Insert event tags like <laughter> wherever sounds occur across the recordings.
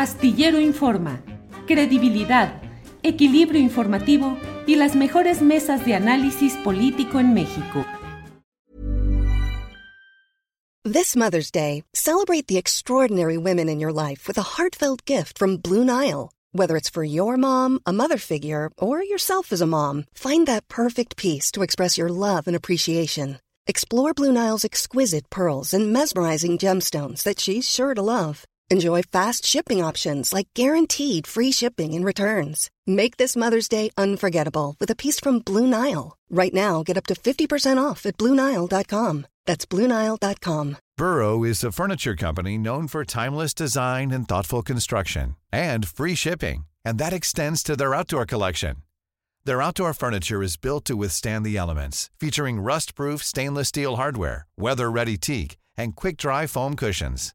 Astillero Informa, credibilidad, equilibrio informativo y las mejores mesas de análisis político en México. This Mother's Day, celebrate the extraordinary women in your life with a heartfelt gift from Blue Nile. Whether it's for your mom, a mother figure, or yourself as a mom, find that perfect piece to express your love and appreciation. Explore Blue Nile's exquisite pearls and mesmerizing gemstones that she's sure to love. Enjoy fast shipping options like guaranteed free shipping and returns. Make this Mother's Day unforgettable with a piece from Blue Nile. Right now, get up to 50% off at BlueNile.com. That's BlueNile.com. Burrow is a furniture company known for timeless design and thoughtful construction and free shipping, and that extends to their outdoor collection. Their outdoor furniture is built to withstand the elements, featuring rust-proof stainless steel hardware, weather-ready teak, and quick-dry foam cushions.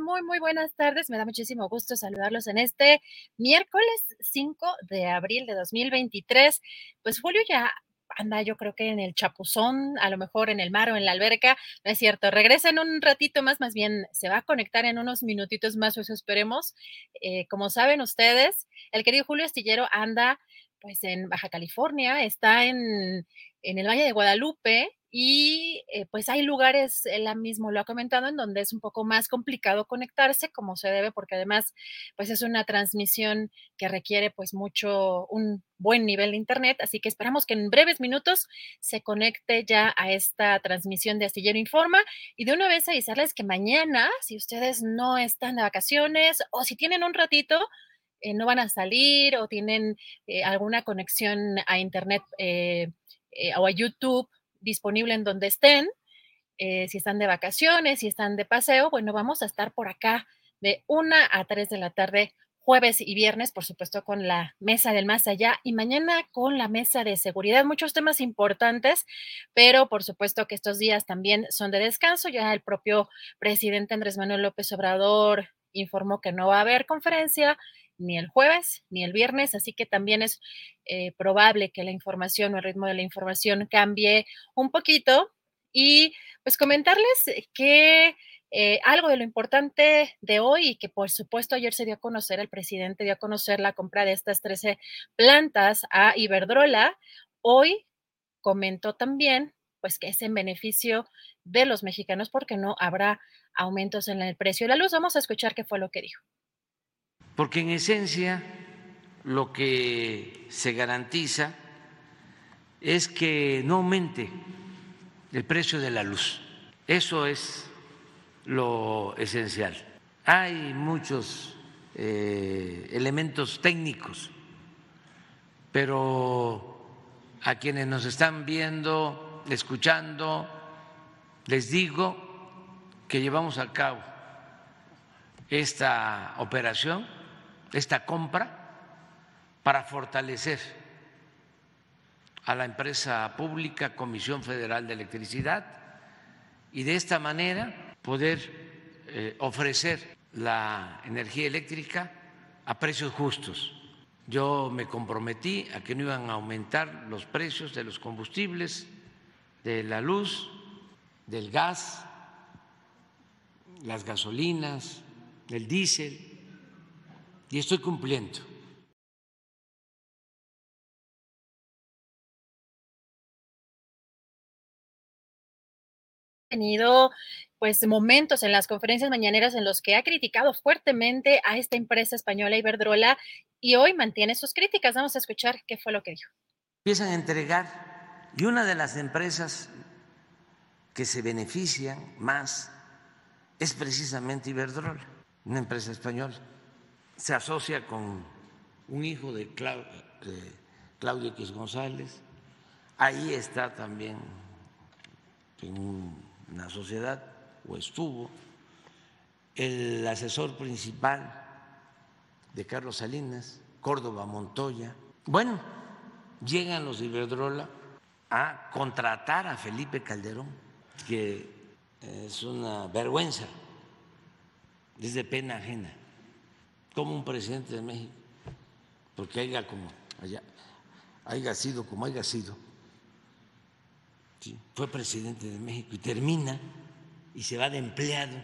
Muy, muy buenas tardes. Me da muchísimo gusto saludarlos en este miércoles 5 de abril de 2023. Pues Julio ya anda, yo creo que en el chapuzón, a lo mejor en el mar o en la alberca, no es cierto. Regresa en un ratito más, más bien se va a conectar en unos minutitos más, eso esperemos. Eh, como saben ustedes, el querido Julio Astillero anda pues en Baja California, está en, en el Valle de Guadalupe, y eh, pues hay lugares, él mismo lo ha comentado, en donde es un poco más complicado conectarse como se debe, porque además pues es una transmisión que requiere pues mucho, un buen nivel de internet. Así que esperamos que en breves minutos se conecte ya a esta transmisión de Astillero Informa. Y de una vez avisarles que mañana, si ustedes no están de vacaciones o si tienen un ratito, eh, no van a salir o tienen eh, alguna conexión a internet o a YouTube disponible en donde estén. Eh, si están de vacaciones, si están de paseo, bueno, vamos a estar por acá de una a 3 de la tarde, jueves y viernes, por supuesto, con la mesa del más allá y mañana con la mesa de seguridad. Muchos temas importantes, pero por supuesto que estos días también son de descanso. Ya el propio presidente Andrés Manuel López Obrador informó que no va a haber conferencia ni el jueves ni el viernes, así que también es eh, probable que la información o el ritmo de la información cambie un poquito. Y pues comentarles que eh, algo de lo importante de hoy y que por supuesto ayer se dio a conocer, el presidente dio a conocer la compra de estas 13 plantas a Iberdrola, hoy comentó también pues que es en beneficio de los mexicanos porque no habrá aumentos en el precio de la luz. Vamos a escuchar qué fue lo que dijo. Porque en esencia lo que se garantiza es que no aumente el precio de la luz. Eso es lo esencial. Hay muchos eh, elementos técnicos, pero a quienes nos están viendo, escuchando, les digo que llevamos a cabo esta operación esta compra para fortalecer a la empresa pública Comisión Federal de Electricidad y de esta manera poder eh, ofrecer la energía eléctrica a precios justos. Yo me comprometí a que no iban a aumentar los precios de los combustibles, de la luz, del gas, las gasolinas, del diésel y estoy cumpliendo. tenido pues momentos en las conferencias mañaneras en los que ha criticado fuertemente a esta empresa española Iberdrola y hoy mantiene sus críticas. Vamos a escuchar qué fue lo que dijo. Empiezan a entregar y una de las empresas que se benefician más es precisamente Iberdrola, una empresa española se asocia con un hijo de, Claudio X González. Ahí está también en una sociedad, o estuvo, el asesor principal de Carlos Salinas, Córdoba Montoya. Bueno, llegan los de Iberdrola a contratar a Felipe Calderón, que es una vergüenza, es de pena ajena, como un presidente de México, porque haya como haya sido como haya sido, fue presidente de México y termina y se va de empleado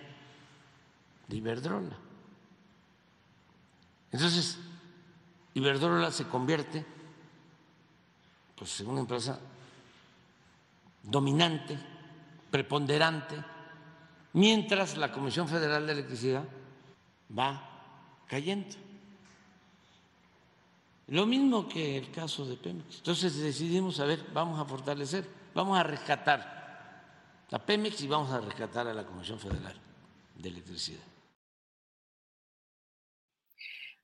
de Iberdrola. Entonces, Iberdrola se convierte pues, en una empresa dominante, preponderante, mientras la Comisión Federal de Electricidad va cayendo. Lo mismo que el caso de Pemex. Entonces decidimos, a ver, vamos a fortalecer, vamos a rescatar a Pemex y vamos a rescatar a la Comisión Federal de Electricidad.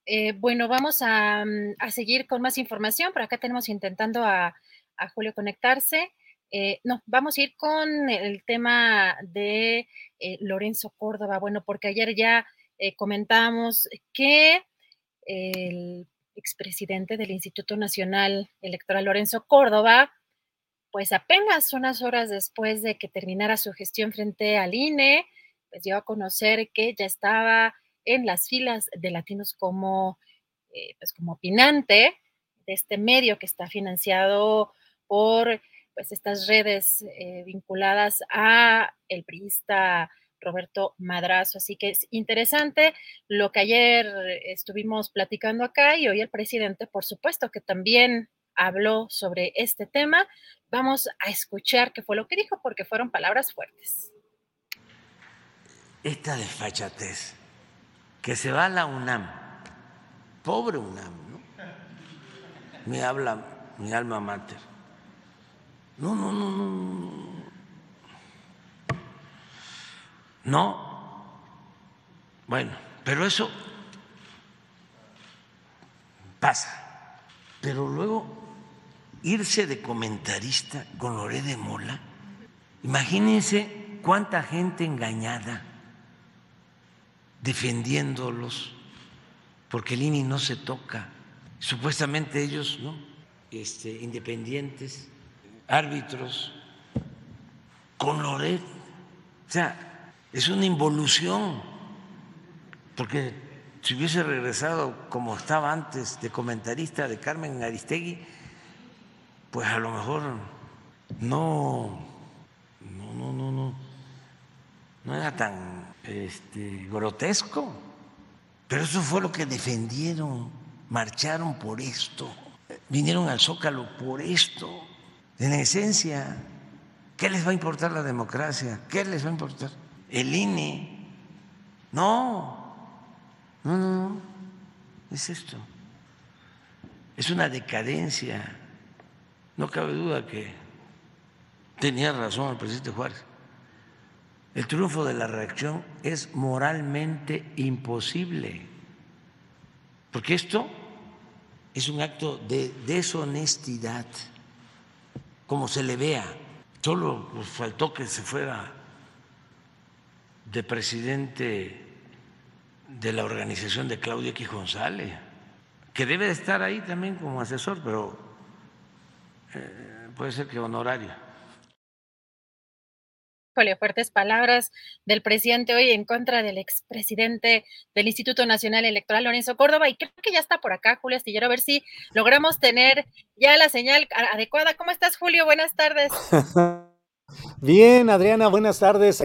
Eh, bueno, vamos mm, a, seguir con más información. Por acá tenemos intentando a, Julio conectarse. Eh, no, vamos a ir con el tema de eh, Lorenzo Córdoba. Bueno, porque ayer ya comentamos que el expresidente del Instituto Nacional Electoral, Lorenzo Córdoba, pues apenas unas horas después de que terminara su gestión frente al INE, pues dio a conocer que ya estaba en las filas de Latinos como, eh, pues como opinante de este medio que está financiado por pues estas redes eh, vinculadas a el priista Roberto Madrazo. Así que es interesante lo que ayer estuvimos platicando acá y hoy el presidente, por supuesto, que también habló sobre este tema. Vamos a escuchar qué fue lo que dijo porque fueron palabras fuertes. Esta desfachatez que se va a la UNAM, pobre UNAM, ¿no? Me habla mi alma mater. No, no, no, no. No. Bueno, pero eso pasa. Pero luego irse de comentarista con Loré de Mola, imagínense cuánta gente engañada defendiéndolos, porque el INI no se toca. Supuestamente ellos, ¿no? Este, independientes, árbitros, con Loret. O sea, es una involución, porque si hubiese regresado como estaba antes de comentarista de Carmen Aristegui, pues a lo mejor no, no, no, no, no, no era tan este, grotesco. Pero eso fue lo que defendieron, marcharon por esto, vinieron al Zócalo por esto. En esencia, ¿qué les va a importar la democracia? ¿Qué les va a importar? El INE. No, no, no, es esto. Es una decadencia. No cabe duda que tenía razón el presidente Juárez. El triunfo de la reacción es moralmente imposible, porque esto es un acto de deshonestidad, como se le vea. Solo faltó que se fuera de presidente de la organización de Claudia X González, que debe de estar ahí también como asesor, pero eh, puede ser que honorario. Fuertes palabras del presidente hoy en contra del expresidente del Instituto Nacional Electoral, Lorenzo Córdoba, y creo que ya está por acá, Julio Astillero, a ver si logramos tener ya la señal adecuada. ¿Cómo estás, Julio? Buenas tardes. <laughs> Bien, Adriana, buenas tardes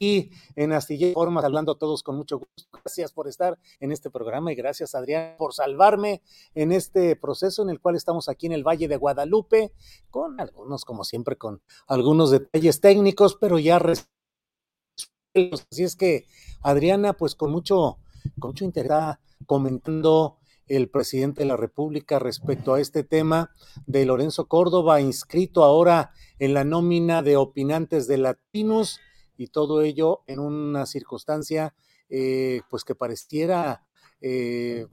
aquí en Astillero Formas, hablando a todos con mucho gusto. Gracias por estar en este programa y gracias, Adrián, por salvarme en este proceso en el cual estamos aquí en el Valle de Guadalupe, con algunos, como siempre, con algunos detalles técnicos, pero ya Así es que, Adriana, pues con mucho, con mucho interés, comentando el presidente de la República respecto a este tema de Lorenzo Córdoba, inscrito ahora en la nómina de opinantes de Latinos y todo ello en una circunstancia eh, pues que pareciera eh,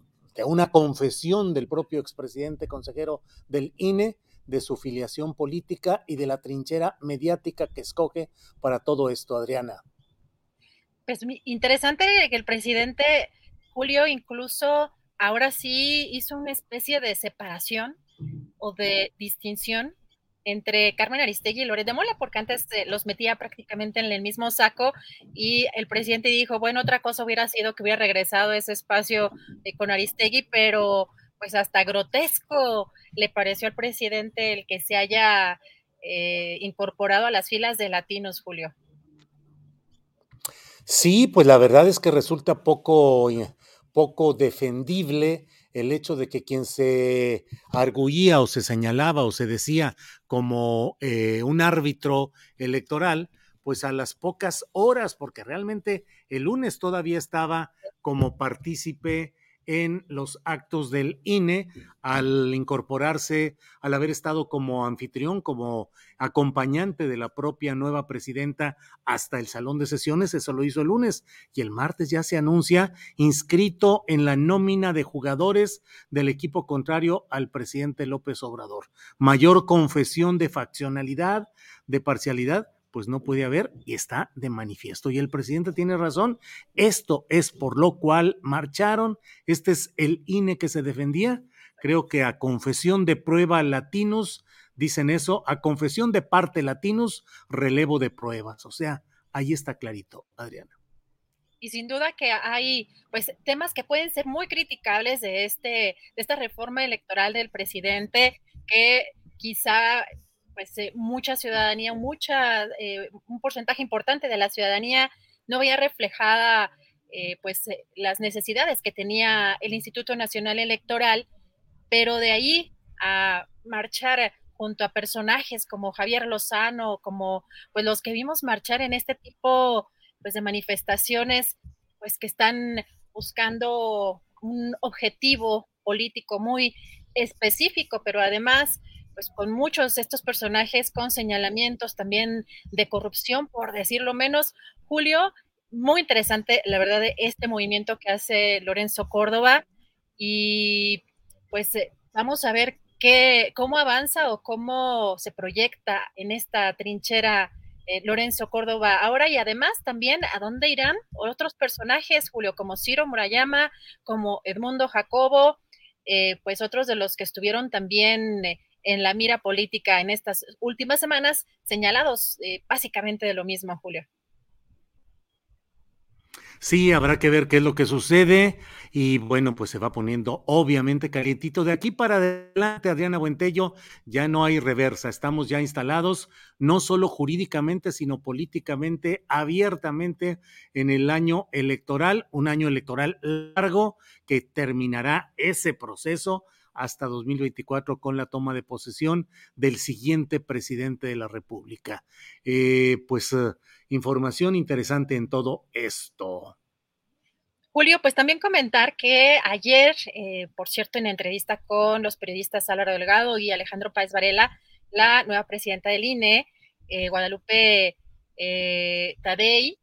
una confesión del propio expresidente consejero del INE de su filiación política y de la trinchera mediática que escoge para todo esto, Adriana. Pues interesante que el presidente Julio incluso ahora sí hizo una especie de separación o de distinción entre Carmen Aristegui y Loret de Mola, porque antes eh, los metía prácticamente en el mismo saco y el presidente dijo, bueno, otra cosa hubiera sido que hubiera regresado ese espacio eh, con Aristegui, pero pues hasta grotesco le pareció al presidente el que se haya eh, incorporado a las filas de latinos, Julio. Sí, pues la verdad es que resulta poco, poco defendible el hecho de que quien se arguía o se señalaba o se decía como eh, un árbitro electoral, pues a las pocas horas, porque realmente el lunes todavía estaba como partícipe en los actos del INE al incorporarse, al haber estado como anfitrión, como acompañante de la propia nueva presidenta hasta el salón de sesiones, eso lo hizo el lunes y el martes ya se anuncia inscrito en la nómina de jugadores del equipo contrario al presidente López Obrador. Mayor confesión de faccionalidad, de parcialidad, pues no puede haber y está de manifiesto. Y el presidente tiene razón. Esto es por lo cual marcharon. Este es el INE que se defendía. Creo que a confesión de prueba latinos, dicen eso, a confesión de parte latinos, relevo de pruebas. O sea, ahí está clarito, Adriana. Y sin duda que hay pues temas que pueden ser muy criticables de este de esta reforma electoral del presidente que quizá pues eh, mucha ciudadanía, mucha, eh, un porcentaje importante de la ciudadanía no veía reflejada eh, pues las necesidades que tenía el Instituto Nacional Electoral, pero de ahí a marchar junto a personajes como Javier Lozano, como pues los que vimos marchar en este tipo pues de manifestaciones, pues que están buscando un objetivo político muy específico, pero además pues con muchos de estos personajes con señalamientos también de corrupción, por decirlo menos. Julio, muy interesante, la verdad, este movimiento que hace Lorenzo Córdoba. Y pues eh, vamos a ver qué, cómo avanza o cómo se proyecta en esta trinchera eh, Lorenzo Córdoba. Ahora y además también a dónde irán otros personajes, Julio, como Ciro Murayama, como Edmundo Jacobo, eh, pues otros de los que estuvieron también en la mira política en estas últimas semanas, señalados eh, básicamente de lo mismo, Julio. Sí, habrá que ver qué es lo que sucede y bueno, pues se va poniendo obviamente calientito. De aquí para adelante, Adriana Buentello, ya no hay reversa, estamos ya instalados, no solo jurídicamente, sino políticamente, abiertamente en el año electoral, un año electoral largo que terminará ese proceso hasta 2024 con la toma de posesión del siguiente presidente de la República. Eh, pues eh, información interesante en todo esto. Julio, pues también comentar que ayer, eh, por cierto, en entrevista con los periodistas Álvaro Delgado y Alejandro Páez Varela, la nueva presidenta del INE, Guadalupe Tadei,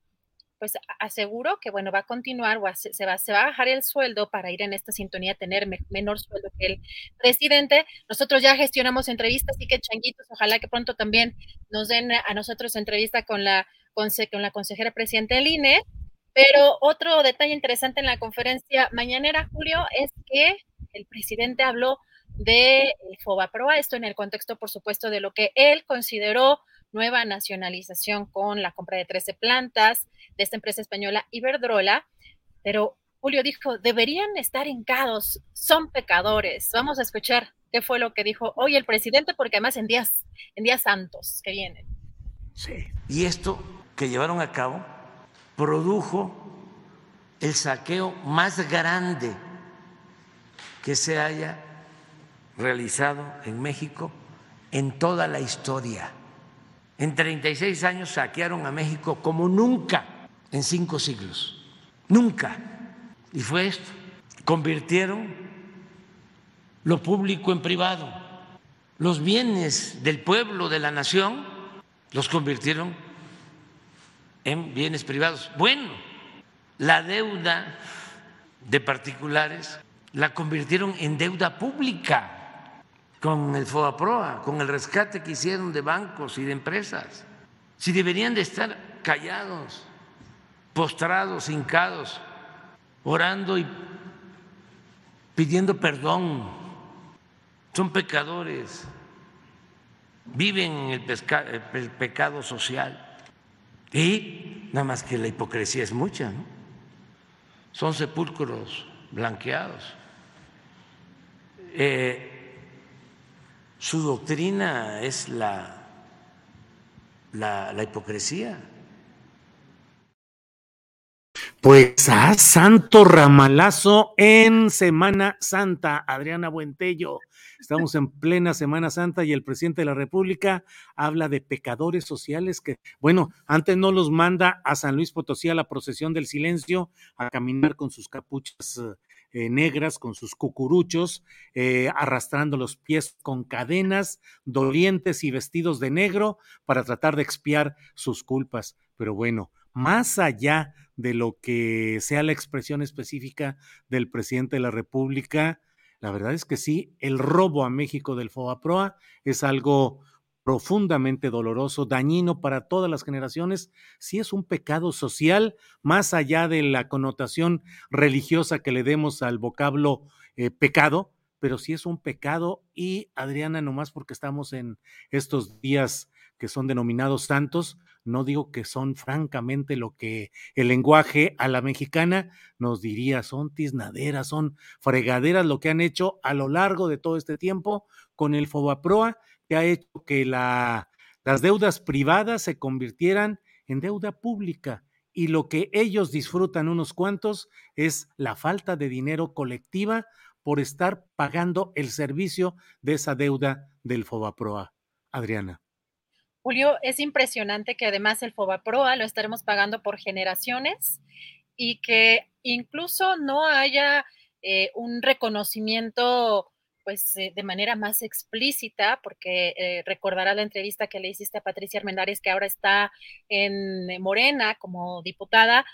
pues aseguro que, bueno, va a continuar o se, va, se va a bajar el sueldo para ir en esta sintonía, tener menor sueldo que el presidente. Nosotros ya gestionamos entrevistas, así que changuitos, ojalá que pronto también nos den a nosotros entrevista con la, con, la consejera presidente del INE. Pero otro detalle interesante en la conferencia mañanera, Julio, es que el presidente habló de FOBAPROA, esto en el contexto, por supuesto, de lo que él consideró nueva nacionalización con la compra de 13 plantas de esta empresa española Iberdrola, pero Julio dijo, deberían estar hincados, son pecadores. Vamos a escuchar qué fue lo que dijo hoy el presidente, porque además en días, en días santos que vienen. Sí. Y esto que llevaron a cabo produjo el saqueo más grande que se haya realizado en México en toda la historia. En 36 años saquearon a México como nunca en cinco siglos. Nunca. Y fue esto. Convirtieron lo público en privado. Los bienes del pueblo, de la nación, los convirtieron en bienes privados. Bueno, la deuda de particulares la convirtieron en deuda pública con el FOAPROA, con el rescate que hicieron de bancos y de empresas. Si deberían de estar callados, postrados, hincados, orando y pidiendo perdón. Son pecadores, viven en el, pecado social. Y nada más que la hipocresía es mucha, ¿no? Son sepulcros blanqueados. Eh, su doctrina es la, la, la hipocresía. Pues a santo ramalazo en Semana Santa, Adriana Buentello. Estamos en plena Semana Santa y el presidente de la República habla de pecadores sociales que, bueno, antes no los manda a San Luis Potosí a la procesión del silencio, a caminar con sus capuchas eh, negras, con sus cucuruchos, eh, arrastrando los pies con cadenas, dolientes y vestidos de negro para tratar de expiar sus culpas. Pero bueno, más allá de lo que sea la expresión específica del presidente de la República, la verdad es que sí, el robo a México del FOAPROA es algo profundamente doloroso, dañino para todas las generaciones, sí es un pecado social, más allá de la connotación religiosa que le demos al vocablo eh, pecado, pero sí es un pecado. Y Adriana, nomás porque estamos en estos días que son denominados santos, no digo que son francamente lo que el lenguaje a la mexicana nos diría, son tiznaderas, son fregaderas lo que han hecho a lo largo de todo este tiempo con el Fobaproa, ha hecho que la, las deudas privadas se convirtieran en deuda pública y lo que ellos disfrutan unos cuantos es la falta de dinero colectiva por estar pagando el servicio de esa deuda del Fobaproa. Adriana. Julio, es impresionante que además el FOBAPROA lo estaremos pagando por generaciones y que incluso no haya eh, un reconocimiento pues eh, de manera más explícita, porque eh, recordará la entrevista que le hiciste a Patricia Armendáriz, que ahora está en Morena como diputada,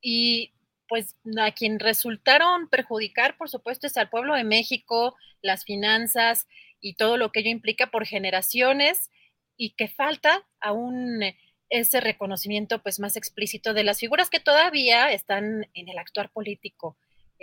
y pues a quien resultaron perjudicar, por supuesto, es al pueblo de México, las finanzas y todo lo que ello implica por generaciones y que falta aún ese reconocimiento pues más explícito de las figuras que todavía están en el actuar político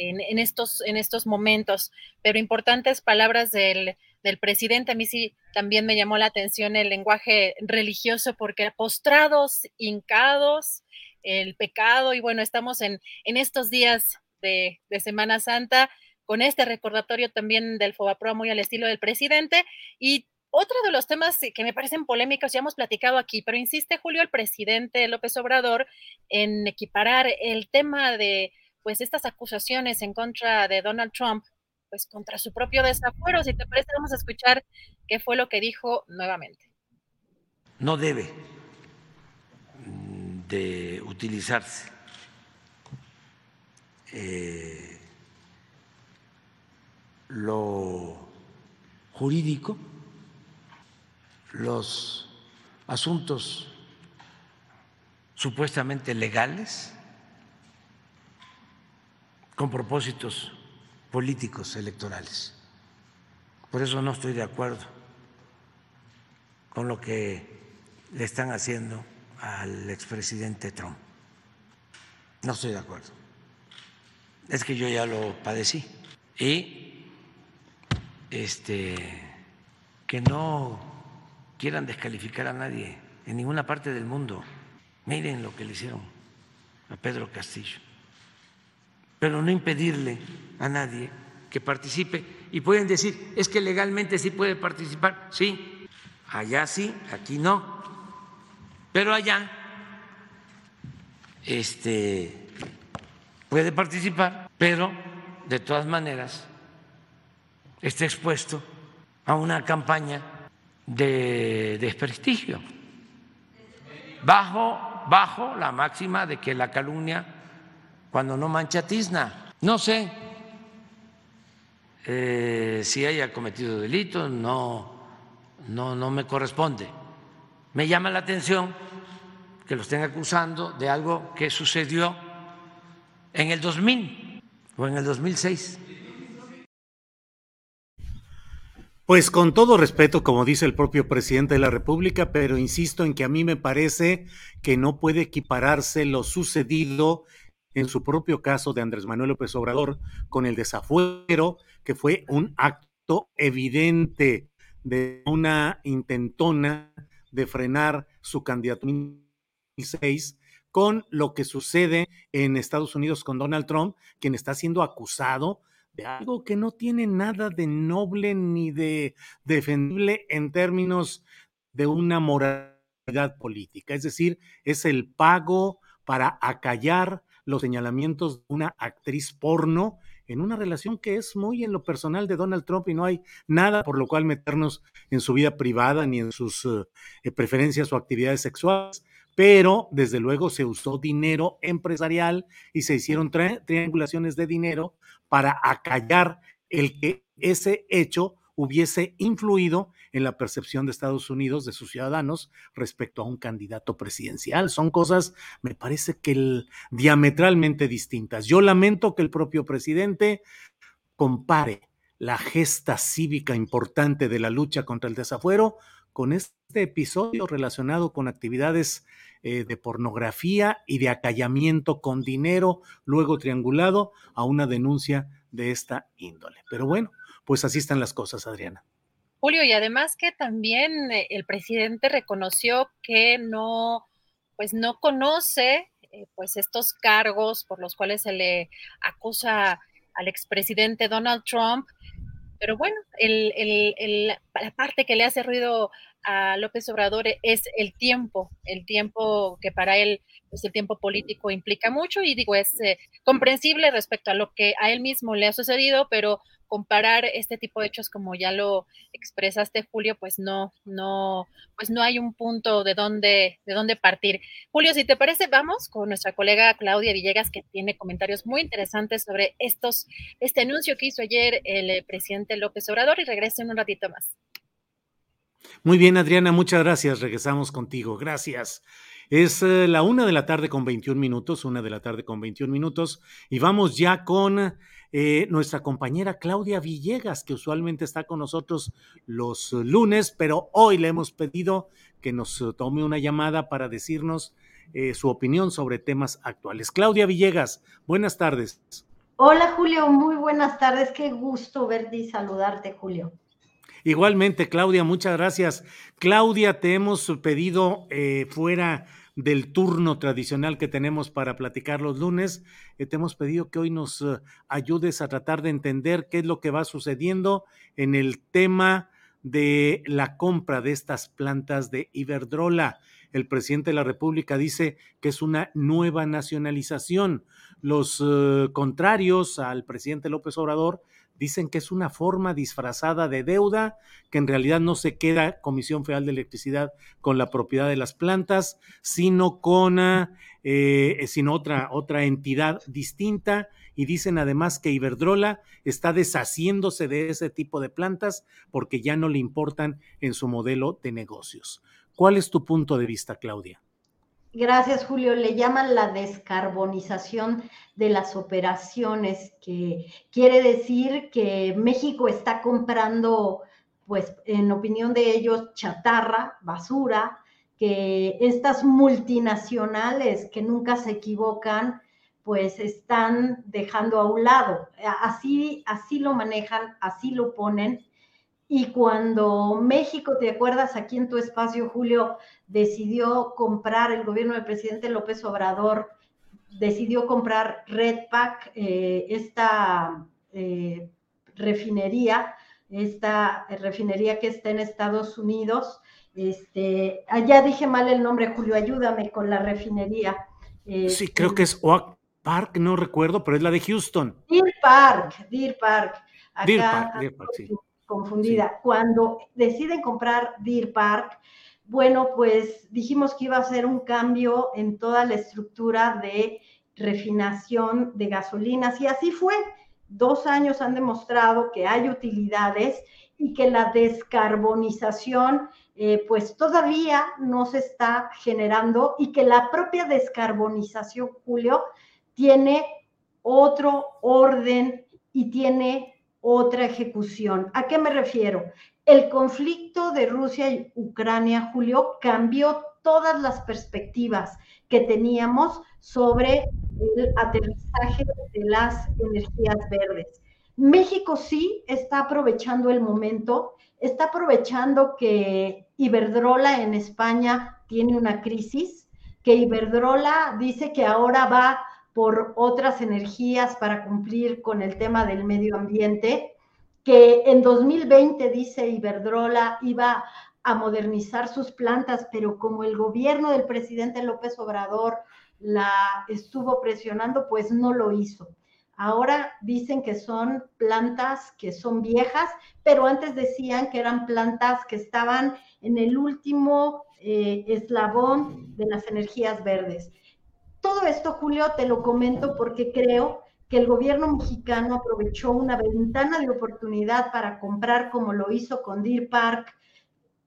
en, estos, en estos momentos. Pero importantes palabras del, del, presidente, a mí sí también me llamó la atención el lenguaje religioso porque postrados, hincados, el pecado y bueno, estamos en, en estos días de, de Semana Santa con este recordatorio también del FOBAPRO muy al estilo del presidente y otro de los temas que me parecen polémicos, ya hemos platicado aquí, pero insiste Julio, el presidente López Obrador, en equiparar el tema de pues estas acusaciones en contra de Donald Trump, pues contra su propio desafuero. Si te parece, vamos a escuchar qué fue lo que dijo nuevamente. No debe de utilizarse eh, lo jurídico los asuntos supuestamente legales con propósitos políticos electorales. Por eso no estoy de acuerdo con lo que le están haciendo al expresidente Trump. No estoy de acuerdo. Es que yo ya lo padecí. Y este que no quieran descalificar a nadie en ninguna parte del mundo. Miren lo que le hicieron a Pedro Castillo. Pero no impedirle a nadie que participe. Y pueden decir, es que legalmente sí puede participar. Sí, allá sí, aquí no. Pero allá este, puede participar, pero de todas maneras está expuesto a una campaña de desprestigio, bajo, bajo la máxima de que la calumnia, cuando no mancha tizna. No sé eh, si haya cometido delito, no, no, no me corresponde. Me llama la atención que lo estén acusando de algo que sucedió en el 2000 o en el 2006. Pues con todo respeto, como dice el propio presidente de la República, pero insisto en que a mí me parece que no puede equipararse lo sucedido en su propio caso de Andrés Manuel López Obrador con el desafuero, que fue un acto evidente de una intentona de frenar su candidatura en 2006 con lo que sucede en Estados Unidos con Donald Trump, quien está siendo acusado de algo que no tiene nada de noble ni de defendible en términos de una moralidad política. Es decir, es el pago para acallar los señalamientos de una actriz porno en una relación que es muy en lo personal de Donald Trump y no hay nada por lo cual meternos en su vida privada ni en sus eh, preferencias o actividades sexuales pero desde luego se usó dinero empresarial y se hicieron triangulaciones de dinero para acallar el que ese hecho hubiese influido en la percepción de Estados Unidos de sus ciudadanos respecto a un candidato presidencial. Son cosas, me parece que diametralmente distintas. Yo lamento que el propio presidente compare la gesta cívica importante de la lucha contra el desafuero con este episodio relacionado con actividades eh, de pornografía y de acallamiento con dinero, luego triangulado a una denuncia de esta índole. Pero bueno, pues así están las cosas, Adriana. Julio, y además que también eh, el presidente reconoció que no, pues no conoce eh, pues estos cargos por los cuales se le acusa al expresidente Donald Trump pero bueno, la parte que le hace ruido a López Obrador es el tiempo, el tiempo que para él, pues el tiempo político implica mucho y digo, es eh, comprensible respecto a lo que a él mismo le ha sucedido, pero comparar este tipo de hechos como ya lo expresaste Julio, pues no, no, pues no hay un punto de dónde, de dónde partir. Julio, si te parece, vamos con nuestra colega Claudia Villegas, que tiene comentarios muy interesantes sobre estos, este anuncio que hizo ayer el eh, presidente López Obrador y regrese en un ratito más. Muy bien, Adriana, muchas gracias. Regresamos contigo. Gracias. Es eh, la una de la tarde con 21 minutos, una de la tarde con 21 minutos, y vamos ya con eh, nuestra compañera Claudia Villegas, que usualmente está con nosotros los lunes, pero hoy le hemos pedido que nos tome una llamada para decirnos eh, su opinión sobre temas actuales. Claudia Villegas, buenas tardes. Hola Julio, muy buenas tardes. Qué gusto verte y saludarte, Julio. Igualmente, Claudia, muchas gracias. Claudia, te hemos pedido eh, fuera del turno tradicional que tenemos para platicar los lunes. Eh, te hemos pedido que hoy nos eh, ayudes a tratar de entender qué es lo que va sucediendo en el tema de la compra de estas plantas de Iberdrola. El presidente de la República dice que es una nueva nacionalización. Los eh, contrarios al presidente López Obrador dicen que es una forma disfrazada de deuda, que en realidad no se queda Comisión Federal de Electricidad con la propiedad de las plantas, sino con eh, sino otra, otra entidad distinta. Y dicen además que Iberdrola está deshaciéndose de ese tipo de plantas porque ya no le importan en su modelo de negocios. ¿Cuál es tu punto de vista, Claudia? Gracias, Julio. Le llaman la descarbonización de las operaciones, que quiere decir que México está comprando, pues, en opinión de ellos, chatarra, basura, que estas multinacionales que nunca se equivocan, pues están dejando a un lado. Así, así lo manejan, así lo ponen y cuando México, ¿te acuerdas aquí en tu espacio, Julio, decidió comprar, el gobierno del presidente López Obrador decidió comprar Redpack, eh, esta eh, refinería, esta refinería que está en Estados Unidos. Este, allá dije mal el nombre, Julio, ayúdame con la refinería. sí, creo que es Oak Park, no recuerdo, pero es la de Houston. Deer Park, Deer Park. Deer Park, Deer Park, sí confundida. Cuando deciden comprar Deer Park, bueno, pues dijimos que iba a ser un cambio en toda la estructura de refinación de gasolinas y así fue. Dos años han demostrado que hay utilidades y que la descarbonización eh, pues todavía no se está generando y que la propia descarbonización, Julio, tiene otro orden y tiene otra ejecución. ¿A qué me refiero? El conflicto de Rusia y Ucrania, Julio, cambió todas las perspectivas que teníamos sobre el aterrizaje de las energías verdes. México sí está aprovechando el momento, está aprovechando que Iberdrola en España tiene una crisis, que Iberdrola dice que ahora va por otras energías para cumplir con el tema del medio ambiente, que en 2020, dice Iberdrola, iba a modernizar sus plantas, pero como el gobierno del presidente López Obrador la estuvo presionando, pues no lo hizo. Ahora dicen que son plantas que son viejas, pero antes decían que eran plantas que estaban en el último eh, eslabón de las energías verdes. Todo esto, Julio, te lo comento porque creo que el gobierno mexicano aprovechó una ventana de oportunidad para comprar, como lo hizo con Deer Park,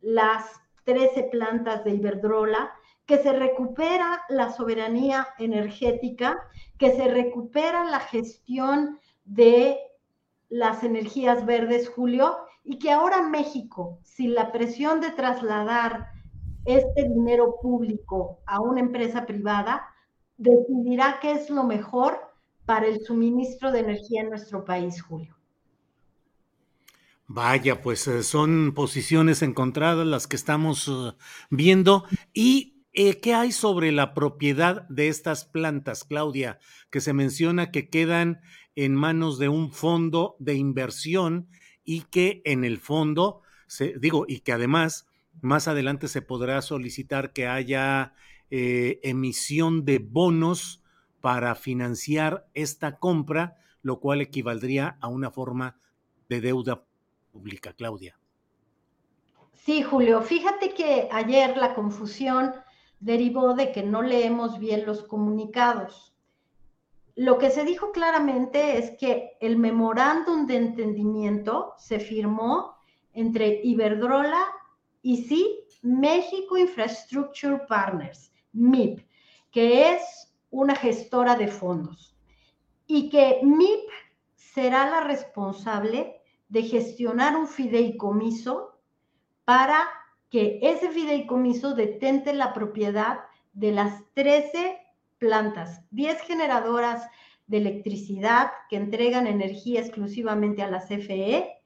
las 13 plantas de Iberdrola, que se recupera la soberanía energética, que se recupera la gestión de las energías verdes, Julio, y que ahora México, sin la presión de trasladar este dinero público a una empresa privada, decidirá qué es lo mejor para el suministro de energía en nuestro país, Julio. Vaya, pues eh, son posiciones encontradas las que estamos eh, viendo. ¿Y eh, qué hay sobre la propiedad de estas plantas, Claudia? Que se menciona que quedan en manos de un fondo de inversión y que en el fondo, se, digo, y que además más adelante se podrá solicitar que haya eh, emisión de bonos para financiar esta compra, lo cual equivaldría a una forma de deuda pública, Claudia. Sí, Julio, fíjate que ayer la confusión derivó de que no leemos bien los comunicados. Lo que se dijo claramente es que el memorándum de entendimiento se firmó entre Iberdrola y sí, México Infrastructure Partners, MIP, que es una gestora de fondos, y que MIP será la responsable de gestionar un fideicomiso para que ese fideicomiso detente la propiedad de las 13 plantas, 10 generadoras de electricidad que entregan energía exclusivamente a la CFE,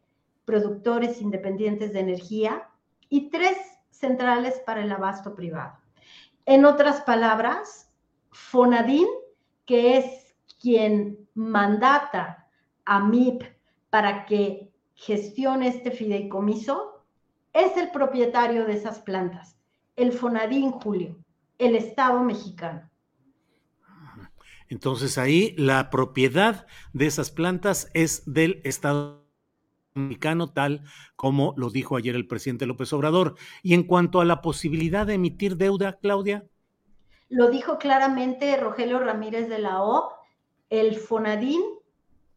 productores independientes de energía, y tres centrales para el abasto privado. En otras palabras, Fonadín, que es quien mandata a MIP para que gestione este fideicomiso, es el propietario de esas plantas, el Fonadín Julio, el Estado mexicano. Entonces ahí la propiedad de esas plantas es del Estado mexicano, tal como lo dijo ayer el presidente López Obrador. Y en cuanto a la posibilidad de emitir deuda, Claudia. Lo dijo claramente Rogelio Ramírez de la O, el Fonadín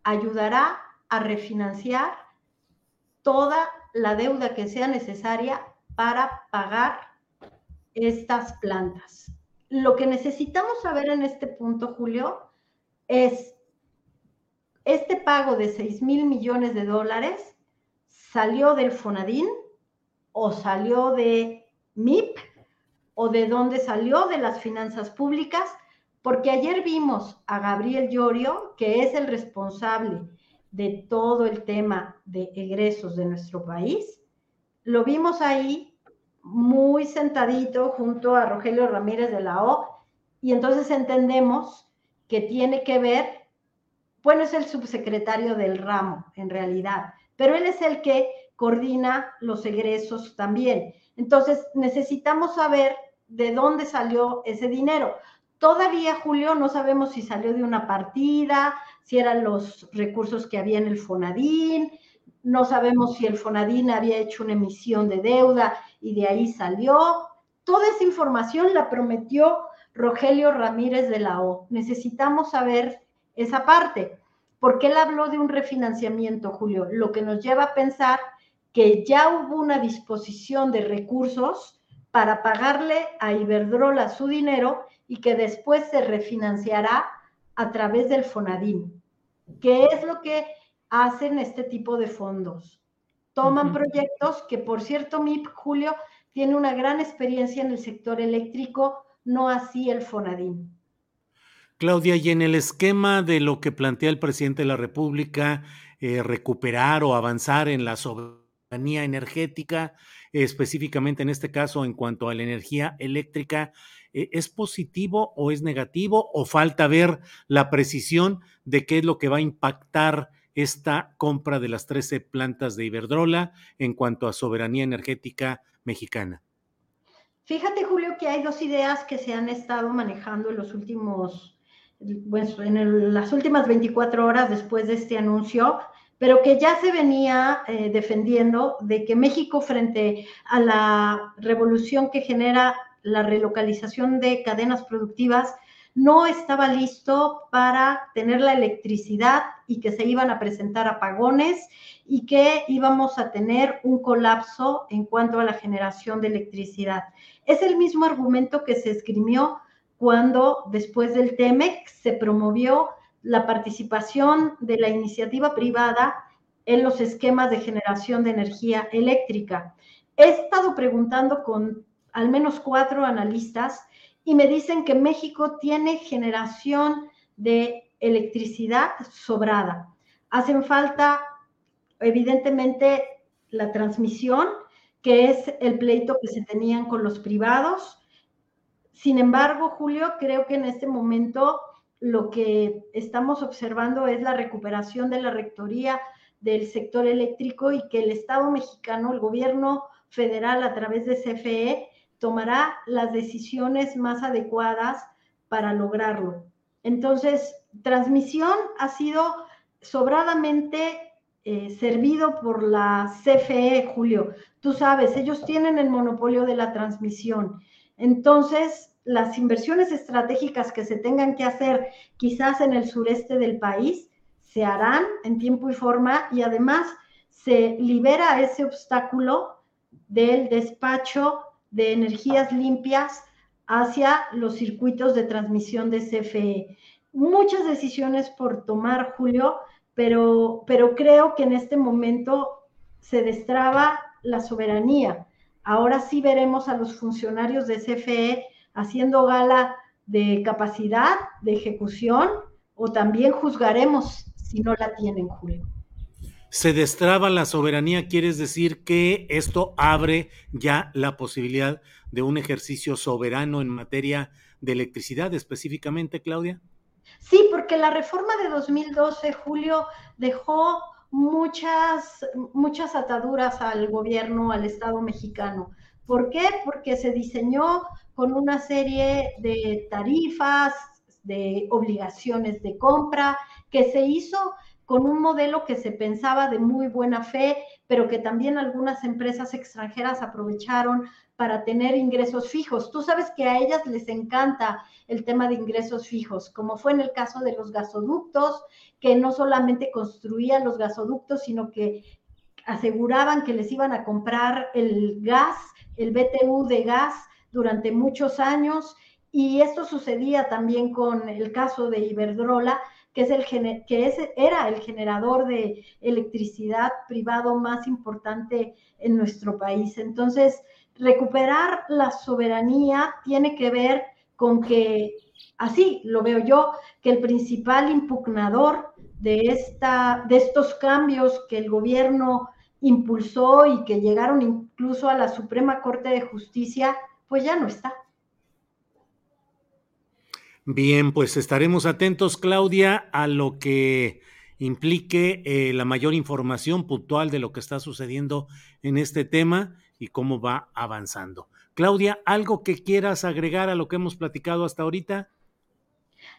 ayudará a refinanciar toda la deuda que sea necesaria para pagar estas plantas. Lo que necesitamos saber en este punto, Julio, es este pago de 6 mil millones de dólares salió del Fonadín o salió de MIP o de dónde salió de las finanzas públicas, porque ayer vimos a Gabriel Llorio, que es el responsable de todo el tema de egresos de nuestro país, lo vimos ahí muy sentadito junto a Rogelio Ramírez de la O, y entonces entendemos que tiene que ver, bueno, es el subsecretario del ramo en realidad, pero él es el que coordina los egresos también. Entonces, necesitamos saber de dónde salió ese dinero. Todavía, Julio, no sabemos si salió de una partida, si eran los recursos que había en el Fonadín, no sabemos si el Fonadín había hecho una emisión de deuda y de ahí salió. Toda esa información la prometió Rogelio Ramírez de la O. Necesitamos saber esa parte porque él habló de un refinanciamiento, Julio, lo que nos lleva a pensar que ya hubo una disposición de recursos para pagarle a Iberdrola su dinero y que después se refinanciará a través del Fonadín, que es lo que hacen este tipo de fondos. Toman proyectos que, por cierto, MIP Julio tiene una gran experiencia en el sector eléctrico, no así el Fonadín. Claudia, y en el esquema de lo que plantea el presidente de la República, eh, recuperar o avanzar en la soberanía energética, específicamente en este caso en cuanto a la energía eléctrica, eh, ¿es positivo o es negativo o falta ver la precisión de qué es lo que va a impactar esta compra de las 13 plantas de Iberdrola en cuanto a soberanía energética mexicana? Fíjate, Julio, que hay dos ideas que se han estado manejando en los últimos, bueno, en las últimas 24 horas después de este anuncio, pero que ya se venía eh, defendiendo de que México frente a la revolución que genera la relocalización de cadenas productivas no estaba listo para tener la electricidad y que se iban a presentar apagones y que íbamos a tener un colapso en cuanto a la generación de electricidad. Es el mismo argumento que se escribió cuando después del TEMEC se promovió la participación de la iniciativa privada en los esquemas de generación de energía eléctrica. He estado preguntando con al menos cuatro analistas y me dicen que México tiene generación de electricidad sobrada. Hacen falta, evidentemente, la transmisión, que es el pleito que se tenían con los privados. Sin embargo, Julio, creo que en este momento lo que estamos observando es la recuperación de la rectoría del sector eléctrico y que el Estado mexicano, el gobierno federal a través de CFE, tomará las decisiones más adecuadas para lograrlo. Entonces, transmisión ha sido sobradamente eh, servido por la CFE, Julio. Tú sabes, ellos tienen el monopolio de la transmisión. Entonces, las inversiones estratégicas que se tengan que hacer quizás en el sureste del país se harán en tiempo y forma y además se libera ese obstáculo del despacho de energías limpias hacia los circuitos de transmisión de CFE. Muchas decisiones por tomar, Julio, pero, pero creo que en este momento se destraba la soberanía. Ahora sí veremos a los funcionarios de CFE haciendo gala de capacidad, de ejecución, o también juzgaremos si no la tienen, Julio se destraba la soberanía, quieres decir que esto abre ya la posibilidad de un ejercicio soberano en materia de electricidad específicamente, Claudia? Sí, porque la reforma de 2012, Julio, dejó muchas, muchas ataduras al gobierno, al Estado mexicano. ¿Por qué? Porque se diseñó con una serie de tarifas, de obligaciones de compra, que se hizo con un modelo que se pensaba de muy buena fe, pero que también algunas empresas extranjeras aprovecharon para tener ingresos fijos. Tú sabes que a ellas les encanta el tema de ingresos fijos, como fue en el caso de los gasoductos, que no solamente construían los gasoductos, sino que aseguraban que les iban a comprar el gas, el BTU de gas durante muchos años. Y esto sucedía también con el caso de Iberdrola, que, es el, que era el generador de electricidad privado más importante en nuestro país. Entonces, recuperar la soberanía tiene que ver con que, así lo veo yo, que el principal impugnador de, esta, de estos cambios que el gobierno impulsó y que llegaron incluso a la Suprema Corte de Justicia, pues ya no está. Bien, pues estaremos atentos, Claudia, a lo que implique eh, la mayor información puntual de lo que está sucediendo en este tema y cómo va avanzando. Claudia, ¿algo que quieras agregar a lo que hemos platicado hasta ahorita?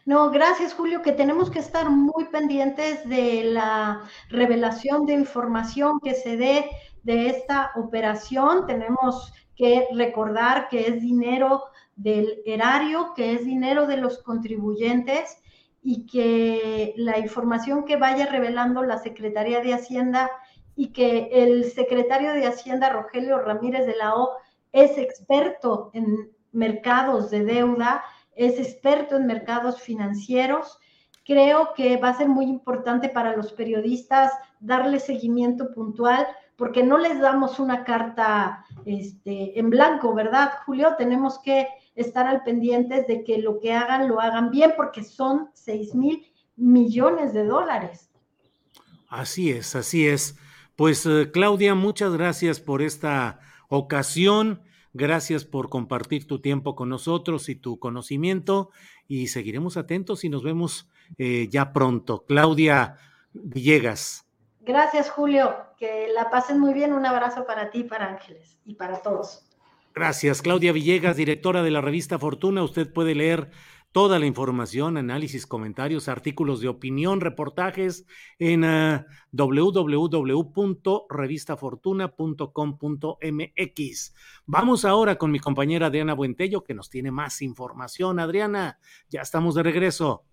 No, gracias Julio, que tenemos que estar muy pendientes de la revelación de información que se dé de esta operación. Tenemos que recordar que es dinero del erario, que es dinero de los contribuyentes, y que la información que vaya revelando la Secretaría de Hacienda y que el secretario de Hacienda, Rogelio Ramírez de la O, es experto en mercados de deuda, es experto en mercados financieros creo que va a ser muy importante para los periodistas darle seguimiento puntual porque no les damos una carta este, en blanco, ¿verdad, Julio? Tenemos que estar al pendiente de que lo que hagan lo hagan bien porque son 6 mil millones de dólares. Así es, así es. Pues eh, Claudia, muchas gracias por esta ocasión. Gracias por compartir tu tiempo con nosotros y tu conocimiento y seguiremos atentos y nos vemos eh, ya pronto. Claudia Villegas. Gracias, Julio. Que la pasen muy bien. Un abrazo para ti, para Ángeles y para todos. Gracias, Claudia Villegas, directora de la revista Fortuna. Usted puede leer toda la información, análisis, comentarios, artículos de opinión, reportajes en uh, www.revistafortuna.com.mx. Vamos ahora con mi compañera Adriana Buentello, que nos tiene más información. Adriana, ya estamos de regreso.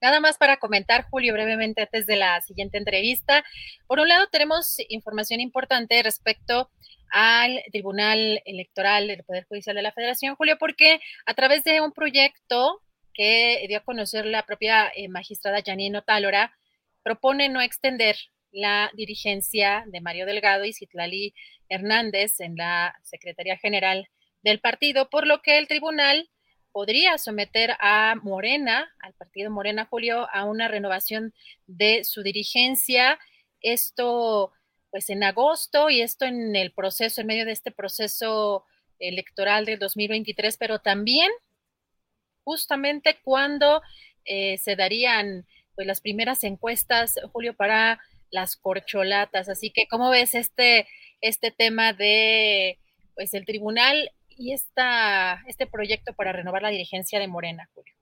Nada más para comentar, Julio, brevemente antes de la siguiente entrevista. Por un lado, tenemos información importante respecto al Tribunal Electoral del Poder Judicial de la Federación, Julio, porque a través de un proyecto que dio a conocer la propia eh, magistrada Janine Otálora, propone no extender la dirigencia de Mario Delgado y Citlali Hernández en la Secretaría General del partido, por lo que el tribunal podría someter a Morena, al partido Morena Julio, a una renovación de su dirigencia. Esto, pues en agosto y esto en el proceso, en medio de este proceso electoral del 2023, pero también justamente cuando eh, se darían pues, las primeras encuestas, Julio, para las corcholatas. Así que, ¿cómo ves este, este tema de pues el tribunal y esta, este proyecto para renovar la dirigencia de Morena, Julio?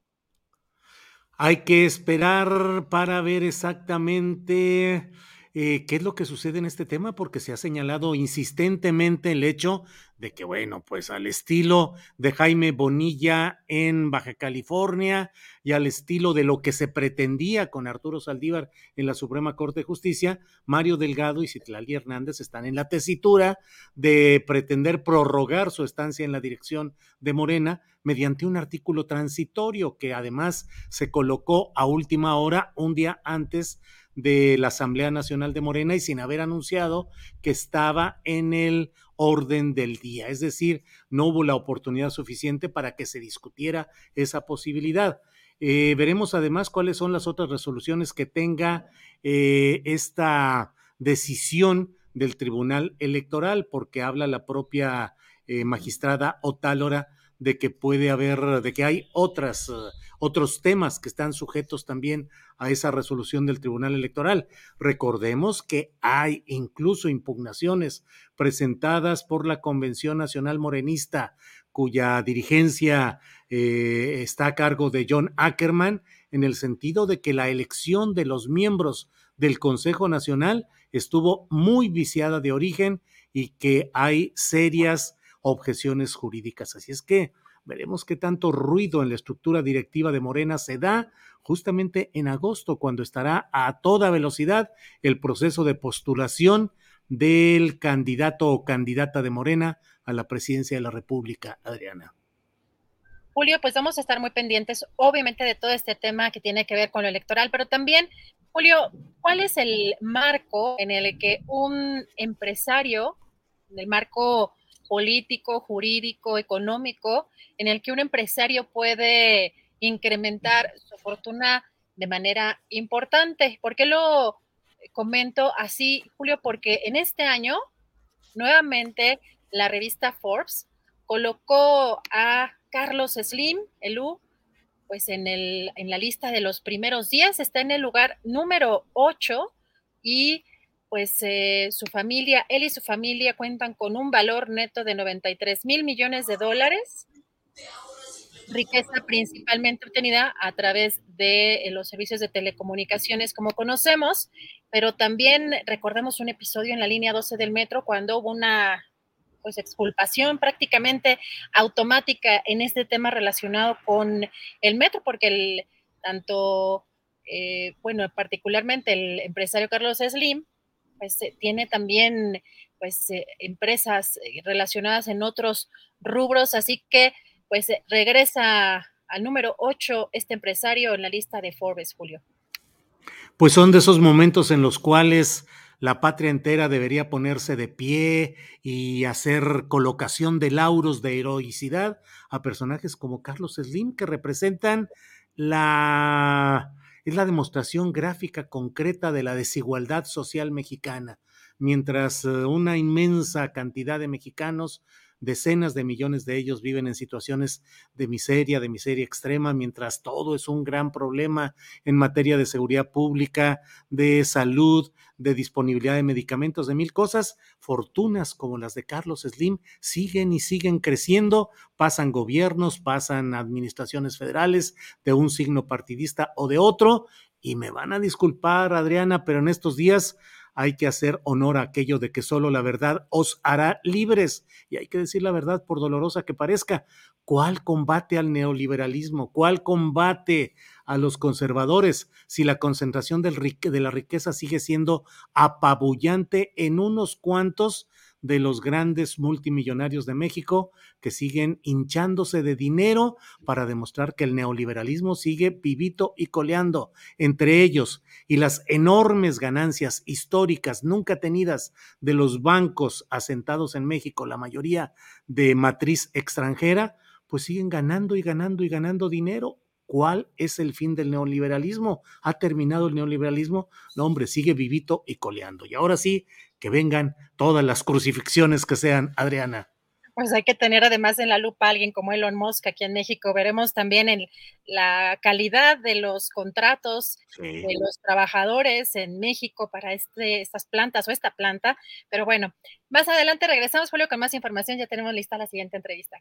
Hay que esperar para ver exactamente eh, qué es lo que sucede en este tema, porque se ha señalado insistentemente el hecho de que, bueno, pues al estilo de Jaime Bonilla en Baja California y al estilo de lo que se pretendía con Arturo Saldívar en la Suprema Corte de Justicia, Mario Delgado y Citlali Hernández están en la tesitura de pretender prorrogar su estancia en la dirección de Morena mediante un artículo transitorio que además se colocó a última hora un día antes de la Asamblea Nacional de Morena y sin haber anunciado que estaba en el orden del día. Es decir, no hubo la oportunidad suficiente para que se discutiera esa posibilidad. Eh, veremos además cuáles son las otras resoluciones que tenga eh, esta decisión del Tribunal Electoral, porque habla la propia eh, magistrada Otálora de que puede haber, de que hay otras, otros temas que están sujetos también a esa resolución del Tribunal Electoral. Recordemos que hay incluso impugnaciones presentadas por la Convención Nacional Morenista, cuya dirigencia eh, está a cargo de John Ackerman, en el sentido de que la elección de los miembros del Consejo Nacional estuvo muy viciada de origen y que hay serias objeciones jurídicas. Así es que veremos qué tanto ruido en la estructura directiva de Morena se da justamente en agosto, cuando estará a toda velocidad el proceso de postulación del candidato o candidata de Morena a la presidencia de la República, Adriana. Julio, pues vamos a estar muy pendientes, obviamente, de todo este tema que tiene que ver con lo electoral, pero también, Julio, ¿cuál es el marco en el que un empresario, el marco político, jurídico, económico, en el que un empresario puede incrementar su fortuna de manera importante. ¿Por qué lo comento así, Julio? Porque en este año, nuevamente, la revista Forbes colocó a Carlos Slim, el U, pues en, el, en la lista de los primeros 10, está en el lugar número 8 y pues eh, su familia, él y su familia cuentan con un valor neto de 93 mil millones de dólares. Riqueza principalmente obtenida a través de eh, los servicios de telecomunicaciones como conocemos, pero también recordemos un episodio en la línea 12 del metro cuando hubo una pues exculpación prácticamente automática en este tema relacionado con el metro, porque el tanto, eh, bueno, particularmente el empresario Carlos Slim, pues eh, tiene también pues empresas relacionadas en otros rubros, así que pues eh, regresa al número 8 este empresario en la lista de Forbes, Julio. Pues son de esos momentos en los cuales la patria entera debería ponerse de pie y hacer colocación de lauros de heroicidad a personajes como Carlos Slim, que representan la es la demostración gráfica concreta de la desigualdad social mexicana, mientras eh, una inmensa cantidad de mexicanos Decenas de millones de ellos viven en situaciones de miseria, de miseria extrema, mientras todo es un gran problema en materia de seguridad pública, de salud, de disponibilidad de medicamentos, de mil cosas. Fortunas como las de Carlos Slim siguen y siguen creciendo, pasan gobiernos, pasan administraciones federales de un signo partidista o de otro. Y me van a disculpar, Adriana, pero en estos días hay que hacer honor a aquello de que solo la verdad os hará libres. Y hay que decir la verdad, por dolorosa que parezca. ¿Cuál combate al neoliberalismo? ¿Cuál combate a los conservadores si la concentración de la riqueza sigue siendo apabullante en unos cuantos de los grandes multimillonarios de México que siguen hinchándose de dinero para demostrar que el neoliberalismo sigue vivito y coleando entre ellos y las enormes ganancias históricas nunca tenidas de los bancos asentados en México, la mayoría de matriz extranjera, pues siguen ganando y ganando y ganando dinero ¿Cuál es el fin del neoliberalismo? ¿Ha terminado el neoliberalismo? No, hombre, sigue vivito y coleando. Y ahora sí, que vengan todas las crucifixiones que sean, Adriana. Pues hay que tener además en la lupa a alguien como Elon Musk aquí en México. Veremos también en la calidad de los contratos de los trabajadores en México para este, estas plantas o esta planta. Pero bueno, más adelante regresamos, Julio, con más información. Ya tenemos lista la siguiente entrevista,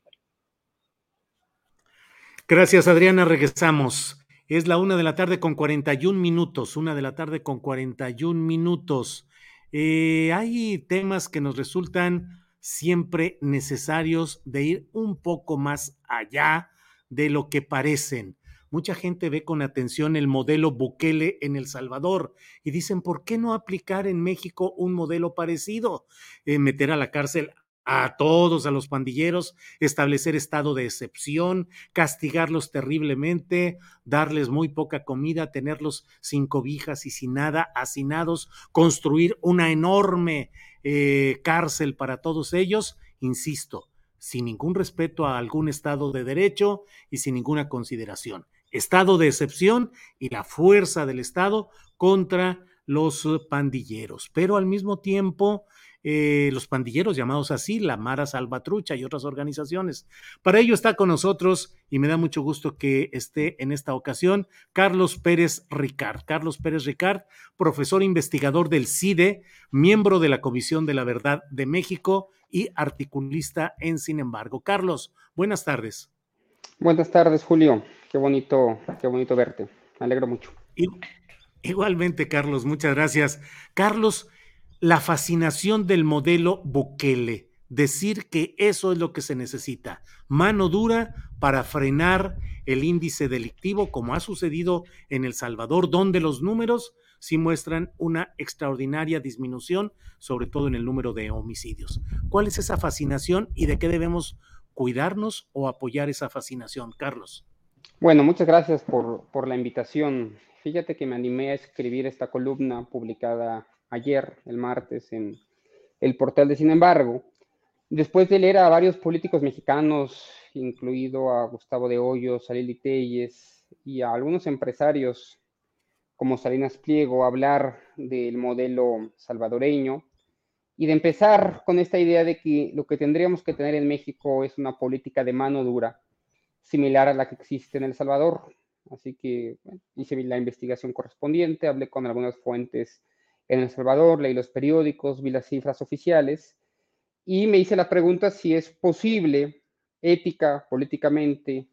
Gracias, Adriana. Regresamos. Es la una de la tarde con 41 minutos. Una de la tarde con 41 minutos. Eh, hay temas que nos resultan siempre necesarios de ir un poco más allá de lo que parecen. Mucha gente ve con atención el modelo Bukele en El Salvador y dicen, ¿por qué no aplicar en México un modelo parecido? Eh, meter a la cárcel a todos, a los pandilleros, establecer estado de excepción, castigarlos terriblemente, darles muy poca comida, tenerlos sin cobijas y sin nada, hacinados, construir una enorme eh, cárcel para todos ellos, insisto, sin ningún respeto a algún estado de derecho y sin ninguna consideración. Estado de excepción y la fuerza del Estado contra los pandilleros, pero al mismo tiempo eh, los pandilleros llamados así, la Mara Salvatrucha y otras organizaciones. Para ello está con nosotros y me da mucho gusto que esté en esta ocasión Carlos Pérez Ricard. Carlos Pérez Ricard, profesor investigador del CIDE, miembro de la Comisión de la Verdad de México y articulista en Sin embargo. Carlos, buenas tardes. Buenas tardes, Julio. Qué bonito, qué bonito verte. Me alegro mucho. igualmente, Carlos, muchas gracias. Carlos, la fascinación del modelo Bukele, decir que eso es lo que se necesita, mano dura para frenar el índice delictivo, como ha sucedido en El Salvador, donde los números sí muestran una extraordinaria disminución, sobre todo en el número de homicidios. ¿Cuál es esa fascinación y de qué debemos cuidarnos o apoyar esa fascinación, Carlos? Bueno, muchas gracias por, por la invitación. Fíjate que me animé a escribir esta columna publicada ayer, el martes, en el portal de Sin embargo, después de leer a varios políticos mexicanos, incluido a Gustavo de Hoyos, a Lili Telles y a algunos empresarios como Salinas Pliego, hablar del modelo salvadoreño y de empezar con esta idea de que lo que tendríamos que tener en México es una política de mano dura, similar a la que existe en El Salvador. Así que hice la investigación correspondiente, hablé con algunas fuentes en El Salvador, leí los periódicos, vi las cifras oficiales y me hice la pregunta si es posible, ética, políticamente,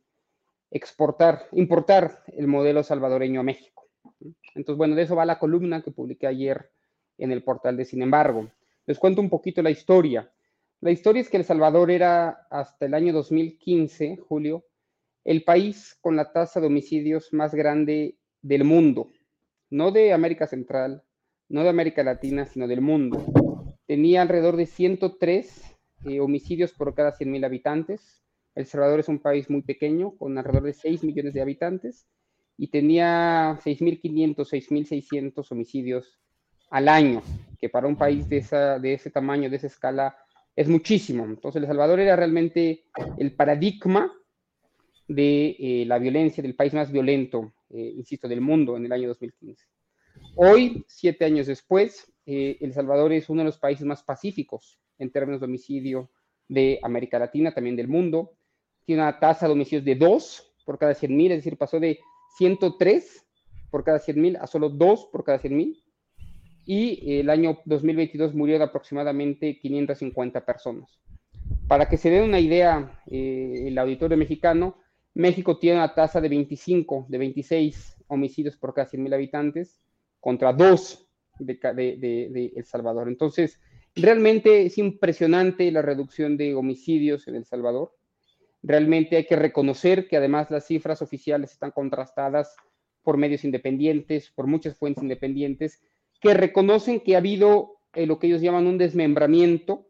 exportar, importar el modelo salvadoreño a México. Entonces, bueno, de eso va la columna que publiqué ayer en el portal de Sin embargo. Les cuento un poquito la historia. La historia es que El Salvador era hasta el año 2015, Julio, el país con la tasa de homicidios más grande del mundo, no de América Central, no de América Latina, sino del mundo. Tenía alrededor de 103 eh, homicidios por cada 100.000 habitantes. El Salvador es un país muy pequeño, con alrededor de 6 millones de habitantes, y tenía 6.500, 6.600 homicidios al año, que para un país de, esa, de ese tamaño, de esa escala, es muchísimo. Entonces, El Salvador era realmente el paradigma de eh, la violencia, del país más violento, eh, insisto, del mundo en el año 2015. Hoy, siete años después, eh, El Salvador es uno de los países más pacíficos en términos de homicidio de América Latina, también del mundo. Tiene una tasa de homicidios de 2 por cada 100.000, es decir, pasó de 103 por cada 100.000 a solo 2 por cada 100.000. Y el año 2022 murieron aproximadamente 550 personas. Para que se den una idea, eh, el auditorio mexicano, México tiene una tasa de 25, de 26 homicidios por cada 100.000 habitantes contra 2 de, El Salvador. Entonces, realmente es impresionante la reducción de homicidios en El Salvador. Realmente hay que reconocer que además las cifras oficiales están contrastadas por medios independientes, por muchas fuentes independientes, que reconocen que ha habido eh, lo que ellos llaman un desmembramiento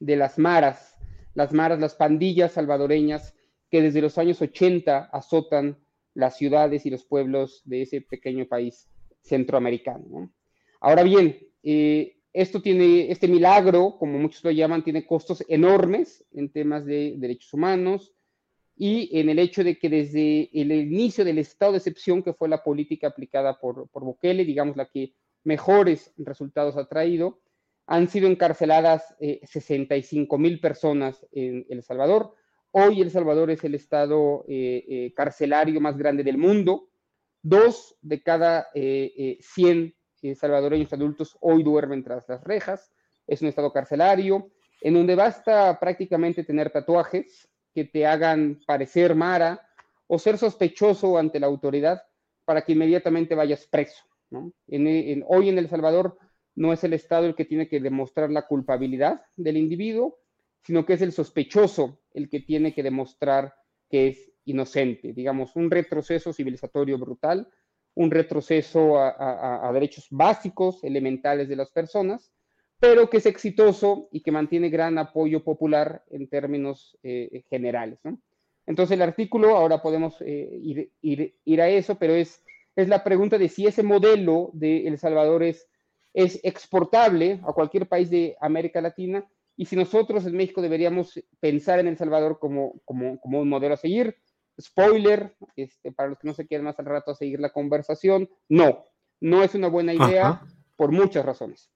de las maras, las maras, las pandillas salvadoreñas que desde los años 80 azotan las ciudades y los pueblos de ese pequeño país centroamericano. Ahora bien, eh, esto tiene, este milagro, como muchos lo llaman, tiene costos enormes en temas de derechos humanos y en el hecho de que desde el inicio del estado de excepción, que fue la política aplicada por, por Bukele, digamos la que mejores resultados ha traído, han sido encarceladas 65 eh, mil personas en El Salvador. Hoy El Salvador es el estado eh, carcelario más grande del mundo. Dos de cada 100 salvadoreños adultos hoy duermen tras las rejas, es un estado carcelario, en donde basta prácticamente tener tatuajes que te hagan parecer Mara o ser sospechoso ante la autoridad para que inmediatamente vayas preso. hoy en El Salvador no es el Estado el que tiene que demostrar la culpabilidad del individuo, sino que es el sospechoso el que tiene que demostrar que es inocente, digamos, un retroceso civilizatorio brutal un retroceso a, derechos básicos, elementales de las personas, pero que es exitoso y que mantiene gran apoyo popular en términos eh, generales. Entonces el artículo, ahora podemos eh, ir, a eso, pero es, es la pregunta de si ese modelo de El Salvador es, es exportable a cualquier país de América Latina y si nosotros en México deberíamos pensar en El Salvador como, como, como un modelo a seguir spoiler, este, para los que no se quieren más al rato seguir la conversación, no, no es una buena idea por muchas razones.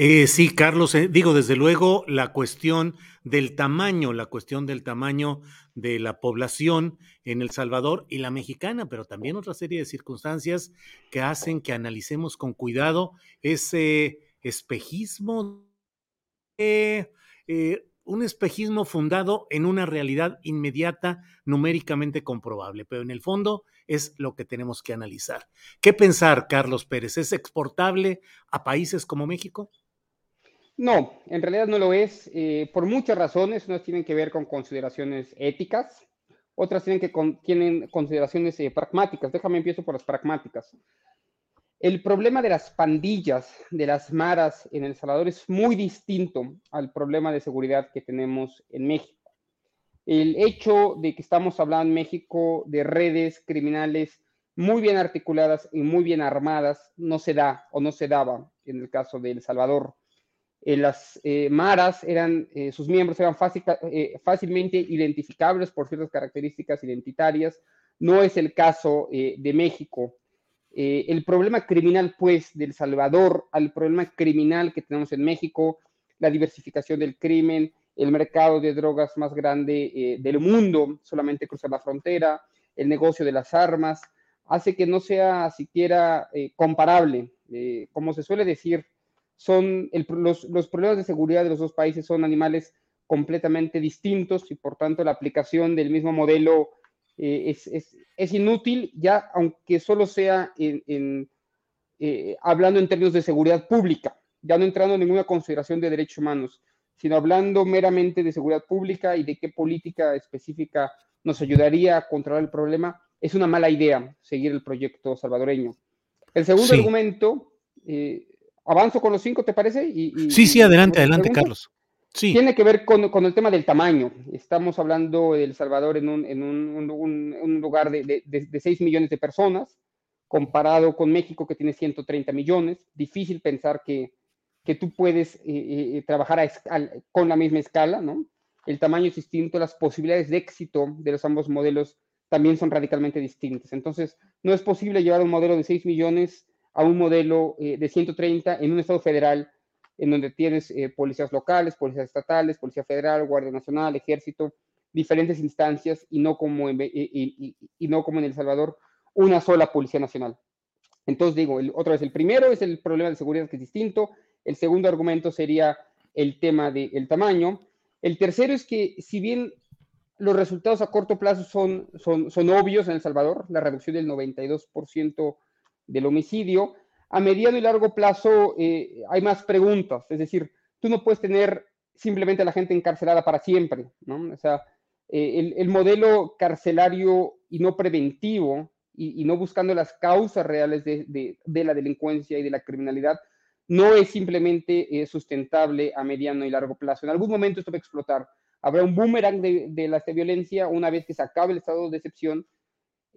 Eh, sí, Carlos, eh, digo, desde luego la cuestión del tamaño, la cuestión del tamaño de la población en El Salvador y la mexicana, pero también otra serie de circunstancias que hacen que analicemos con cuidado ese espejismo de eh, un espejismo fundado en una realidad inmediata, numéricamente comprobable, pero en el fondo es lo que tenemos que analizar. ¿Qué pensar, Carlos Pérez? ¿Es exportable a países como México? No, en realidad no lo es, eh, por muchas razones. Unas tienen que ver con consideraciones éticas, otras tienen, que tienen consideraciones eh, pragmáticas. Déjame empiezo por las pragmáticas. El problema de las pandillas, de las maras en El Salvador es muy distinto al problema de seguridad que tenemos en México. El hecho de que estamos hablando en México de redes criminales muy bien articuladas y muy bien armadas no se da o no se daba en el caso de El Salvador. Eh, las eh, maras eran, eh, sus miembros eran fácilmente identificables por ciertas características identitarias. No es el caso de México eh, el problema criminal, pues, del Salvador al problema criminal que tenemos en México, la diversificación del crimen, el mercado de drogas más grande eh, del mundo, solamente cruzar la frontera, el negocio de las armas, hace que no sea siquiera eh, comparable. como se suele decir, son los, los problemas de seguridad de los dos países son animales completamente distintos y por tanto la aplicación del mismo modelo eh, es, inútil, ya aunque solo sea en, eh, hablando en términos de seguridad pública, ya no entrando en ninguna consideración de derechos humanos, sino hablando meramente de seguridad pública y de qué política específica nos ayudaría a controlar el problema, es una mala idea seguir el proyecto salvadoreño. El segundo argumento, eh, avanzo con los cinco, ¿te parece? Y, sí, sí, adelante, adelante, Carlos. Tiene que ver con, el tema del tamaño. Estamos hablando de El Salvador en un, lugar de, de, de, 6 millones de personas, comparado con México que tiene 130 millones. Difícil pensar que, tú puedes eh, eh, trabajar a con la misma escala. El tamaño es distinto, las posibilidades de éxito de los ambos modelos también son radicalmente distintas. Entonces, no es posible llevar un modelo de 6 millones a un modelo eh, de 130 en un estado federal en donde tienes eh, policías locales, policías estatales, policía federal, guardia nacional, ejército, diferentes instancias y no como en, y, no como en El Salvador, una sola policía nacional. Entonces digo, otra vez, el primero es el problema de seguridad que es distinto, el segundo argumento sería el tema del tamaño, el tercero es que si bien los resultados a corto plazo son, son, son obvios en El Salvador, la reducción del 92% del homicidio, a mediano y largo plazo eh, hay más preguntas, es decir, tú no puedes tener simplemente a la gente encarcelada para siempre, ¿no? O sea, eh, el, modelo carcelario y no preventivo y, no buscando las causas reales de, la delincuencia y de la criminalidad no es simplemente eh, sustentable a mediano y largo plazo. En algún momento esto va a explotar. Habrá un boomerang de, la violencia una vez que se acabe el estado de excepción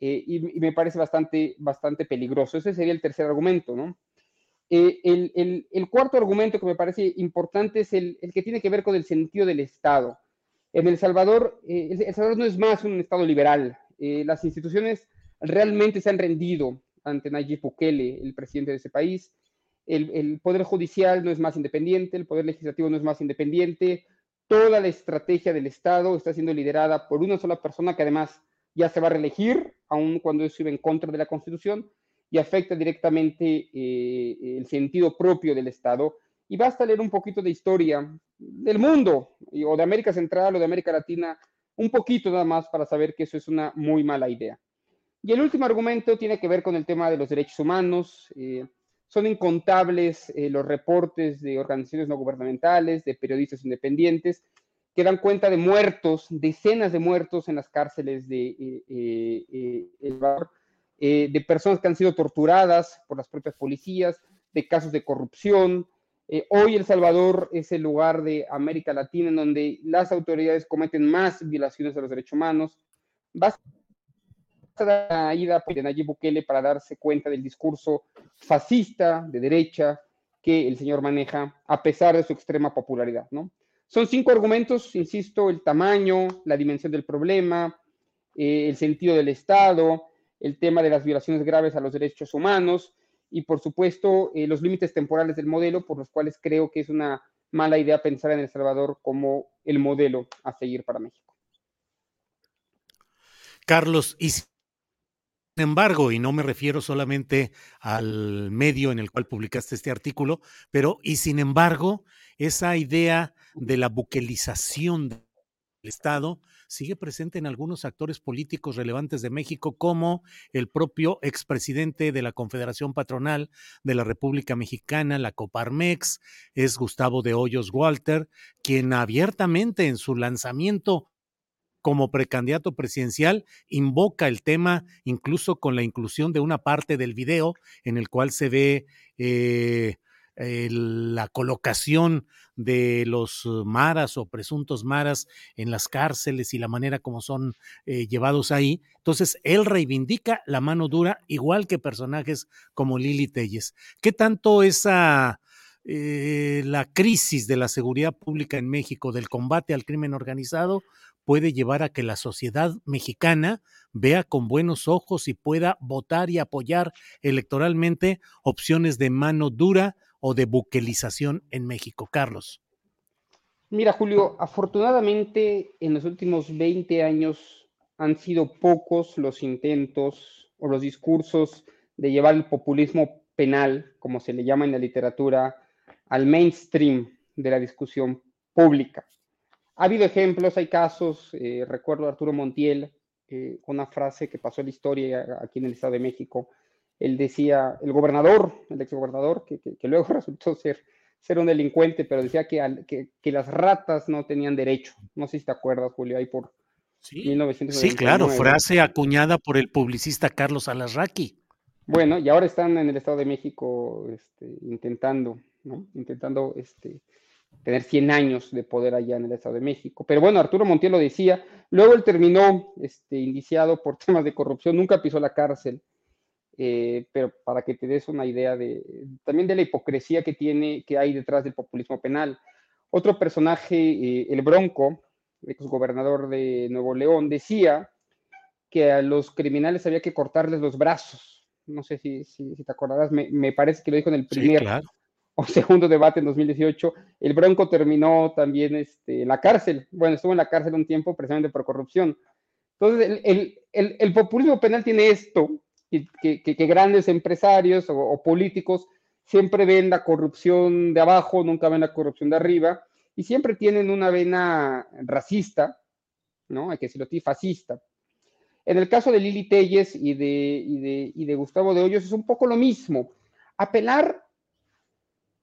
eh, y, me parece bastante, bastante peligroso. Ese sería el tercer argumento, ¿no? Eh, el, cuarto argumento que me parece importante es el, que tiene que ver con el sentido del Estado. En El Salvador, eh, El Salvador no es más un Estado liberal. las instituciones realmente se han rendido ante Nayib Bukele, el presidente de ese país. El, el, Poder Judicial no es más independiente, el Poder Legislativo no es más independiente. Toda la estrategia del Estado está siendo liderada por una sola persona que además ya se va a reelegir, aun cuando eso iba en contra de la Constitución, y afecta directamente eh, el sentido propio del Estado. Y basta leer un poquito de historia del mundo, o de América Central o de América Latina, un poquito nada más para saber que eso es una muy mala idea. Y el último argumento tiene que ver con el tema de los derechos humanos. Eh, son incontables eh, los reportes de organizaciones no gubernamentales, de periodistas independientes, que dan cuenta de muertos, decenas de muertos en las cárceles de eh, eh, El eh, de personas que han sido torturadas por las propias policías, de casos de corrupción. hoy El Salvador es el lugar de América Latina en donde las autoridades cometen más violaciones a los derechos humanos. Basta la ida de Nayib Bukele para darse cuenta del discurso fascista de derecha que el señor maneja a pesar de su extrema popularidad, ¿no? Son cinco argumentos, insisto, el tamaño, la dimensión del problema, eh, el sentido del Estado, el tema de las violaciones graves a los derechos humanos y, por supuesto, eh, los límites temporales del modelo, por los cuales creo que es una mala idea pensar en El Salvador como el modelo a seguir para México. Carlos, y sin embargo, y no me refiero solamente al medio en el cual publicaste este artículo, pero y sin embargo, esa idea de la buquelización del Estado sigue presente en algunos actores políticos relevantes de México, como el propio expresidente de la Confederación Patronal de la República Mexicana, la Coparmex, es Gustavo de Hoyos Walter, quien abiertamente en su lanzamiento como precandidato presidencial invoca el tema incluso con la inclusión de una parte del video en el cual se ve eh, la colocación de los maras o presuntos maras en las cárceles y la manera como son eh, llevados ahí. Entonces, él reivindica la mano dura, igual que personajes como Lili Telles. ¿Qué tanto esa... Eh, la crisis de la seguridad pública en México, del combate al crimen organizado, puede llevar a que la sociedad mexicana vea con buenos ojos y pueda votar y apoyar electoralmente opciones de mano dura o de buquelización en México. Carlos. Mira, Julio, afortunadamente en los últimos 20 años han sido pocos los intentos o los discursos de llevar el populismo penal, como se le llama en la literatura, al mainstream de la discusión pública. Ha habido ejemplos, hay casos, eh, recuerdo a Arturo Montiel, eh, una frase que pasó en la historia aquí en el Estado de México, él decía, el gobernador, el exgobernador, que, que, que luego <laughs> resultó ser, ser un delincuente, pero decía que, que, las ratas no tenían derecho. No sé si te acuerdas, Julio, ahí por sí, Sí, claro, frase acuñada por el publicista Carlos Alasraqui. Bueno, y ahora están en el Estado de México este, intentando, ¿no? Intentando este, tener 100 años de poder allá en el Estado de México. Pero bueno, Arturo Montiel lo decía, luego él terminó este, indiciado por <laughs> temas de corrupción, nunca pisó la cárcel, eh, pero para que te des una idea de, también de la hipocresía que tiene, que hay detrás del populismo penal. Otro personaje, eh, el Bronco, exgobernador de Nuevo León, decía que a los criminales había que cortarles los brazos. No sé si, si, te acordarás, me, me, parece que lo dijo en el primer o segundo debate en 2018. El Bronco terminó también este, en la cárcel. Bueno, estuvo en la cárcel un tiempo precisamente por corrupción. Entonces, el, el, el populismo penal tiene esto, que, que, que grandes empresarios o, o políticos siempre ven la corrupción de abajo, nunca ven la corrupción de arriba, y siempre tienen una vena racista, ¿no? Hay que decirlo así, fascista. En el caso de Lili Telles y de, y de, y de Gustavo de Hoyos es un poco lo mismo. Apelar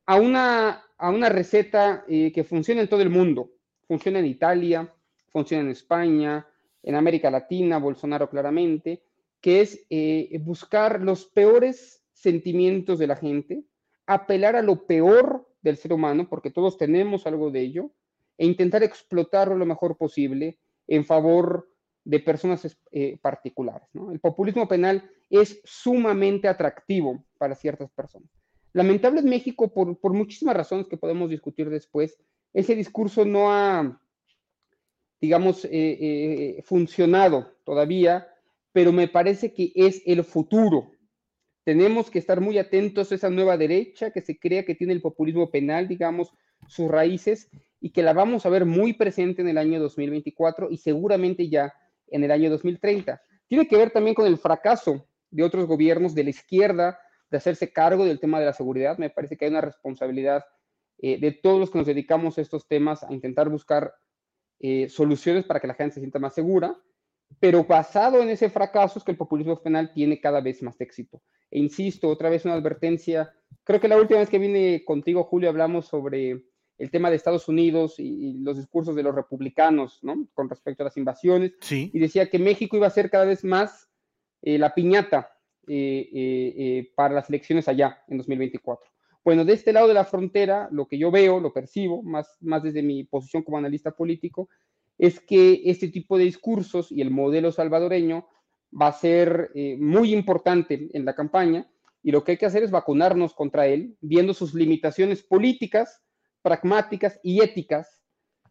a una, a una receta eh, que funciona en todo el mundo. Funciona en Italia, funciona en España, en América Latina, Bolsonaro claramente, que es eh, buscar los peores sentimientos de la gente, apelar a lo peor del ser humano, porque todos tenemos algo de ello, e intentar explotarlo lo mejor posible en favor de personas eh, particulares. El populismo penal es sumamente atractivo para ciertas personas. Lamentable en México, por, por muchísimas razones que podemos discutir después, ese discurso no ha, digamos, eh, eh, funcionado todavía, pero me parece que es el futuro tenemos que estar muy atentos a esa nueva derecha que se crea que tiene el populismo penal, digamos, sus raíces, y que la vamos a ver muy presente en el año 2024 y seguramente ya en el año 2030. Tiene que ver también con el fracaso de otros gobiernos de la izquierda de hacerse cargo del tema de la seguridad. Me parece que hay una responsabilidad eh, de todos los que nos dedicamos a estos temas a intentar buscar eh, soluciones para que la gente se sienta más segura, pero basado en ese fracaso es que el populismo penal tiene cada vez más éxito. E insisto, otra vez una advertencia. Creo que la última vez que vine contigo, Julio, hablamos sobre el tema de Estados Unidos y, los discursos de los republicanos, ¿no? Con respecto a las invasiones. Sí. Y decía que México iba a ser cada vez más eh, la piñata para las elecciones allá en 2024. Bueno, de este lado de la frontera, lo que yo veo, lo percibo, más, más desde mi posición como analista político, es que este tipo de discursos y el modelo salvadoreño va a ser eh, muy importante en la campaña y lo que hay que hacer es vacunarnos contra él, viendo sus limitaciones políticas, pragmáticas y éticas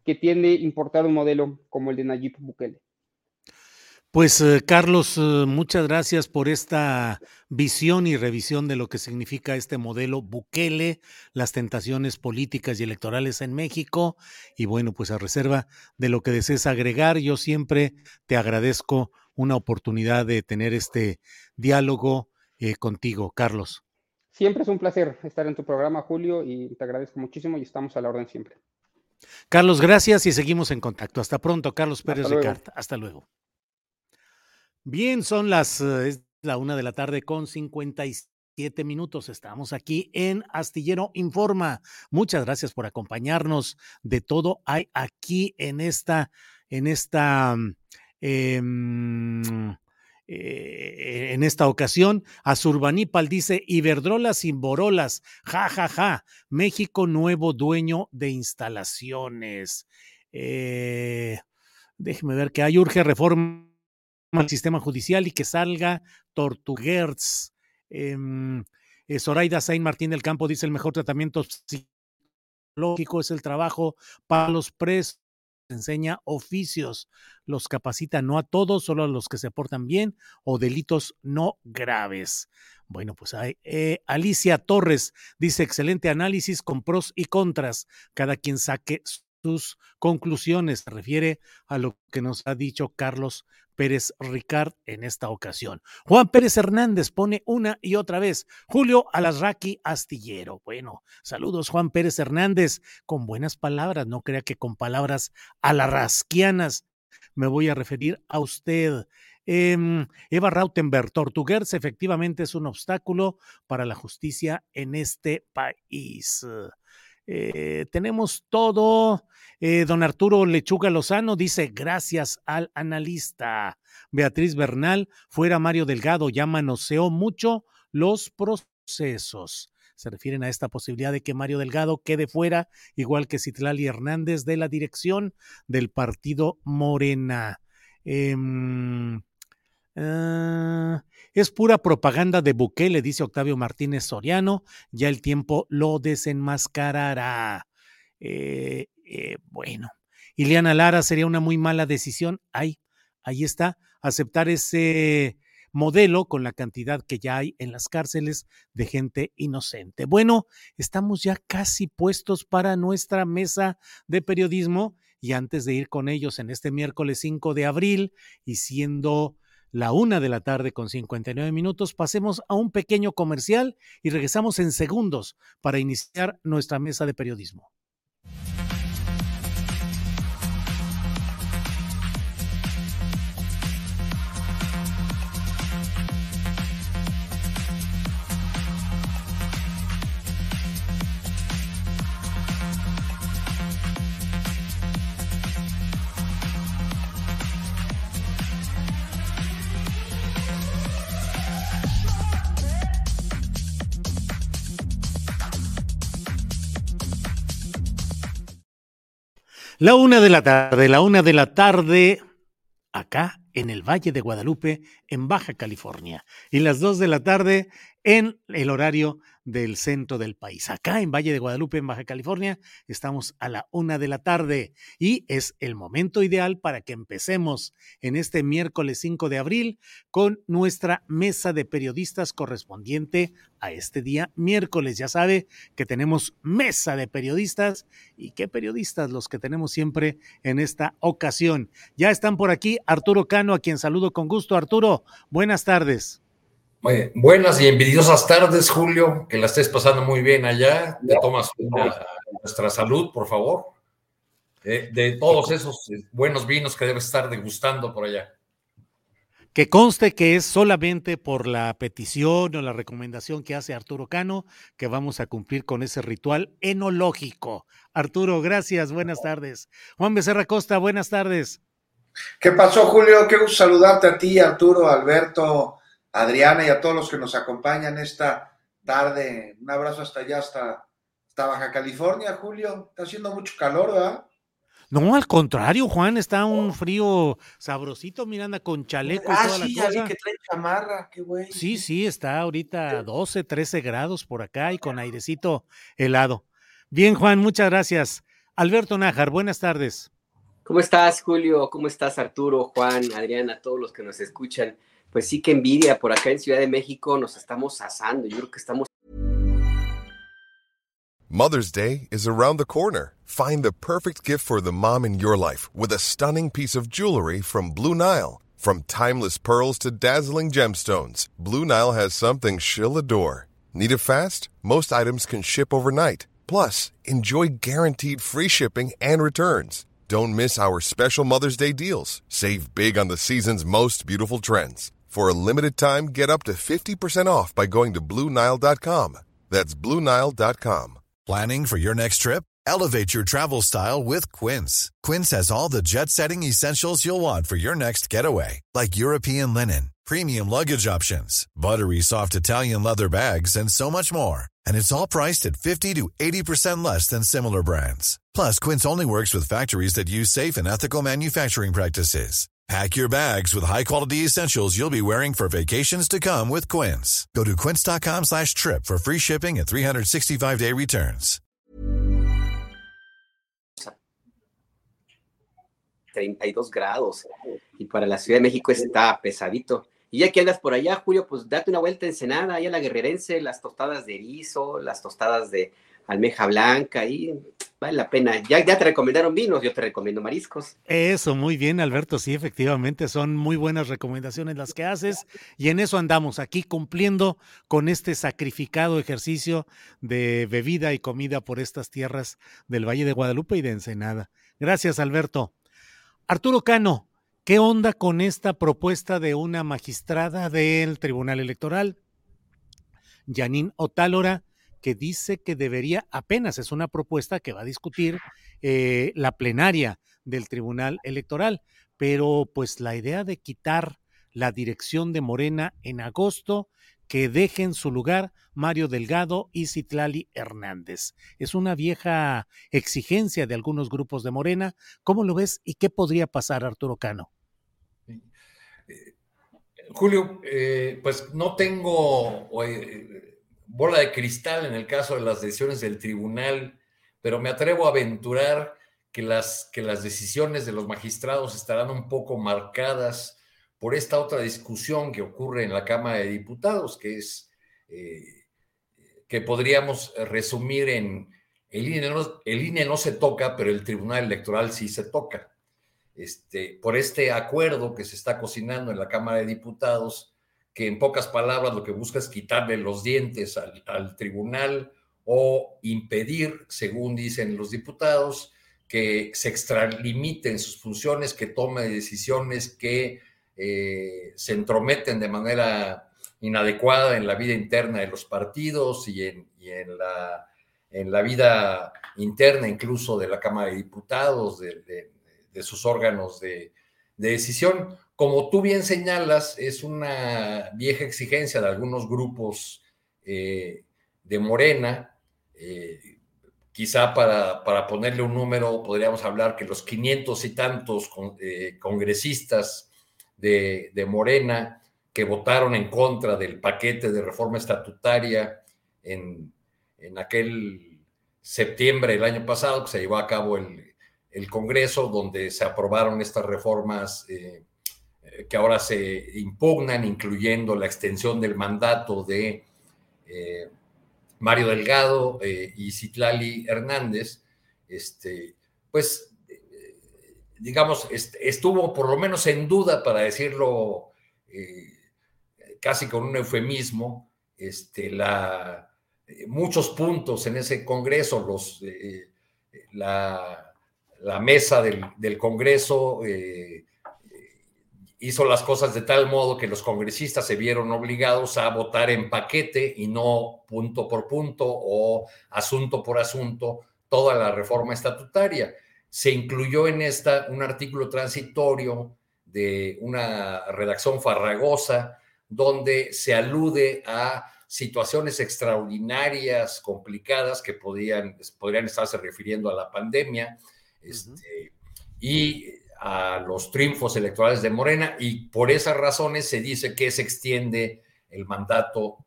que tiende importar un modelo como el de Nayib Bukele. Pues eh, Carlos, eh, muchas gracias por esta visión y revisión de lo que significa este modelo Bukele, las tentaciones políticas y electorales en México. Y bueno, pues a reserva de lo que desees agregar, yo siempre te agradezco una oportunidad de tener este diálogo eh, contigo, Carlos. Siempre es un placer estar en tu programa, Julio, y te agradezco muchísimo y estamos a la orden siempre. Carlos, gracias y seguimos en contacto. Hasta pronto, Carlos Pérez. Ricard. Hasta luego. Bien, son las eh, es la una de la tarde con 57 minutos. Estamos aquí en Astillero Informa. Muchas gracias por acompañarnos. De todo hay aquí en esta, en esta, em, eh, en esta ocasión, Azurbanipal dice, Iberdrola sin borolas, ja, ja, ja, México nuevo dueño de instalaciones. Eh, déjeme ver que hay urge reforma al sistema judicial y que salga Tortuguerz. Eh, eh, Zoraida Sain Martín del Campo dice el mejor tratamiento psicológico es el trabajo para los presos enseña oficios, los capacita no a todos, solo a los que se portan bien o delitos no graves. Bueno, pues hay, eh, Alicia Torres dice excelente análisis con pros y contras, cada quien saque sus conclusiones, se refiere a lo que nos ha dicho Carlos Pérez Ricard en esta ocasión. Juan Pérez Hernández pone una y otra vez Julio Alasraqui Astillero. Bueno, saludos Juan Pérez Hernández con buenas palabras, no crea que con palabras alarrasquianas me voy a referir a usted. Eh, Eva Rautenberg, Tortuguers efectivamente es un obstáculo para la justicia en este país. Eh, tenemos todo. Eh, don Arturo Lechuga Lozano dice, gracias al analista. Beatriz Bernal, fuera Mario Delgado, ya manoseó mucho los procesos. Se refieren a esta posibilidad de que Mario Delgado quede fuera, igual que Citlali Hernández, de la dirección del partido Morena. Em, ah, es pura propaganda de Bukele, dice Octavio Martínez Soriano. Ya el tiempo lo desenmascarará. Eh, eh, bueno, Ileana Lara sería una muy mala decisión. Ay, ahí está, aceptar ese modelo con la cantidad que ya hay en las cárceles de gente inocente. Bueno, estamos ya casi puestos para nuestra mesa de periodismo y antes de ir con ellos en este miércoles 5 de abril y siendo la una de la tarde con 59 minutos, pasemos a un pequeño comercial y regresamos en segundos para iniciar nuestra mesa de periodismo. La una de la tarde, la una de la tarde, acá en el Valle de Guadalupe, en Baja California. Y las dos de la tarde en el horario del centro del país. Acá en Valle de Guadalupe, en Baja California, estamos a la una de la tarde y es el momento ideal para que empecemos en este miércoles 5 de abril con nuestra mesa de periodistas correspondiente a este día miércoles. Ya sabe que tenemos mesa de periodistas y qué periodistas los que tenemos siempre en esta ocasión. Ya están por aquí Arturo Cano, a quien saludo con gusto. Arturo, buenas tardes buenas y envidiosas tardes, Julio. Que la estés pasando muy bien allá. Te tomas nuestra salud, por favor. de todos esos eh, buenos vinos que debes estar degustando por allá. Que conste que es solamente por la petición o la recomendación que hace Arturo Cano que vamos a cumplir con ese ritual enológico. Arturo, gracias, buenas tardes. Juan Becerra Costa, buenas tardes. ¿Qué pasó, Julio? Qué gusto saludarte a ti, Arturo, Alberto, Adriana y a todos los que nos acompañan esta tarde. Un abrazo hasta allá, hasta, Baja California, Julio. Está haciendo mucho calor, ¿verdad? No, al contrario, Juan, está un frío sabrosito, Miranda, con chaleco y ah, toda sí, la ya vi que trae chamarra, qué güey. Sí, sí, está ahorita 12, 13 grados por acá y con airecito helado. Bien, Juan, muchas gracias. Alberto Nájar, buenas tardes. ¿Cómo estás, Julio? ¿Cómo estás, Arturo, Juan, Adriana, todos los que nos escuchan? Pues sí que envidia. Por acá en Ciudad de México nos estamos asando. Yo creo que estamos. Mother's Day is around the corner. Find the perfect gift for the mom in your life with a stunning piece of jewelry from Blue Nile. From timeless pearls to dazzling gemstones, Blue Nile has something she'll adore. Need it fast? Most items can ship overnight. Plus, enjoy guaranteed free shipping and returns. Don't miss our special Mother's Day deals. Save big on the season's most beautiful trends. For a limited time, get up to 50% off by going to Bluenile.com. That's Bluenile.com. Planning for your next trip? Elevate your travel style with Quince. Quince has all the jet setting essentials you'll want for your next getaway, like European linen, premium luggage options, buttery soft Italian leather bags, and so much more. And it's all priced at 50 to 80% less than similar brands. Plus, Quince only works with factories that use safe and ethical manufacturing practices. Pack your bags with high-quality essentials you'll be wearing for vacations to come with Quince. Go to quince.com slash trip for free shipping and 365-day returns. 32 grados. Y para la Ciudad de México está pesadito. Y ya que andas por allá, Julio, pues date una vuelta en Senada, ahí a la Guerrerense, las tostadas de erizo, las tostadas de almeja blanca, y vale la pena. Ya, te recomendaron vinos, yo te recomiendo mariscos. Eso, muy bien, Alberto. Sí, efectivamente, son muy buenas recomendaciones las que haces. Y en eso andamos aquí cumpliendo con este sacrificado ejercicio de bebida y comida por estas tierras del Valle de Guadalupe y de Ensenada. Gracias, Alberto. Arturo Cano, ¿qué onda con esta propuesta de una magistrada del Tribunal Electoral? Janine Otálora que dice que debería, apenas es una propuesta que va a discutir eh, la plenaria del Tribunal Electoral, pero pues la idea de quitar la dirección de Morena en agosto que dejen su lugar Mario Delgado y Citlali Hernández. Es una vieja exigencia de algunos grupos de Morena. ¿Cómo lo ves y qué podría pasar, Arturo Cano? Julio, eh, pues no tengo eh, bola de cristal en el caso de las decisiones del tribunal, pero me atrevo a aventurar que las, que las decisiones de los magistrados estarán un poco marcadas por esta otra discusión que ocurre en la Cámara de Diputados, que es eh, que podríamos resumir en el INE, no, INE no se toca, pero el Tribunal Electoral sí se toca. Este, por este acuerdo que se está cocinando en la Cámara de Diputados, que en pocas palabras lo que busca es quitarle los dientes al, al tribunal o impedir, según dicen los diputados, que se extralimiten sus funciones, que tome decisiones que eh, se entrometen de manera inadecuada en la vida interna de los partidos y en la, vida interna incluso de la Cámara de Diputados, de, sus órganos de, decisión. Como tú bien señalas, es una vieja exigencia de algunos grupos eh, de Morena, eh, quizá para, para, ponerle un número, podríamos hablar que los 500 y tantos eh, congresistas de, Morena que votaron en contra del paquete de reforma estatutaria en, aquel septiembre del año pasado, que se llevó a cabo el, Congreso, donde se aprobaron estas reformas eh, que ahora se impugnan, incluyendo la extensión del mandato de Mario Delgado eh, y Citlali Hernández, este, pues, eh, digamos, estuvo por lo menos en duda, para decirlo eh, casi con un eufemismo, este, la, muchos puntos en ese Congreso, los, la, la, mesa del, del Congreso hizo las cosas de tal modo que los congresistas se vieron obligados a votar en paquete y no punto por punto o asunto por asunto toda la reforma estatutaria. Se incluyó en esta un artículo transitorio de una redacción farragosa donde se alude a situaciones extraordinarias, complicadas, que podrían estarse refiriendo a la pandemia. Este, y a los triunfos electorales de Morena y por esas razones se dice que se extiende el mandato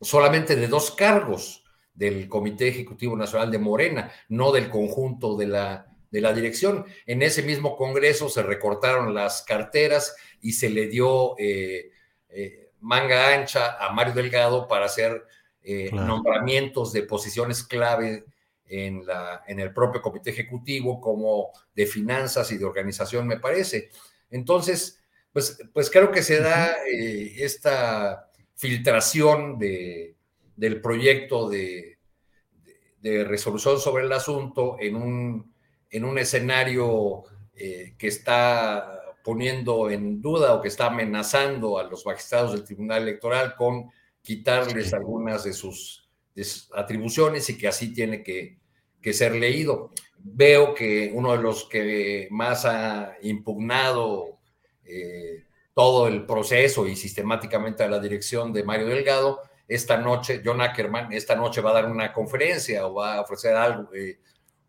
solamente de dos cargos del Comité Ejecutivo Nacional de Morena, no del conjunto de la, de la dirección. En ese mismo Congreso se recortaron las carteras y se le dio eh, eh, manga ancha a Mario Delgado para hacer eh, nombramientos de posiciones clave en, la, en el propio comité ejecutivo, como de finanzas y de organización, me parece. Entonces, pues, pues creo que se da eh, esta filtración de, del proyecto de, de, resolución sobre el asunto en un, en un escenario eh, que está poniendo en duda o que está amenazando a los magistrados del Tribunal Electoral con quitarles algunas de sus atribuciones y que así tiene que, ser leído. Veo que uno de los que más ha impugnado eh, todo el proceso y sistemáticamente a la dirección de Mario Delgado, esta noche, John Ackerman, esta noche va a dar una conferencia o va a ofrecer algo, eh,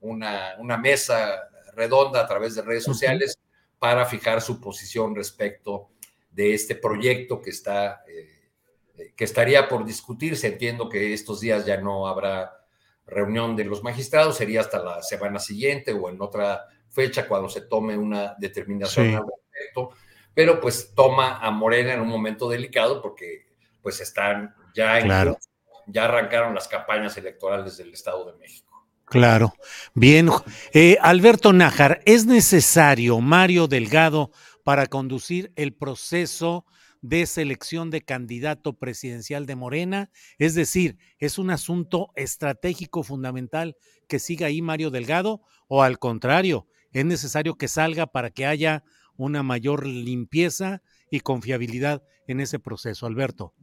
una, una, mesa redonda a través de redes sociales para fijar su posición respecto de este proyecto que está... Eh, que estaría por discutirse. Entiendo que estos días ya no habrá reunión de los magistrados, sería hasta la semana siguiente o en otra fecha cuando se tome una determinación al respecto, pero pues toma a Morena en un momento delicado porque pues están ya en ya arrancaron las campañas electorales del Estado de México. Claro. Bien, eh, Alberto Nájar, ¿es necesario Mario Delgado para conducir el proceso de selección de candidato presidencial de Morena. Es decir, ¿es un asunto estratégico fundamental que siga ahí Mario Delgado o al contrario, es necesario que salga para que haya una mayor limpieza y confiabilidad en ese proceso, Alberto?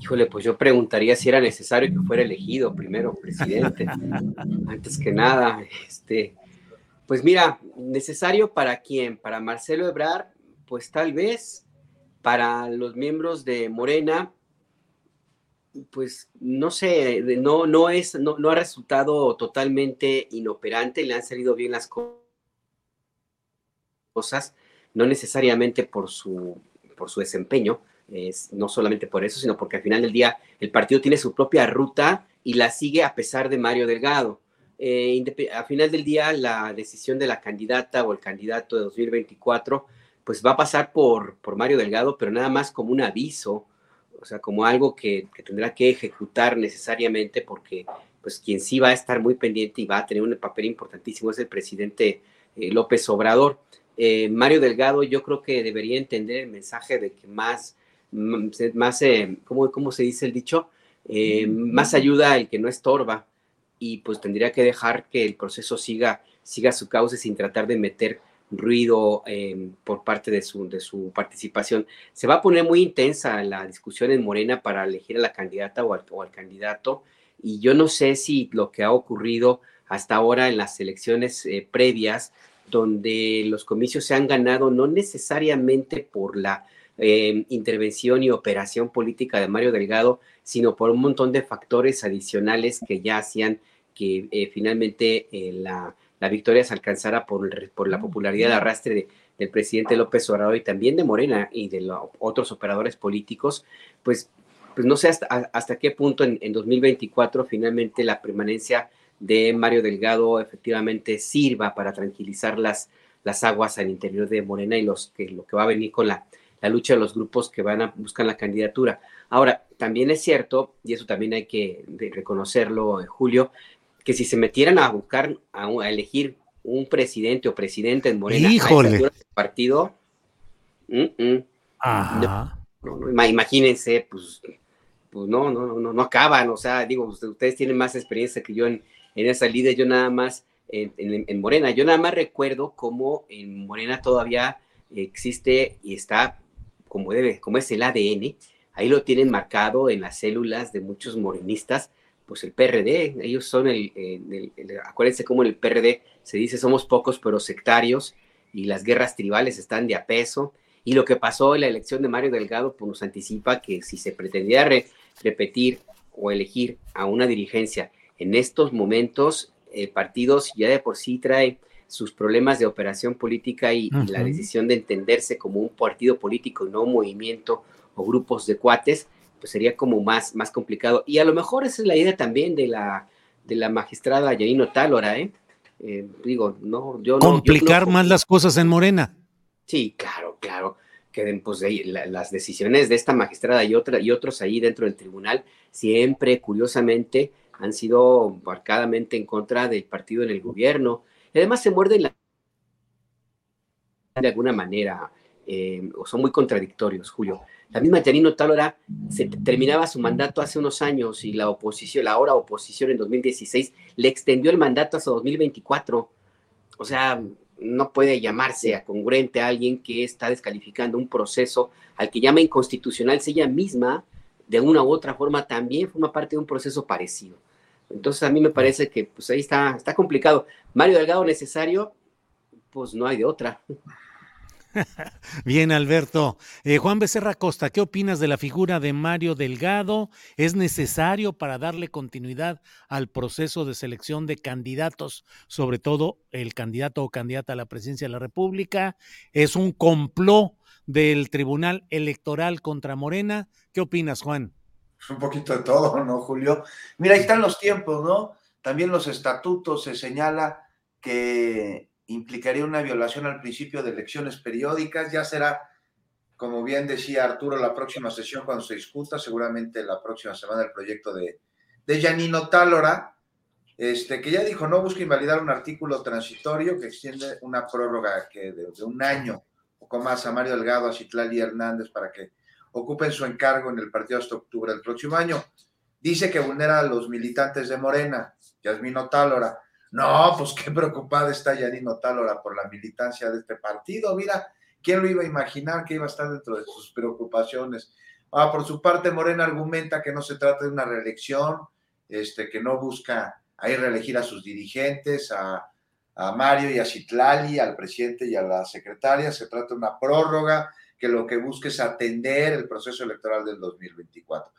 Híjole, pues yo preguntaría si era necesario que fuera elegido primero presidente. <laughs> Antes que nada, este, pues mira, necesario para quién? Para Marcelo Ebrard, pues tal vez para los miembros de Morena, pues no sé, no, no es, no, no ha resultado totalmente inoperante, le han salido bien las cosas, no necesariamente por su, por su desempeño, es, no solamente por eso, sino porque al final del día el partido tiene su propia ruta y la sigue a pesar de Mario Delgado. Eh, al final del día, la decisión de la candidata o el candidato de 2024, pues va a pasar por, por Mario Delgado, pero nada más como un aviso, o sea, como algo que, tendrá que ejecutar necesariamente, porque pues quien sí va a estar muy pendiente y va a tener un papel importantísimo es el presidente eh, López Obrador. Eh, Mario Delgado yo creo que debería entender el mensaje de que más, más ¿cómo, ¿cómo, se dice el dicho? más ayuda el que no estorba y pues tendría que dejar que el proceso siga, siga su cauce sin tratar de meter ruido eh, por parte de su, de su participación. Se va a poner muy intensa la discusión en Morena para elegir a la candidata o al, candidato y yo no sé si lo que ha ocurrido hasta ahora en las elecciones eh, previas, donde los comicios se han ganado no necesariamente por la eh, intervención y operación política de Mario Delgado, sino por un montón de factores adicionales que ya hacían que finalmente eh, la, victoria se alcanzara por, por la popularidad de arrastre del presidente López Obrador y también de Morena y de otros operadores políticos, pues, pues no sé hasta, hasta qué punto en, 2024 finalmente la permanencia de Mario Delgado efectivamente sirva para tranquilizar las, las aguas al interior de Morena y los que, lo que va a venir con la, la lucha de los grupos que van a buscar la candidatura. Ahora, también es cierto, y eso también hay que reconocerlo, Julio, que si se metieran a buscar, a, elegir un presidente o presidente en Morena, Híjole. partido, imagínense, pues, pues no, no, no, no acaban, o sea, digo, ustedes tienen más experiencia que yo en, esa líder, yo nada más en, Morena, yo nada más recuerdo cómo en Morena todavía existe y está como debe, como es el ADN, ahí lo tienen marcado en las células de muchos morenistas, pues el PRD, ellos son el, acuérdense cómo en el PRD se dice somos pocos pero sectarios y las guerras tribales están de a peso. Y lo que pasó en la elección de Mario Delgado pues nos anticipa que si se pretendía repetir o elegir a una dirigencia en estos momentos, el partido ya de por sí trae sus problemas de operación política y, y la decisión de entenderse como un partido político y no un movimiento o grupos de cuates, pues sería como más, más complicado. Y a lo mejor esa es la idea también de la, de la magistrada Yanino Tálora, ¿eh? ¿eh? digo, no, yo Complicar más las cosas en Morena. Sí, claro, claro. Que pues, las decisiones de esta magistrada y, otra, y otros ahí dentro del tribunal siempre, curiosamente, han sido marcadamente en contra del partido en el gobierno. Y además se muerden la de alguna manera, eh, o son muy contradictorios, Julio. La misma Janino Talora se terminaba su mandato hace unos años y la oposición, la ahora oposición en 2016, le extendió el mandato hasta 2024. O sea, no puede llamarse a congruente a alguien que está descalificando un proceso al que llama inconstitucional, si ella misma, de una u otra forma, también forma parte de un proceso parecido. Entonces, a mí me parece que pues ahí está, está complicado. Mario Delgado necesario, pues no hay de otra. <laughs> Bien, Alberto. Eh, Juan Becerra Costa, ¿qué opinas de la figura de Mario Delgado? ¿Es necesario para darle continuidad al proceso de selección de candidatos, sobre todo el candidato o candidata a la presidencia de la República? ¿Es un complot del Tribunal Electoral contra Morena? ¿Qué opinas, Juan? Un poquito de todo, ¿no, Julio? Mira, ahí están los tiempos, ¿no? También los estatutos se señala que implicaría una violación al principio de elecciones periódicas. Ya será, como bien decía Arturo, la próxima sesión cuando se discuta, seguramente la próxima semana, el proyecto de, de Janino Tálora, este, que ya dijo, no busca invalidar un artículo transitorio que extiende una prórroga que de, un año, poco más, a Mario Delgado, a Citlali Hernández para que ocupen su encargo en el partido hasta octubre del próximo año. Dice que vulnera a los militantes de Morena, Yasmino Tálora, no, pues qué preocupada está Yanino Tálora por la militancia de este partido. Mira, ¿quién lo iba a imaginar que iba a estar dentro de sus preocupaciones? Ah, por su parte, Morena argumenta que no se trata de una reelección, este, que no busca ahí reelegir a sus dirigentes, a, Mario y a Citlali, al presidente y a la secretaria. Se trata de una prórroga que lo que busca es atender el proceso electoral del 2024.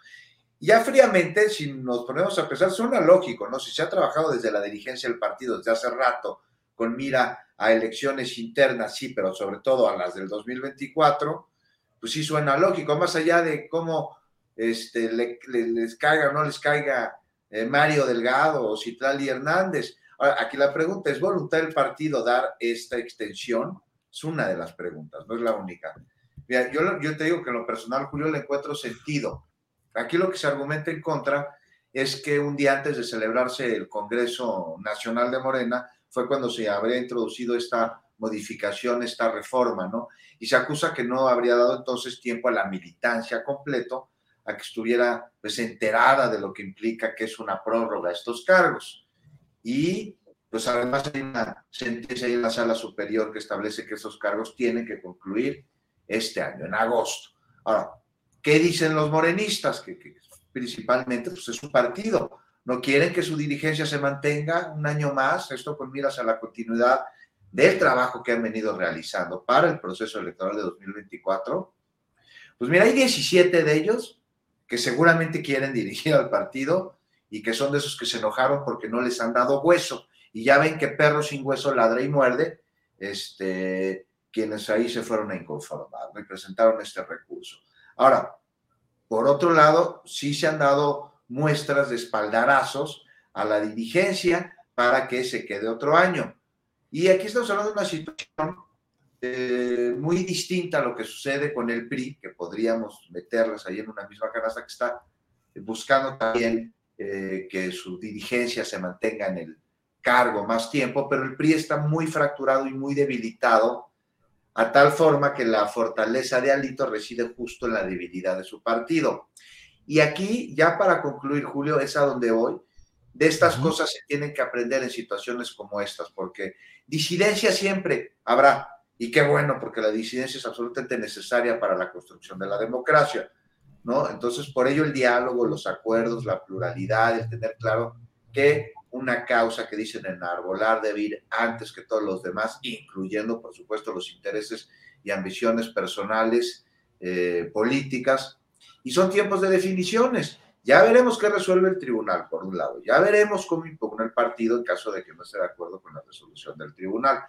Ya fríamente, si nos ponemos a pensar, suena lógico, ¿no? Si se ha trabajado desde la dirigencia del partido desde hace rato con mira a elecciones internas, sí, pero sobre todo a las del 2024, pues sí suena lógico, más allá de cómo este, les caiga o no les caiga eh, Mario Delgado o Citlali Hernández. aquí la pregunta, ¿es voluntad del partido dar esta extensión? Es una de las preguntas, no es la única. Mira, yo, yo te digo que en lo personal, Julio, le encuentro sentido Aquí lo que se argumenta en contra es que un día antes de celebrarse el Congreso Nacional de Morena fue cuando se habría introducido esta modificación, esta reforma, ¿no? Y se acusa que no habría dado entonces tiempo a la militancia completo a que estuviera pues enterada de lo que implica que es una prórroga a estos cargos. Y pues además hay una sentencia en la sala superior que establece que esos cargos tienen que concluir este año, en agosto. Ahora, ¿Qué dicen los morenistas? Que, principalmente pues, es un partido. No quieren que su dirigencia se mantenga un año más, esto con miras a la continuidad del trabajo que han venido realizando para el proceso electoral de 2024. Pues mira, hay 17 de ellos que seguramente quieren dirigir al partido y que son de esos que se enojaron porque no les han dado hueso. Y ya ven que perro sin hueso ladra y muerde, este, quienes ahí se fueron a inconformar presentaron este recurso. Ahora, por otro lado, sí se han dado muestras de espaldarazos a la dirigencia para que se quede otro año. Y aquí estamos hablando de una situación eh, muy distinta a lo que sucede con el PRI, que podríamos meterlas ahí en una misma canasta que está buscando también eh, que su dirigencia se mantenga en el cargo más tiempo, pero el PRI está muy fracturado y muy debilitado a tal forma que la fortaleza de Alito reside justo en la debilidad de su partido. Y aquí, ya para concluir, Julio, es a donde voy. De estas cosas se tienen que aprender en situaciones como estas, porque disidencia siempre habrá. Y qué bueno, porque la disidencia es absolutamente necesaria para la construcción de la democracia, ¿no? Entonces, por ello el diálogo, los acuerdos, la pluralidad, el tener claro que una causa que dicen enarbolar debe ir antes que todos los demás, incluyendo, por supuesto, los intereses y ambiciones personales, eh, políticas. Y son tiempos de definiciones. Ya veremos qué resuelve el tribunal, por un lado. Ya veremos cómo impugna el partido en caso de que no esté de acuerdo con la resolución del tribunal.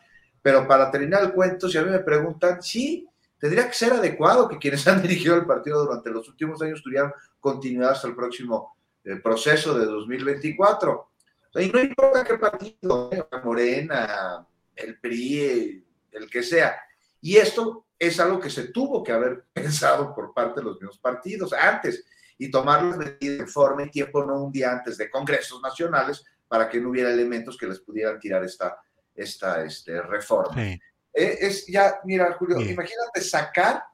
Pero para terminar el cuento, si a mí me preguntan, sí, tendría que ser adecuado que quienes <laughs> han dirigido el partido durante los últimos años tuvieran continuidad hasta el próximo eh, proceso de 2024 y no importa qué partido, ¿eh? Morena, el PRI, el que sea. Y esto es algo que se tuvo que haber <laughs> pensado por parte de los mismos partidos antes y tomar las medidas en forma y tiempo, no un día antes de congresos nacionales, para que no hubiera elementos que les pudieran tirar esta, esta este, reforma. Eh, es ya, mira, Julio, imagínate sacar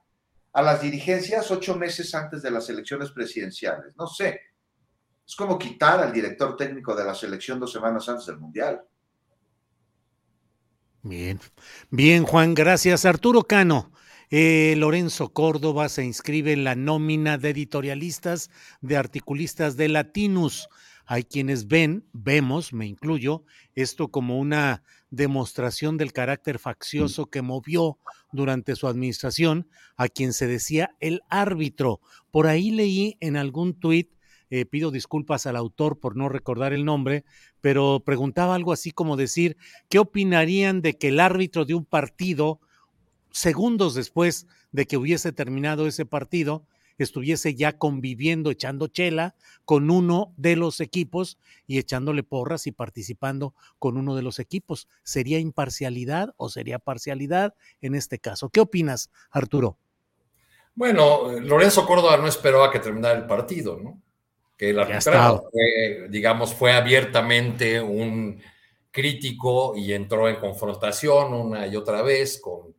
a las dirigencias ocho meses antes de las elecciones presidenciales. No sé, es como quitar al director técnico de la selección dos semanas antes del Mundial. Bien, bien, Juan, gracias. Arturo Cano. Eh, Lorenzo Córdoba se inscribe en la nómina de editorialistas, de articulistas de Latinus. Hay quienes ven, vemos, me incluyo, esto como una demostración del carácter faccioso que movió durante su administración a quien se decía el árbitro. Por ahí leí en algún tuit eh, pido disculpas al autor por no recordar el nombre, pero preguntaba algo así como decir, ¿qué opinarían de que el árbitro de un partido, segundos después de que hubiese terminado ese partido, estuviese ya conviviendo, echando chela con uno de los equipos y echándole porras y participando con uno de los equipos. ¿Sería imparcialidad o sería parcialidad en este caso? ¿Qué opinas, Arturo? Bueno, Lorenzo Córdoba no esperó a que terminara el partido, ¿no? Que el arbitraje, fue, digamos, fue abiertamente un crítico y entró en confrontación una y otra vez con,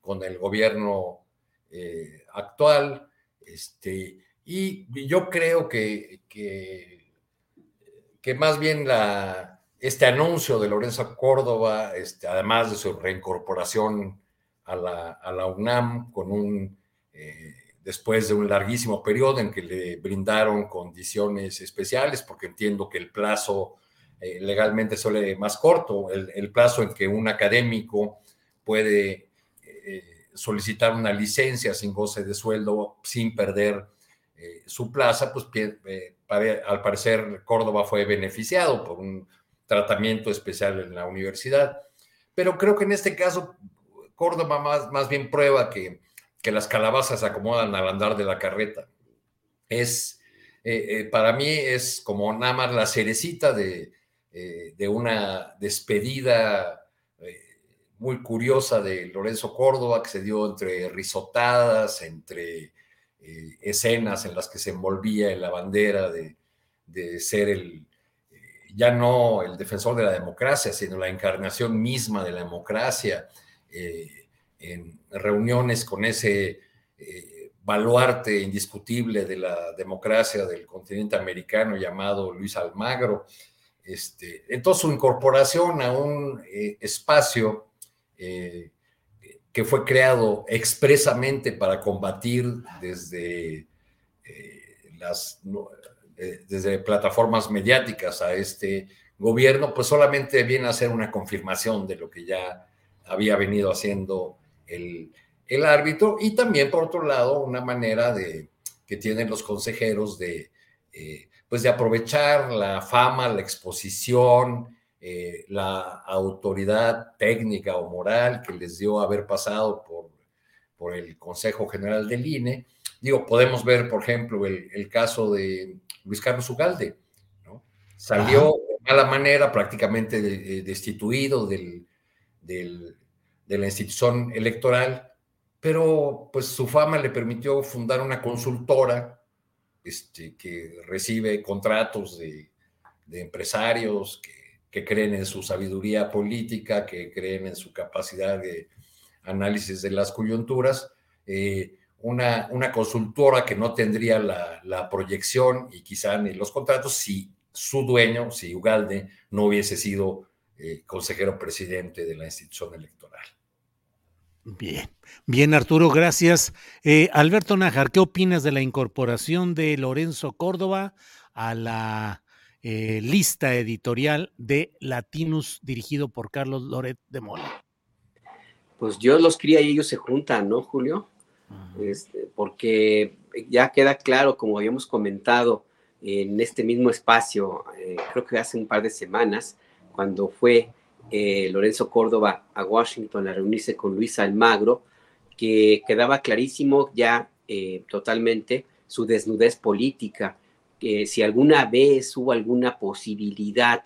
con el gobierno eh, actual. Este, y yo creo que, que, que, más bien la, este anuncio de Lorenzo Córdoba, este, además de su reincorporación a la, a la UNAM con un... Eh, después de un larguísimo periodo en que le brindaron condiciones especiales, porque entiendo que el plazo eh, legalmente suele más corto, el, plazo en que un académico puede eh, solicitar una licencia sin goce de sueldo, sin perder su plaza, pues al parecer Córdoba fue beneficiado por un tratamiento especial en la universidad. Pero creo que en este caso Córdoba más, más bien prueba que, que las calabazas se acomodan al andar de la carreta. Es, para mí es como nada más la cerecita de, de una despedida muy curiosa de Lorenzo Córdoba, que se dio entre risotadas, entre eh, escenas en las que se envolvía en la bandera de, ser el, eh, ya no el defensor de la democracia, sino la encarnación misma de la democracia, eh, en reuniones con ese baluarte indiscutible de la democracia del continente americano llamado Luis Almagro. Este, entonces su incorporación a un espacio eh, que fue creado expresamente para combatir desde, eh, las, eh, desde plataformas mediáticas a este gobierno, pues solamente viene a ser una confirmación de lo que ya había venido haciendo el, el árbitro y también, por otro lado, una manera de, que tienen los consejeros de, pues de aprovechar la fama, la exposición, eh, la autoridad técnica o moral que les dio haber pasado por, por el Consejo General del INE. Digo, podemos ver, por ejemplo, el, caso de Luis Carlos Ugalde, ¿no? Salió de mala manera, prácticamente eh, destituido del, del, de la institución electoral, pero pues su fama le permitió fundar una consultora este, que recibe contratos de, de empresarios, que que creen en su sabiduría política, que creen en su capacidad de análisis de las coyunturas, eh, una, una, consultora que no tendría la, proyección y quizá ni los contratos si su dueño, si Ugalde, no hubiese sido eh, consejero presidente de la institución electoral. Bien, bien Arturo, gracias. Eh, Alberto Nájar, ¿qué opinas de la incorporación de Lorenzo Córdoba a la eh, lista editorial de Latinus dirigido por Carlos Loret de Mola. Pues Dios los cría y ellos se juntan, ¿no, Julio? Este, porque ya queda claro, como habíamos comentado en este mismo espacio, eh, creo que hace un par de semanas, cuando fue eh, Lorenzo Córdoba a Washington a reunirse con Luis Almagro, que quedaba clarísimo ya totalmente su desnudez política si alguna vez hubo alguna posibilidad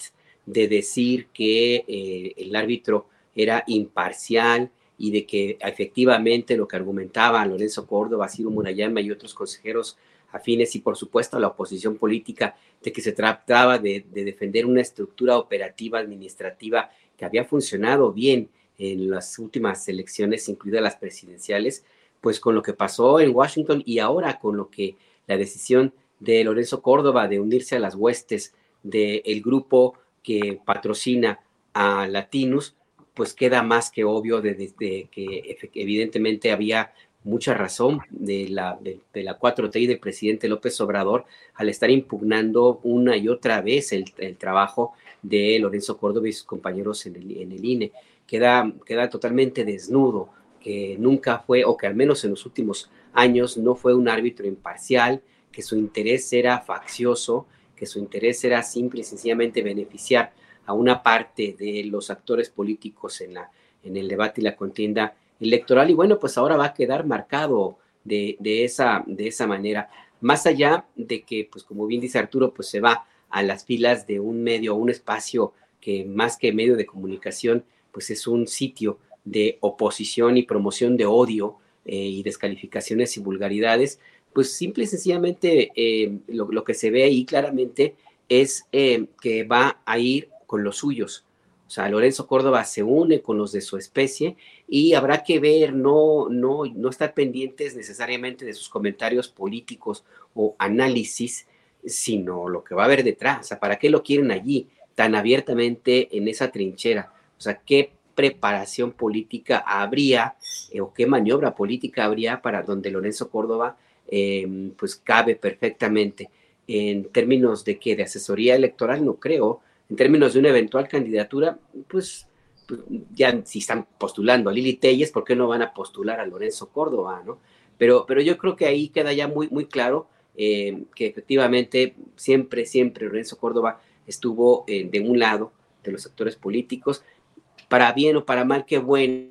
de decir que eh, el árbitro era imparcial y de que efectivamente lo que argumentaban Lorenzo Córdoba, Ciro Murayama y otros consejeros afines y por supuesto la oposición política de que se trataba de, defender una estructura operativa administrativa que había funcionado bien en las últimas elecciones, incluidas las presidenciales, pues con lo que pasó en Washington y ahora con lo que la decisión de Lorenzo Córdoba de unirse a las huestes del grupo que patrocina a Latinus, pues queda más que obvio de, que evidentemente había mucha razón de la, de, la 4T y del presidente López Obrador al estar impugnando una y otra vez el, trabajo de Lorenzo Córdoba y sus compañeros en el, en el INE. Queda, queda totalmente desnudo que nunca fue, o que al menos en los últimos años no fue un árbitro imparcial, que su interés era faccioso, que su interés era simple y sencillamente beneficiar a una parte de los actores políticos en, la, en el debate y la contienda electoral. Y bueno, pues ahora va a quedar marcado de, esa, de esa manera. Más allá de que, pues como bien dice Arturo, pues se va a las filas de un medio, un espacio que más que medio de comunicación, pues es un sitio de oposición y promoción de odio eh, y descalificaciones y vulgaridades, pues simple y sencillamente eh, lo, que se ve ahí claramente es eh, que va a ir con los suyos. O sea, Lorenzo Córdoba se une con los de su especie y habrá que ver, no, no, no estar pendientes necesariamente de sus comentarios políticos o análisis, sino lo que va a haber detrás. O sea, ¿para qué lo quieren allí tan abiertamente en esa trinchera? O sea, ¿qué preparación política habría eh, o qué maniobra política habría para donde Lorenzo Córdoba Em, pues cabe perfectamente. En términos de que de asesoría electoral, no creo. En términos de una eventual candidatura, pues, pues ya si están postulando a Lili Telles, ¿por qué no van a postular a Lorenzo Córdoba, no? Pero, pero yo creo que ahí queda ya muy, muy claro eh, que efectivamente siempre, siempre Lorenzo Córdoba estuvo eh, de un lado de los actores políticos, para bien o para mal, qué bueno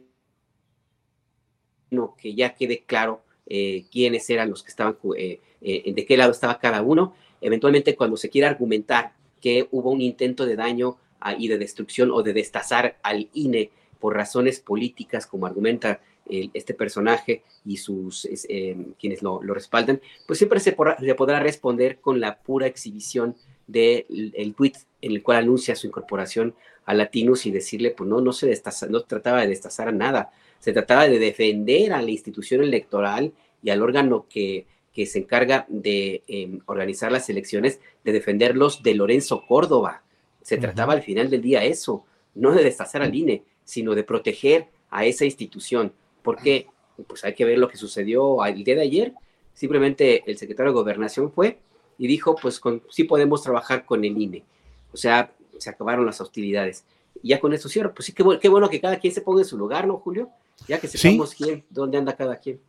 que ya quede claro eh, quiénes eran los que estaban, de qué lado estaba cada uno. Eventualmente, cuando se quiera argumentar que hubo un intento de daño ah, y de destrucción o de destazar al INE por razones políticas, como argumenta este personaje y sus em, quienes lo, respaldan, pues siempre se, podrá responder con la pura exhibición del de tweet en el cual anuncia su incorporación a Latinus y decirle, pues no, no se destaza, no trataba de destazar a nada, se trataba de defender a la institución electoral y al órgano que, que se encarga de em, organizar las elecciones, de defenderlos de Lorenzo Córdoba. Se trataba al final del día eso, no de destazar al INE, sino de proteger a esa institución. Porque pues hay que ver lo que sucedió el día de ayer. Simplemente el secretario de Gobernación fue y dijo, pues con, sí podemos trabajar con el INE. O sea, se acabaron las hostilidades. Y ya con eso cierro. Pues sí, qué, qué, bueno que cada quien se ponga en su lugar, ¿no, Julio? Ya que sepamos quién, dónde anda cada quien.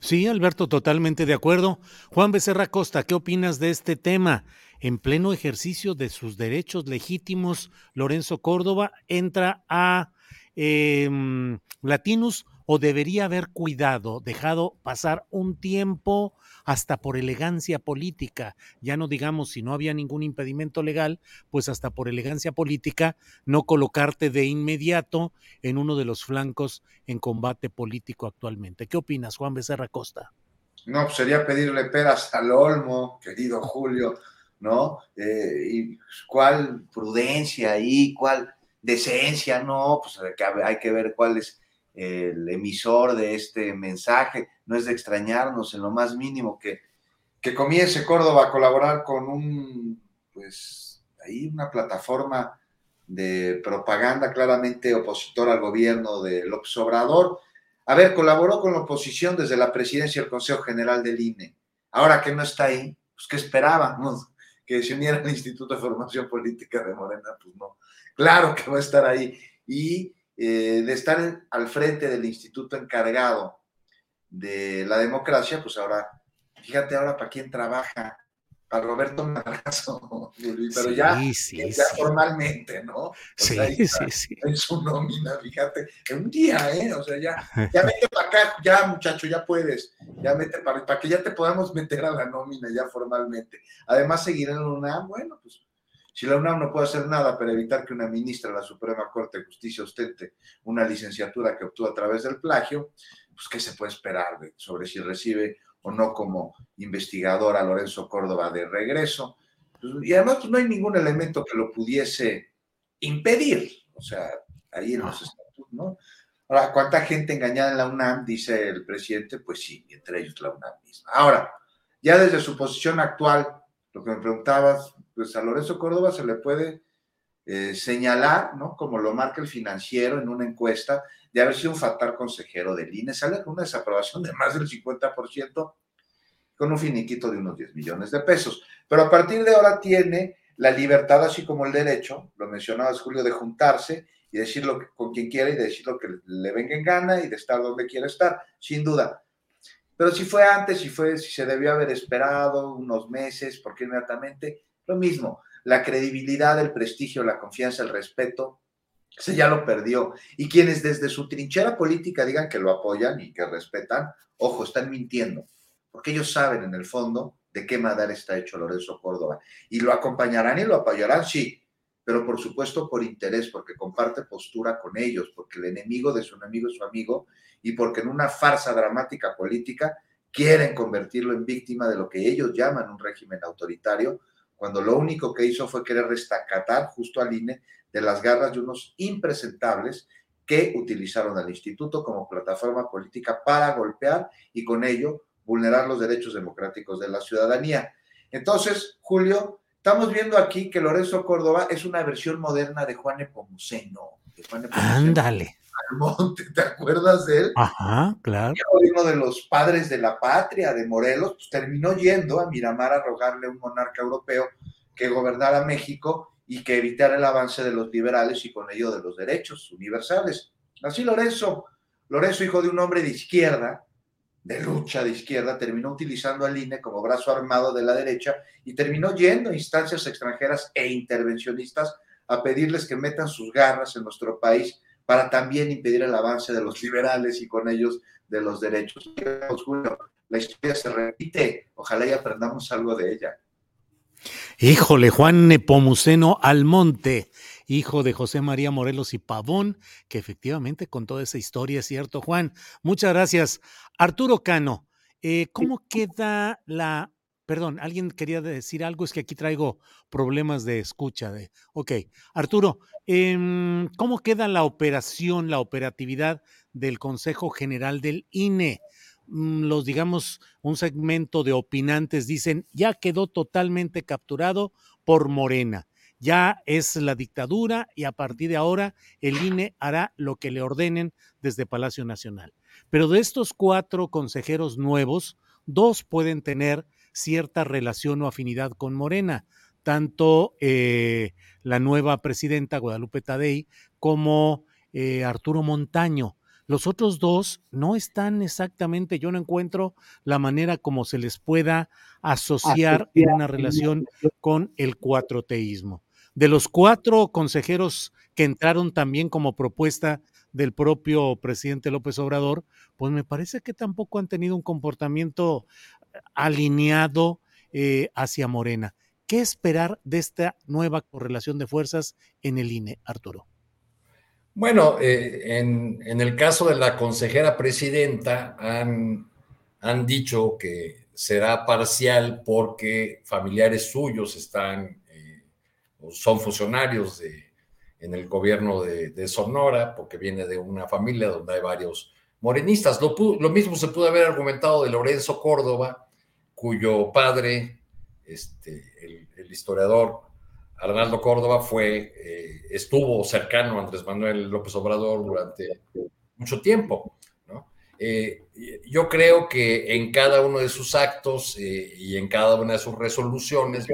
Sí, Alberto, totalmente de acuerdo. Juan Becerra Costa, ¿qué opinas de este tema? En pleno ejercicio de sus derechos legítimos, Lorenzo Córdoba entra a eh, Latinus o debería haber cuidado, dejado pasar un tiempo hasta por elegancia política, ya no digamos si no había ningún impedimento legal, pues hasta por elegancia política, no colocarte de inmediato en uno de los flancos en combate político actualmente. ¿Qué opinas, Juan Becerra Costa? No, pues sería pedirle peras al olmo, querido Julio, ¿no? Eh, y cuál prudencia ahí, cuál decencia, no, pues hay que ver cuál es el emisor de este mensaje. No es de extrañarnos en lo más mínimo que, que comience Córdoba a colaborar con un, pues, ahí una plataforma de propaganda claramente opositor al gobierno de López Obrador. A ver, colaboró con la oposición desde la presidencia del Consejo General del INE. Ahora que no está ahí, pues ¿qué esperábamos? Que se uniera al Instituto de Formación Política de Morena, pues no. Claro que va a estar ahí. Y eh, de estar al frente del instituto encargado de la democracia, pues ahora, fíjate ahora para quién trabaja, para Roberto Madrazo, <laughs> pero ya, formalmente, ¿no? sí, sí, sí. En su nómina, fíjate, en un día, ¿eh? O sea, ya, ya vete para acá, ya muchacho, ya puedes, ya vete para, para que ya te podamos meter a la nómina ya formalmente. Además, seguir en una, bueno, pues si la UNAM no puede hacer nada para evitar que una ministra de la Suprema Corte de Justicia ostente una licenciatura que obtuvo a través del plagio, pues ¿qué se puede esperar sobre si recibe o no como investigador a Lorenzo Córdoba de regreso? Pues, y además pues, no hay ningún elemento que lo pudiese impedir, o sea, ahí en los estatutos, ¿no? Ahora, ¿cuánta gente engañada en la UNAM? Dice el presidente, pues sí, entre ellos la UNAM misma. Ahora, ya desde su posición actual, lo que me preguntabas, pues a Lorenzo Córdoba se le puede eh, señalar, ¿no? Como lo marca el financiero en una encuesta, de haber sido un fatal consejero del INE. Sale con una desaprobación de más del 50%, con un finiquito de unos 10 millones de pesos. Pero a partir de ahora tiene la libertad, así como el derecho, lo mencionabas Julio, de juntarse y decir lo que, con quien quiera y decir lo que le venga en gana y de estar donde quiera estar, sin duda. Pero si fue antes, si fue, si se debió haber esperado unos meses, porque inmediatamente lo mismo, la credibilidad, el prestigio, la confianza, el respeto, se ya lo perdió. Y quienes desde su trinchera política digan que lo apoyan y que respetan, ojo, están mintiendo, porque ellos saben en el fondo de qué madera está hecho Lorenzo Córdoba. Y lo acompañarán y lo apoyarán, sí, pero por supuesto por interés, porque comparte postura con ellos, porque el enemigo de su enemigo es su amigo y porque en una farsa dramática política quieren convertirlo en víctima de lo que ellos llaman un régimen autoritario, cuando lo único que hizo fue querer restacatar justo al INE de las garras de unos impresentables que utilizaron al instituto como plataforma política para golpear y con ello vulnerar los derechos democráticos de la ciudadanía. Entonces, Julio, estamos viendo aquí que Lorenzo Córdoba es una versión moderna de Juan Epomuceno. Ándale. Almonte, ¿te acuerdas de él? Ajá, claro. Uno de los padres de la patria de Morelos, pues terminó yendo a Miramar a rogarle a un monarca europeo que gobernara México y que evitara el avance de los liberales y con ello de los derechos universales. Así Lorenzo, Lorenzo, hijo de un hombre de izquierda, de lucha de izquierda, terminó utilizando al INE como brazo armado de la derecha y terminó yendo a instancias extranjeras e intervencionistas a pedirles que metan sus garras en nuestro país para también impedir el avance de los liberales y con ellos de los derechos. La historia se repite, ojalá y aprendamos algo de ella. Híjole, Juan Nepomuceno Almonte, hijo de José María Morelos y Pavón, que efectivamente contó esa historia, es cierto, Juan. Muchas gracias. Arturo Cano, eh, ¿cómo queda la... Perdón, alguien quería decir algo, es que aquí traigo problemas de escucha. De... Ok, Arturo, em, ¿cómo queda la operación, la operatividad del Consejo General del INE? Mm, los, digamos, un segmento de opinantes dicen, ya quedó totalmente capturado por Morena. Ya es la dictadura y a partir de ahora el INE hará lo que le ordenen desde Palacio Nacional. Pero de estos cuatro consejeros nuevos, dos pueden tener cierta relación o afinidad con Morena, tanto eh, la nueva presidenta Guadalupe Tadei como eh, Arturo Montaño. Los otros dos no están exactamente, yo no encuentro la manera como se les pueda asociar en una relación con el cuatroteísmo. De los cuatro consejeros que entraron también como propuesta del propio presidente López Obrador, pues me parece que tampoco han tenido un comportamiento alineado eh, hacia Morena. ¿Qué esperar de esta nueva correlación de fuerzas en el INE, Arturo? Bueno, eh, en, el caso de la consejera presidenta han, han dicho que será parcial porque familiares suyos están, eh, son funcionarios de, en el gobierno de, Sonora, porque viene de una familia donde hay varios morenistas. Lo, lo, mismo se pudo haber argumentado de Lorenzo Córdoba, cuyo padre, este, el, historiador Arnaldo Córdoba fue, eh, estuvo cercano a Andrés Manuel López Obrador durante mucho tiempo. Eh, yo creo que en cada uno de sus actos eh, y en cada una de sus resoluciones,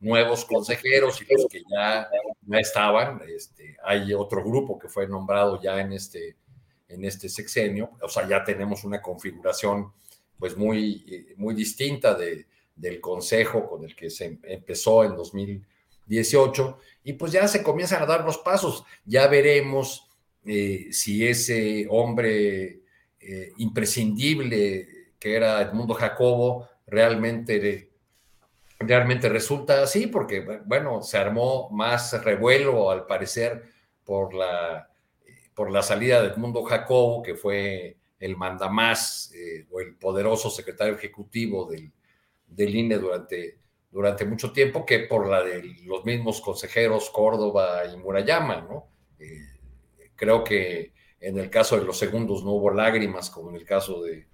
nuevos consejeros y los que ya, no estaban, este, hay otro grupo que fue nombrado ya en este, en este sexenio, o sea, ya tenemos una configuración pues muy, muy distinta de, del consejo con el que se empezó en 2000 18, y pues ya se comienzan a dar los pasos. Ya veremos eh, si ese hombre eh, imprescindible que era Edmundo Jacobo realmente, realmente resulta así, porque bueno, se armó más revuelo al parecer por la, por la salida de Edmundo Jacobo, que fue el mandamás eh, o el poderoso secretario ejecutivo del, del INE durante durante mucho tiempo que por la de los mismos consejeros Córdoba y Murayama, ¿no? Eh, creo que en el caso de los segundos no hubo lágrimas como en el caso de,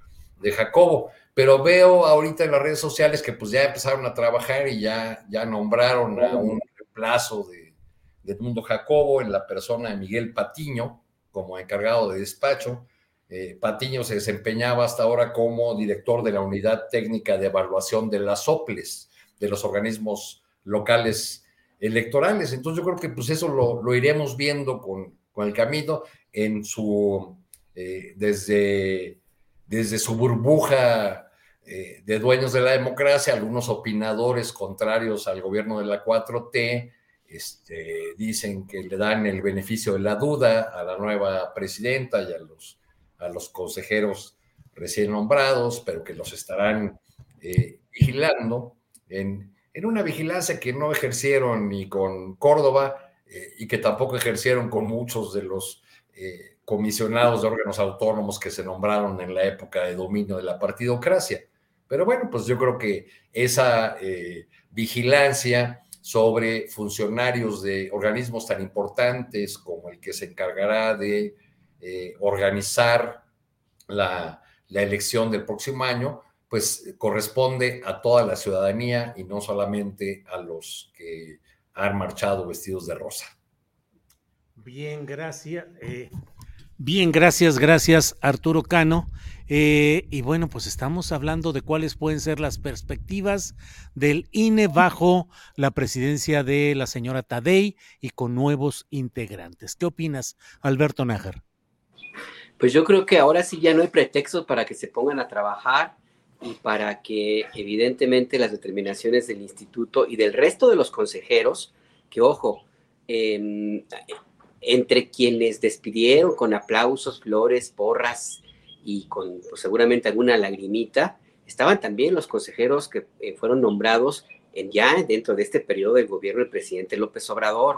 Jacobo, pero veo ahorita en las redes sociales que pues ya empezaron a trabajar y ya, ya nombraron a un reemplazo de, de Edmundo Jacobo en la persona de Miguel Patiño como encargado de despacho. Eh, Patiño se desempeñaba hasta ahora como director de la Unidad Técnica de Evaluación de las OPLES, de los organismos locales electorales. Entonces yo creo que pues eso lo, iremos viendo con, el camino en su, eh, desde, desde su burbuja eh, de dueños de la democracia, algunos opinadores contrarios al gobierno de la 4T, este, dicen que le dan el beneficio de la duda a la nueva presidenta y a los, a los consejeros recién nombrados, pero que los estarán eh, vigilando en, una vigilancia que no ejercieron ni con Córdoba eh, y que tampoco ejercieron con muchos de los comisionados de órganos autónomos que se nombraron en la época de dominio de la partidocracia. Pero bueno, pues yo creo que esa eh, vigilancia sobre funcionarios de organismos tan importantes como el que se encargará de organizar la, la elección del próximo año, pues corresponde a toda la ciudadanía y no solamente a los que han marchado vestidos de rosa. Bien, gracias. Eh, bien, gracias, gracias Arturo Cano. Eh, y bueno, pues estamos hablando de cuáles pueden ser las perspectivas del INE bajo la presidencia de la señora Tadei y con nuevos integrantes. ¿Qué opinas, Alberto Nájar? Pues yo creo que ahora sí ya no hay pretextos para que se pongan a trabajar y para que evidentemente las determinaciones del instituto y del resto de los consejeros, que ojo, entre quienes despidieron con aplausos, flores, porras y con pues, seguramente alguna lagrimita, estaban también los consejeros que eh, fueron nombrados en, ya dentro de este periodo del gobierno del presidente López Obrador.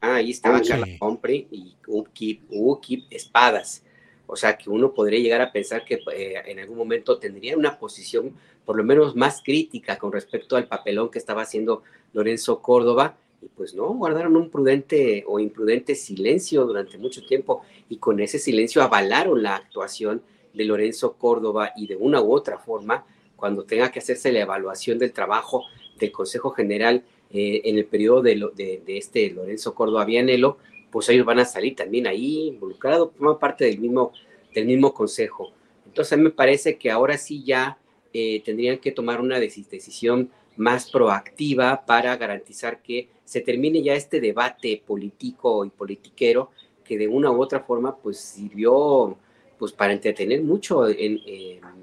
Ah, ahí estaban Carla Humphrey y Ukip Espadas. O sea que uno podría llegar a pensar que eh, en algún momento tendría una posición por lo menos más crítica con respecto al papelón que estaba haciendo Lorenzo Córdoba. Y pues no, guardaron un prudente o imprudente silencio durante mucho tiempo y con ese silencio avalaron la actuación de Lorenzo Córdoba y de una u otra forma, cuando tenga que hacerse la evaluación del trabajo del Consejo General eh, en el periodo de, este Lorenzo Córdoba Vianelo, pues ellos van a salir también ahí involucrados, forman parte del mismo, del mismo consejo. Entonces a mí me parece que ahora sí ya eh, tendrían que tomar una decisión más proactiva para garantizar que se termine ya este debate político y politiquero que de una u otra forma pues sirvió pues para entretener mucho en,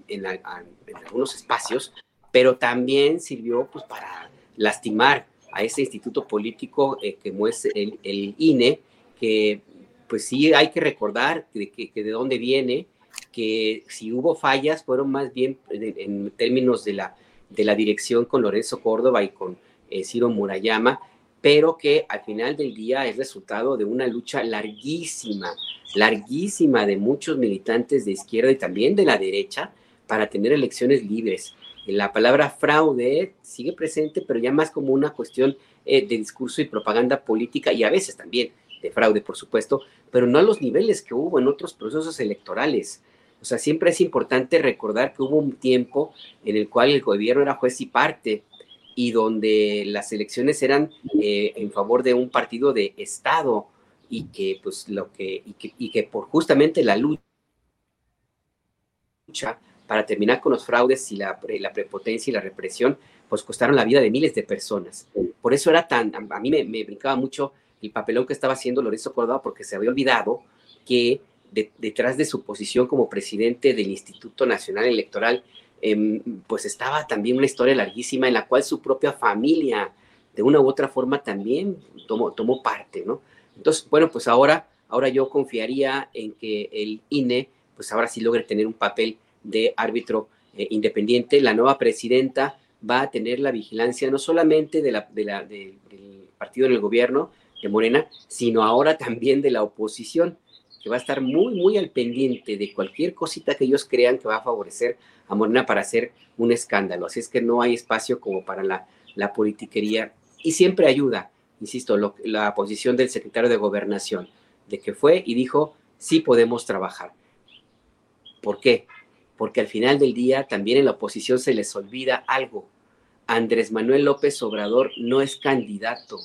en, algunos espacios, pero también sirvió pues para lastimar a ese instituto político eh, que muestra el, el, INE, que pues sí hay que recordar de, que, de dónde viene, que si hubo fallas fueron más bien en, términos de la, de la dirección con Lorenzo Córdoba y con eh, Ciro Murayama, pero que al final del día es resultado de una lucha larguísima, larguísima de muchos militantes de izquierda y también de la derecha para tener elecciones libres. La palabra fraude sigue presente, pero ya más como una cuestión eh, de discurso y propaganda política y a veces también de fraude, por supuesto, pero no a los niveles que hubo en otros procesos electorales. O sea, siempre es importante recordar que hubo un tiempo en el cual el gobierno era juez y parte y donde las elecciones eran eh, en favor de un partido de Estado y que pues lo que y que, por justamente la lucha para terminar con los fraudes y la, la, prepotencia y la represión, pues costaron la vida de miles de personas. Por eso era tan, a mí me, me brincaba mucho el papelón que estaba haciendo Lorenzo Córdoba, porque se había olvidado que detrás de su posición como presidente del Instituto Nacional Electoral Em, pues estaba también una historia larguísima en la cual su propia familia, de una u otra forma, también tomó, tomó parte, ¿no? Entonces, bueno, pues ahora, ahora yo confiaría en que el INE, pues ahora sí logre tener un papel de árbitro eh, independiente. La nueva presidenta va a tener la vigilancia no solamente de la, de la, del partido en el gobierno de Morena, sino ahora también de la oposición, que va a estar muy, muy al pendiente de cualquier cosita que ellos crean que va a favorecer a Morena para hacer un escándalo. Así es que no hay espacio como para la, la politiquería y siempre ayuda, insisto, la posición del secretario de gobernación, de que fue y dijo, sí podemos trabajar. ¿Por qué? Porque al final del día también en la oposición se les olvida algo. Andrés Manuel López Obrador no es candidato,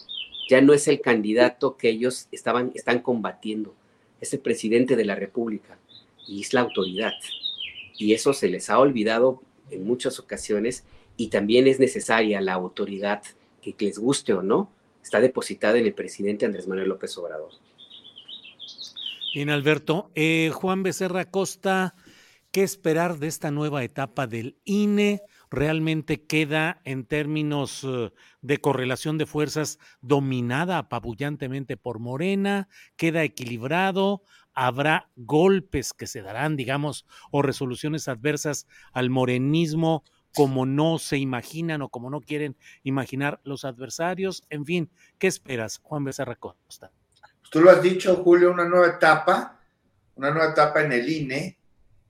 ya no es el candidato que ellos estaban, están combatiendo, es el presidente de la República y es la autoridad y eso se les ha olvidado en muchas ocasiones y también es necesaria la autoridad que, les guste o no, está depositada en el presidente Andrés Manuel López Obrador. Bien, Alberto. Eh, Juan Becerra Costa, ¿qué esperar de esta nueva etapa del INE? ¿Realmente queda en términos eh, de correlación de fuerzas dominada apabullantemente por Morena? ¿Queda equilibrado? habrá golpes que se darán, digamos, o resoluciones adversas al morenismo como no se imaginan o como no quieren imaginar los adversarios. En fin, ¿qué esperas, Juan Becerra Costa? Tú lo has dicho, Julio, una nueva etapa, una nueva etapa en el INE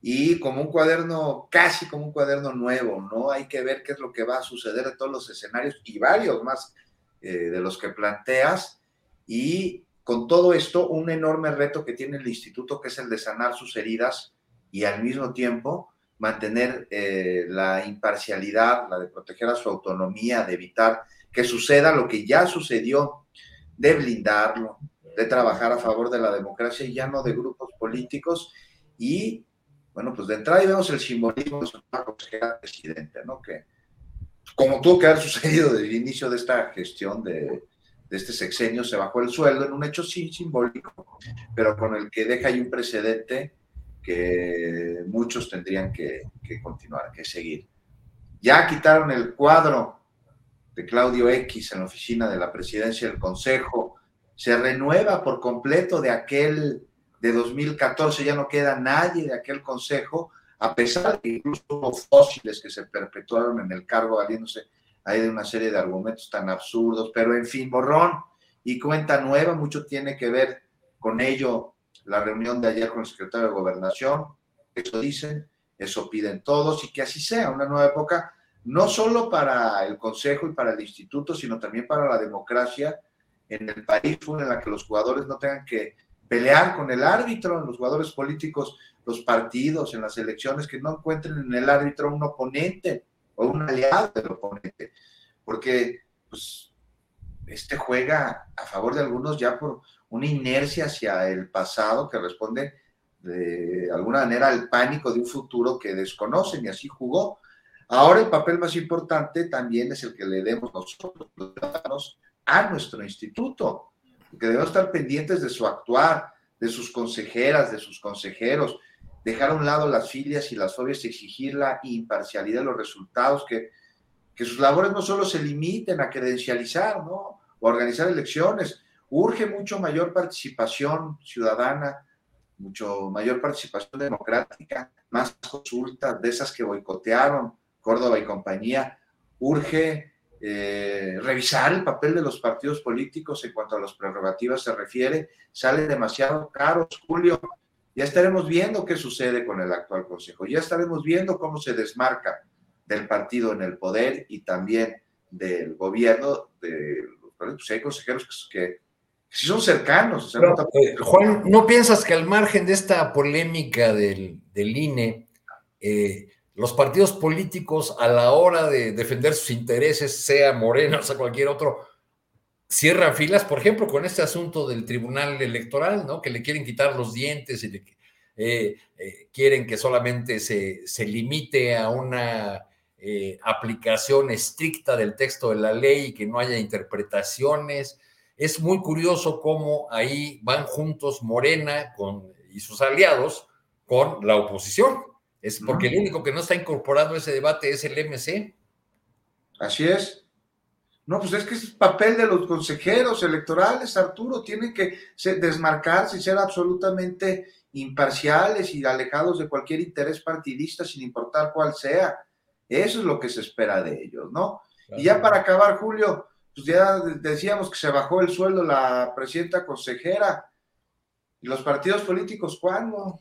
y como un cuaderno, casi como un cuaderno nuevo, ¿no? Hay que ver qué es lo que va a suceder en todos los escenarios y varios más eh, de los que planteas y con todo esto, un enorme reto que tiene el instituto, que es el de sanar sus heridas y al mismo tiempo mantener eh, la imparcialidad, la de proteger a su autonomía, de evitar que suceda lo que ya sucedió, de blindarlo, de trabajar a favor de la democracia y ya no de grupos políticos. Y bueno, pues de entrada vemos el simbolismo de su consejera presidente, ¿no? Que como tuvo que haber <laughs> sucedido desde el inicio de esta gestión de, de este sexenio se bajó el sueldo en un hecho sí simbólico, pero con el que deja ahí un precedente que muchos tendrían que, que continuar, que seguir. Ya quitaron el cuadro de Claudio X en la oficina de la presidencia del Consejo, se renueva por completo de aquel de 2014, ya no queda nadie de aquel Consejo, a pesar de que incluso hubo fósiles que se perpetuaron en el cargo valiéndose ahí de una serie de argumentos tan absurdos, pero en fin, borrón y cuenta nueva, mucho tiene que ver con ello la reunión de ayer con el secretario de Gobernación, eso dicen, eso piden todos y que así sea, una nueva época, no solo para el Consejo y para el Instituto, sino también para la democracia en el país, en la que los jugadores no tengan que pelear con el árbitro, los jugadores políticos, los partidos, en las elecciones, que no encuentren en el árbitro un oponente o un aliado del oponente, porque pues, este juega a favor de algunos ya por una inercia hacia el pasado que responde de alguna manera al pánico de un futuro que desconocen y así jugó. Ahora el papel más importante también es el que le demos nosotros, los ciudadanos, a nuestro instituto, que debemos estar pendientes de su actuar, de sus consejeras, de sus consejeros, dejar a un lado las filias y las fobias exigir la imparcialidad de los resultados, que, que sus labores no solo se limiten a credencializar, ¿no? O organizar elecciones, urge mucho mayor participación ciudadana, mucho mayor participación democrática, más consultas de esas que boicotearon Córdoba y compañía, urge eh, revisar el papel de los partidos políticos en cuanto a las prerrogativas se refiere, sale demasiado caro, Julio. Ya estaremos viendo qué sucede con el actual Consejo, ya estaremos viendo cómo se desmarca del partido en el poder y también del gobierno, de pues hay consejeros que, si son cercanos. Eh, Juan, ¿no piensas que al margen de esta polémica del, del INE, eh, los partidos políticos a la hora de defender sus intereses, sea Morena o <laughs> sea cualquier otro, cierran filas, por ejemplo, con este asunto del Tribunal Electoral, ¿no? Que le quieren quitar los dientes y eh, eh, quieren que solamente se, se limite a una eh, aplicación estricta del texto de la ley y que no haya interpretaciones. Es muy curioso cómo ahí van juntos Morena con, y sus aliados con la oposición. Es porque el único que no está incorporado a ese debate es el MC. Así es. No, pues es que es el papel de los consejeros electorales, Arturo, tienen que desmarcarse y ser absolutamente imparciales y alejados de cualquier interés partidista, sin importar cuál sea. Eso es lo que se espera de ellos, ¿no? Y ya para acabar, Julio, pues ya decíamos que se bajó el sueldo la presidenta consejera. ¿Y los partidos políticos cuándo?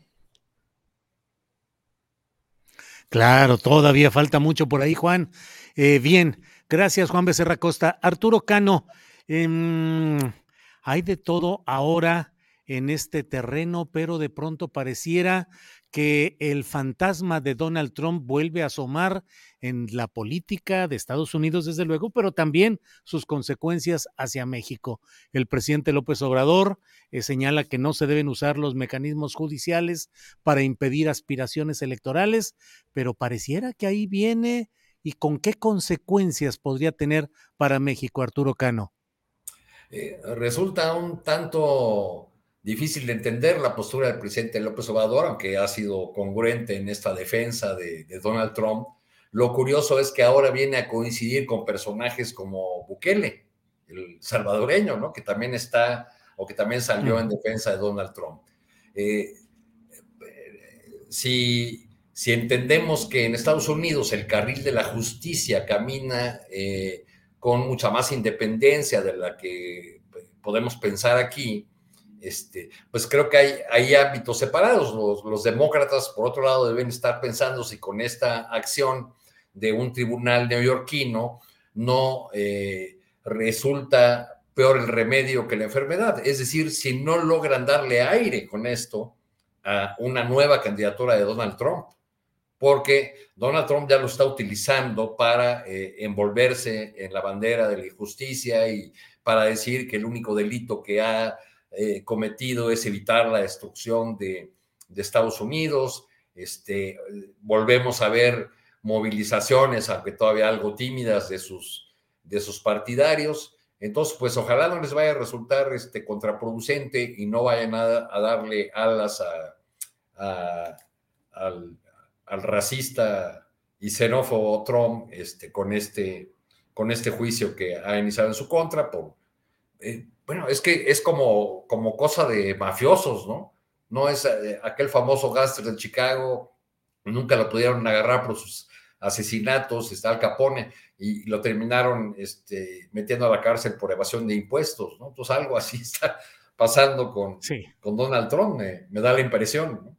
Claro, todavía falta mucho por ahí, Juan. Eh, bien, gracias, Juan Becerra Costa. Arturo Cano, em, hay de todo ahora en este terreno, pero de pronto pareciera que el fantasma de Donald Trump vuelve a asomar en la política de Estados Unidos, desde luego, pero también sus consecuencias hacia México. El presidente López Obrador eh, señala que no se deben usar los mecanismos judiciales para impedir aspiraciones electorales, pero pareciera que ahí viene y con qué consecuencias podría tener para México, Arturo Cano. Eh, resulta un tanto difícil de entender la postura del presidente López Obrador, aunque ha sido congruente en esta defensa de, Donald Trump. Lo curioso es que ahora viene a coincidir con personajes como Bukele, el salvadoreño, ¿no? Que también está o que también salió en defensa de Donald Trump. Eh, si, si, entendemos que en Estados Unidos el carril de la justicia camina eh, con mucha más independencia de la que podemos pensar aquí, este, pues creo que hay, ámbitos separados. Los, demócratas, por otro lado, deben estar pensando si con esta acción de un tribunal neoyorquino no eh, resulta peor el remedio que la enfermedad. Es decir, si no logran darle aire con esto a una nueva candidatura de Donald Trump, porque Donald Trump ya lo está utilizando para eh, envolverse en la bandera de la injusticia y para decir que el único delito que ha eh, cometido es evitar la destrucción de, Estados Unidos. Este, volvemos a ver movilizaciones, aunque todavía algo tímidas, de sus, de sus partidarios. Entonces, pues ojalá no les vaya a resultar este, contraproducente y no vayan a, a darle alas a, al, racista y xenófobo Trump este, con, este, con este juicio que ha iniciado en su contra. Por, eh, bueno, es que es como, como cosa de mafiosos, ¿no? No es eh, aquel famoso gáster de Chicago, nunca lo pudieron agarrar por sus asesinatos, está Al Capone, y lo terminaron este, metiendo a la cárcel por evasión de impuestos, ¿no? Entonces algo así <laughs> está pasando con, con Donald Trump, me, da la impresión.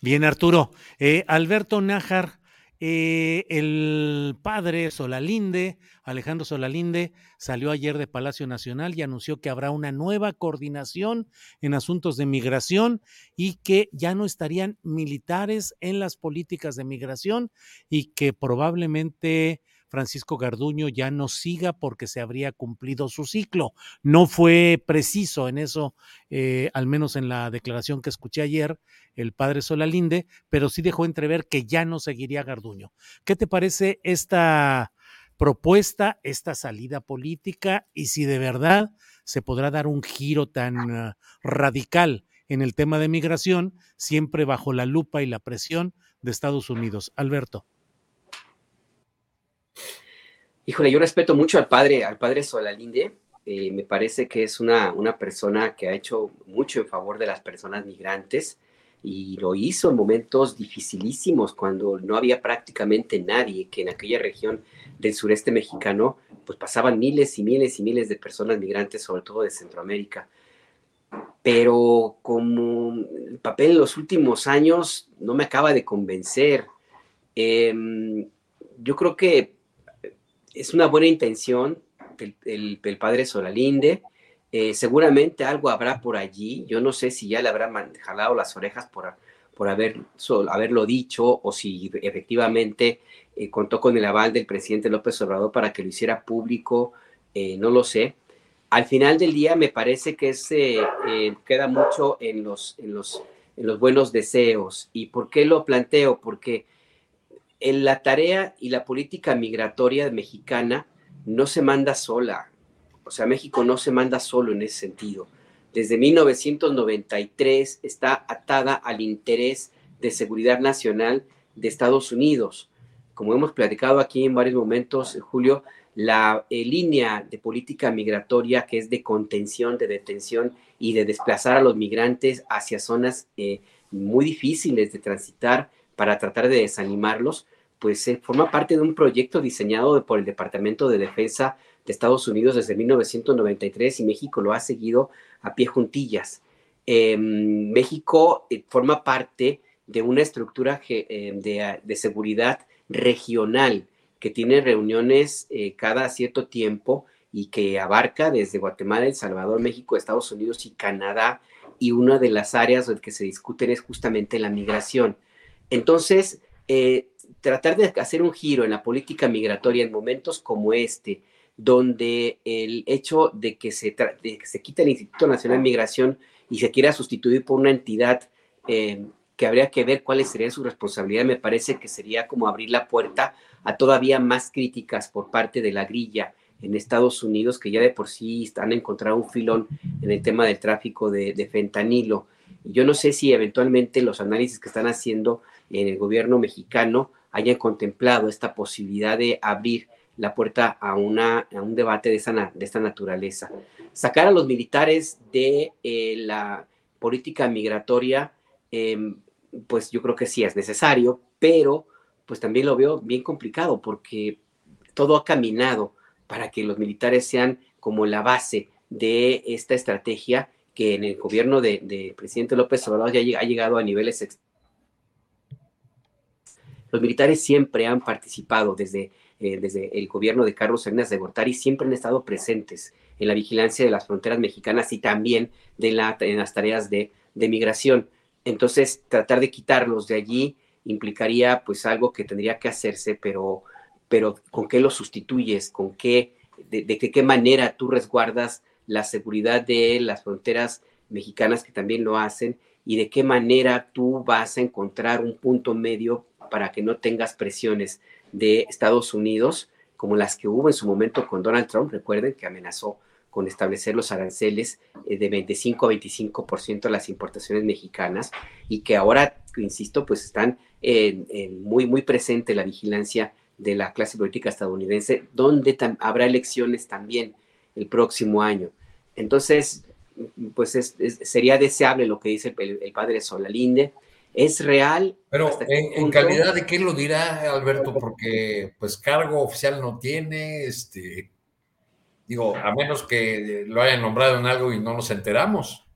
Bien, Arturo. Eh, Alberto Nájar, eh, el padre Solalinde, Alejandro Solalinde, salió ayer de Palacio Nacional y anunció que habrá una nueva coordinación en asuntos de migración y que ya no estarían militares en las políticas de migración y que probablemente Francisco Garduño ya no siga porque se habría cumplido su ciclo. No fue preciso en eso, eh, al menos en la declaración que escuché ayer, el padre Solalinde, pero sí dejó entrever que ya no seguiría Garduño. ¿Qué te parece esta propuesta, esta salida política y si de verdad se podrá dar un giro tan uh, radical en el tema de migración, siempre bajo la lupa y la presión de Estados Unidos? Alberto. Híjole, yo respeto mucho al padre, al padre Solalinde. Eh, me parece que es una, una persona que ha hecho mucho en favor de las personas migrantes y lo hizo en momentos dificilísimos cuando no había prácticamente nadie, que en aquella región del sureste mexicano pues pasaban miles y miles y miles de personas migrantes, sobre todo de Centroamérica. Pero como el papel en los últimos años no me acaba de convencer, em, yo creo que es una buena intención del, padre Solalinde. Eh, seguramente algo habrá por allí. Yo no sé si ya le habrá jalado las orejas por, por haber, haberlo dicho o si efectivamente eh, contó con el aval del presidente López Obrador para que lo hiciera público. Eh, no lo sé. Al final del día me parece que se queda mucho en los, en, los, en los buenos deseos. ¿Y por qué lo planteo? Porque en la tarea y la política migratoria mexicana no se manda sola. O sea, México no se manda solo en ese sentido. Desde 1993 está atada al interés de seguridad nacional de Estados Unidos. Como hemos platicado aquí en varios momentos, Julio, la eh, línea de política migratoria que es de contención, de detención y de desplazar a los migrantes hacia zonas eh, muy difíciles de transitar para tratar de desanimarlos, pues eh, forma parte de un proyecto diseñado por el Departamento de Defensa de Estados Unidos desde 1993 y México lo ha seguido a pie juntillas. Em, México eh, forma parte de una estructura em, de, seguridad regional que tiene reuniones eh, cada cierto tiempo y que abarca desde Guatemala, El Salvador, México, Estados Unidos y Canadá. Y una de las áreas en que se discuten es justamente la migración. Entonces, eh, tratar de hacer un giro en la política migratoria en momentos como este, donde el hecho de que se, se quita el Instituto Nacional de Migración y se quiera sustituir por una entidad eh, que habría que ver cuáles serían su responsabilidad, me parece que sería como abrir la puerta a todavía más críticas por parte de la grilla en Estados Unidos, que ya de por sí han encontrado un filón en el tema del tráfico de, de fentanilo. Yo no sé si eventualmente los análisis que están haciendo en el gobierno mexicano hayan contemplado esta posibilidad de abrir la puerta a, una, un debate de, de esta naturaleza. Sacar a los militares de eh, la política migratoria, em, pues yo creo que sí es necesario, pero pues también lo veo bien complicado porque todo ha caminado para que los militares sean como la base de esta estrategia que en el gobierno del de presidente López Obrador ya ha llegado a niveles los militares siempre han participado desde, eh, desde el gobierno de Carlos Salinas de Gortari, siempre han estado presentes en la vigilancia de las fronteras mexicanas y también de la, en las tareas de, de migración. Entonces, tratar de quitarlos de allí implicaría pues algo que tendría que hacerse, pero, pero ¿con qué lo sustituyes? ¿Con qué, de, de, qué manera tú resguardas la seguridad de las fronteras mexicanas que también lo hacen? ¿Y de qué manera tú vas a encontrar un punto medio para que no tengas presiones de Estados Unidos como las que hubo en su momento con Donald Trump, recuerden que amenazó con establecer los aranceles eh, de 25 a 25% a las importaciones mexicanas y que ahora, insisto, pues están muy, muy presente la vigilancia de la clase política estadounidense, donde habrá elecciones también el próximo año. Entonces, pues sería deseable lo que dice el, padre Solalinde. Es real. Pero en, calidad de qué lo dirá Alberto, porque pues cargo oficial no tiene, este, digo, a menos que lo hayan nombrado en algo y no nos enteramos.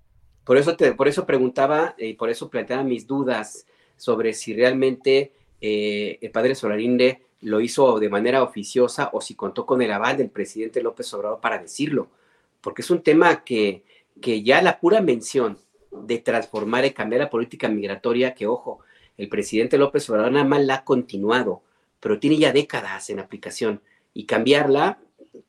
Por eso, te, por eso preguntaba y por eso planteaba mis dudas sobre si realmente eh, el padre Solalinde lo hizo de manera oficiosa o si contó con el aval del presidente López Obrador para decirlo, porque es un tema que, que ya la pura mención de transformar y cambiar la política migratoria, que ojo, el presidente López Obrador nada más la ha continuado, pero tiene ya décadas en aplicación y cambiarla,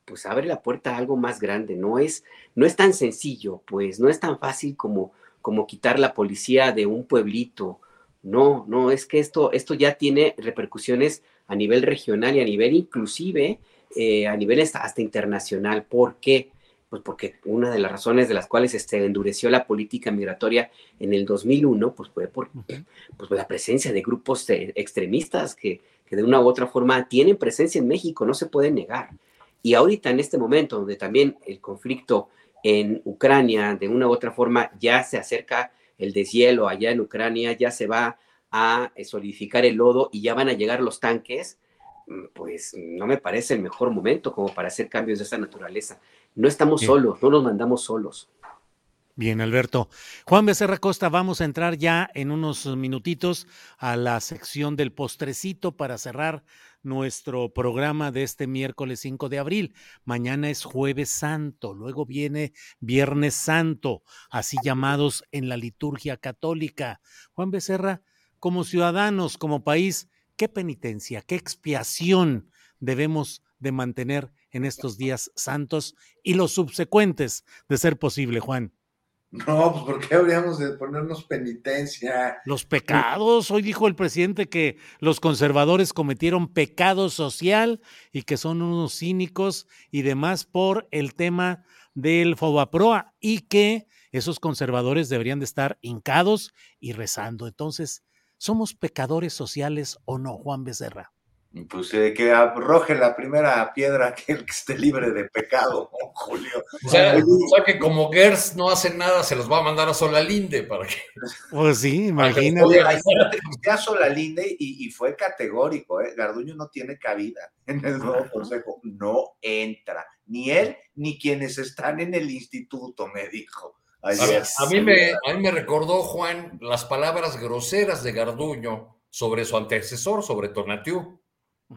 pues abre la puerta a algo más grande, no es, no es tan sencillo, pues no es tan fácil como, como quitar la policía de un pueblito, no, no, es que esto, esto ya tiene repercusiones a nivel regional y a nivel inclusive eh, a nivel hasta, internacional. ¿Por qué? Pues porque una de las razones de las cuales se este, endureció la política migratoria en el 2001, pues fue por pues, la presencia de grupos extremistas que, que de una u otra forma tienen presencia en México, no se puede negar. Y ahorita en este momento, donde también el conflicto en Ucrania de una u otra forma ya se acerca el deshielo allá en Ucrania, ya se va a eh, solidificar el lodo y ya van a llegar los tanques, mm, pues no me parece el mejor momento como para hacer cambios de esa naturaleza. No estamos solos, no nos mandamos solos. Bien, Alberto. Juan Becerra Costa, vamos a entrar ya en unos minutitos a la sección del postrecito para cerrar nuestro programa de este miércoles 5 de abril. Mañana es jueves santo, luego viene viernes santo, así llamados en la liturgia católica. Juan Becerra, como ciudadanos, como país, qué penitencia, qué expiación debemos de mantener en estos días santos y los subsecuentes, de ser posible, Juan. No, pues ¿por qué habríamos de ponernos penitencia? Los pecados. Hoy dijo el presidente que los conservadores cometieron pecado social y que son unos cínicos y demás por el tema del Fobaproa y que esos conservadores deberían de estar hincados y rezando. Entonces, ¿Somos pecadores sociales o no, Juan Becerra? Pues eh, que arroje la primera piedra que el que esté libre de pecado, <laughs> Julio. O sea, que como Gers no hace nada, se los va a mandar a Solalinde para que. <laughs> Pues sí, imagínate. a Solalinde y, y, fue categórico, ¿eh? Garduño no tiene cabida <laughs> en el nuevo consejo, no entra, ni él ni quienes están en el instituto, me dijo. A, mí me, a mí me recordó, Juan, las palabras groseras de Garduño sobre su antecesor, sobre Tonatiuh.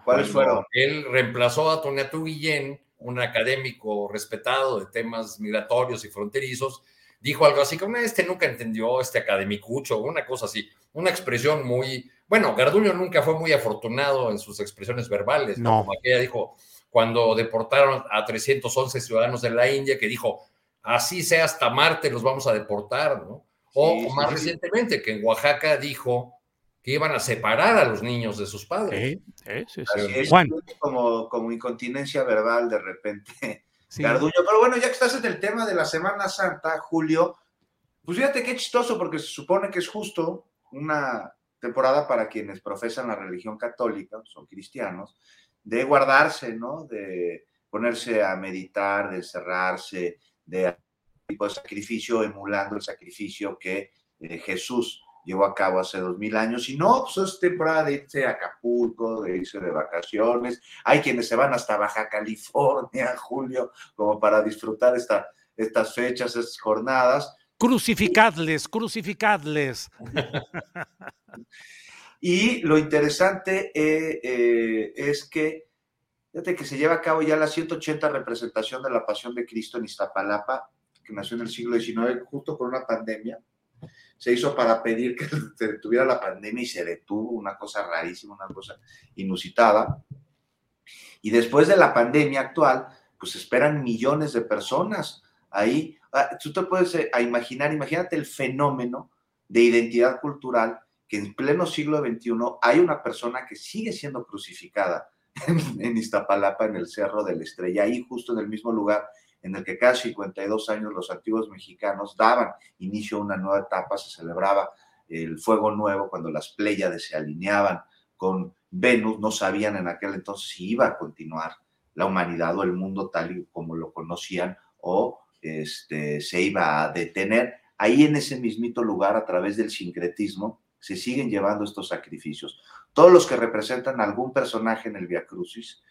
¿Cuáles fueron? Él reemplazó a Tonatiuh Guillén, un académico respetado de temas migratorios y fronterizos, dijo algo así como, este nunca entendió, este académicucho, una cosa así, una expresión muy, bueno, Garduño nunca fue muy afortunado en sus expresiones verbales, no. como aquella dijo, cuando deportaron a 311 ciudadanos de la India, que dijo, así sea hasta Marte los vamos a deportar, ¿no? O, más recientemente, que en Oaxaca dijo que iban a separar a los niños de sus padres. Sí, sí, Juan. Como, como incontinencia verbal de repente. <laughs> Garduño. Pero bueno, ya que estás en el tema de la Semana Santa, Julio, pues fíjate qué chistoso, porque se supone que es justo una temporada para quienes profesan la religión católica, son cristianos, de guardarse, ¿no? De ponerse a meditar, de cerrarse, de tipo de sacrificio emulando el sacrificio que eh, Jesús llevó a cabo hace dos mil años. Y no, pues es temporada de irse a Acapulco, de irse de vacaciones. Hay quienes se van hasta Baja California, <laughs> Julio, como para disfrutar esta, estas fechas, estas jornadas. Crucificadles, crucificadles. <laughs> y lo interesante eh, eh, es que Fíjate que se lleva a cabo ya la 180 representación de la Pasión de Cristo en Iztapalapa, que nació en el siglo XIX justo por una pandemia. Se hizo para pedir que <laughs> se detuviera la pandemia y se detuvo, una cosa rarísima, una cosa inusitada. Y después de la pandemia actual, pues esperan millones de personas ahí. Ah, tú te puedes eh, imaginar, imagínate el fenómeno de identidad cultural que en pleno siglo XXI hay una persona que sigue siendo crucificada <laughs> en, Iztapalapa, en el Cerro de la Estrella, ahí justo en el mismo lugar en el que cada 52 años los antiguos mexicanos daban inicio a una nueva etapa, se celebraba el fuego nuevo cuando las Pléyades se alineaban con Venus, no sabían en aquel entonces si iba a continuar la humanidad o el mundo tal y como lo conocían o este, se iba a detener. Ahí en ese mismito lugar, a través del sincretismo, se siguen llevando estos sacrificios. Todos los que representan algún personaje en el Via Crucis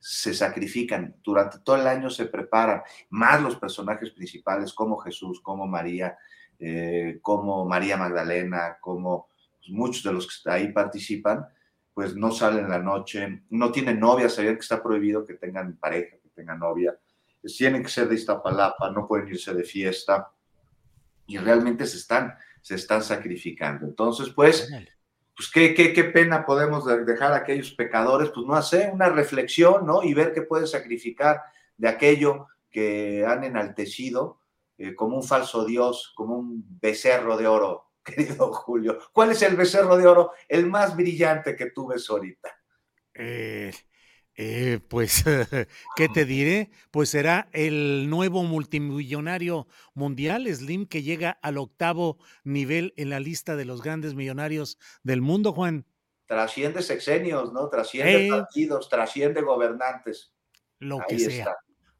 se sacrifican, durante todo el año se preparan, más los personajes principales como Jesús, como María, eh, como María Magdalena, como pues, muchos de los que ahí participan, pues no salen la noche, no tienen novia, sabían que está prohibido que tengan pareja, que tengan novia, tienen que ser de Iztapalapa, no pueden irse de fiesta y realmente se están, se están sacrificando. Entonces, pues, pues qué, qué, qué pena podemos dejar a aquellos pecadores, pues no hacer una reflexión, ¿no? Y ver qué pueden sacrificar de aquello que han enaltecido eh, como un falso dios, como un becerro de oro, <laughs> querido Julio. ¿Cuál es el becerro de oro? El más brillante que tú ves ahorita. Eh, eh, pues, <laughs> ¿qué te diré? Pues será el nuevo multimillonario mundial, Slim, que llega al octavo nivel en la lista de los grandes millonarios del mundo, Juan. Trasciende sexenios, ¿no? Trasciende eh. partidos, trasciende gobernantes. Lo que sea.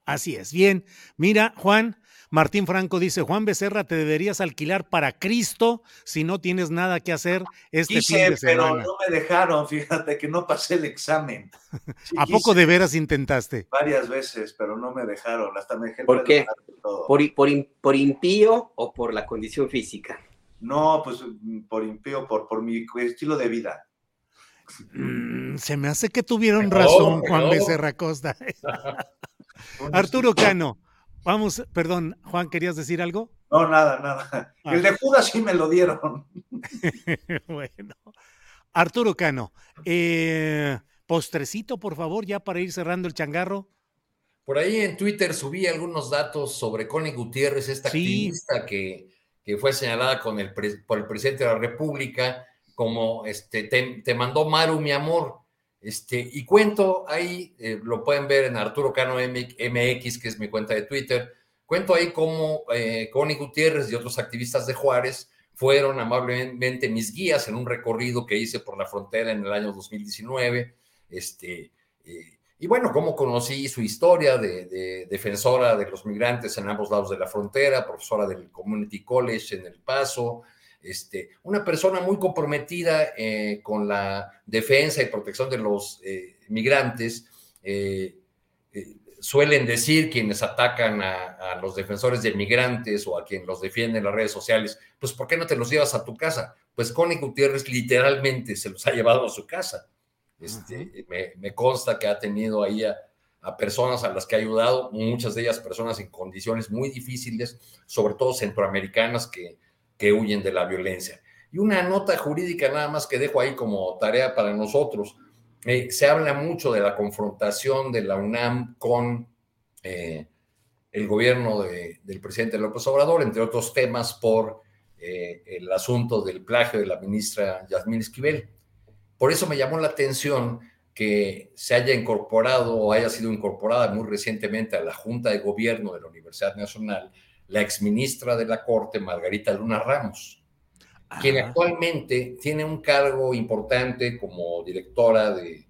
Así es. Bien, mira, Juan, Martín Franco dice, Juan Becerra, te deberías alquilar para Cristo si no tienes nada que hacer este fin de semana. pero no me dejaron, fíjate que no pasé el examen. ¿A poco de veras intentaste? Varias veces, pero no me dejaron, hasta me ¿Por qué? ¿Por, por, impío o por la condición física? No, pues por impío, por, por mi estilo de vida. Mm, se me hace que tuvieron razón, Juan Becerra Costa. <laughs> <laughs> Arturo Cano, Vamos, perdón, Juan, ¿querías decir algo? No, nada, nada. Ah. El de Judas sí me lo dieron. <laughs> bueno. Arturo Cano, eh, postrecito, por favor, ya para ir cerrando el changarro. Por ahí en Twitter subí algunos datos sobre Connie Gutiérrez, esta activista que, que, fue señalada con el por el presidente de la República como este, te, te mandó Maru, mi amor. Este, y cuento ahí, eh, lo pueden ver en Arturo Cano MX, que es mi cuenta de Twitter, cuento ahí cómo eh, Connie Gutiérrez y otros activistas de Juárez fueron amablemente mis guías en un recorrido que hice por la frontera en el año 2019. Este, eh, y bueno, cómo conocí su historia de, de, defensora de los migrantes en ambos lados de la frontera, profesora del Community College en El Paso, este, una persona muy comprometida eh, con la defensa y protección de los eh, migrantes. Eh, suelen decir quienes atacan a, los defensores de migrantes o a quien los defienden en las redes sociales, pues ¿por qué no te los llevas a tu casa? Pues Connie Gutiérrez literalmente se los ha llevado a su casa. Este, me, consta que ha tenido ahí a, a, personas a las que ha ayudado, muchas de ellas personas en condiciones muy difíciles, sobre todo centroamericanas que, que huyen de la violencia. Y una nota jurídica nada más que dejo ahí como tarea para nosotros. Eh, se habla mucho de la confrontación de la UNAM con eh, el gobierno del presidente López Obrador, entre otros temas por eh, el asunto del plagio de la ministra Yasmín Esquivel. Por eso me llamó la atención que se haya incorporado o haya sido incorporada muy recientemente a la Junta de Gobierno de la Universidad Nacional la exministra de la Corte, Margarita Luna Ramos, quien actualmente tiene un cargo importante como directora de,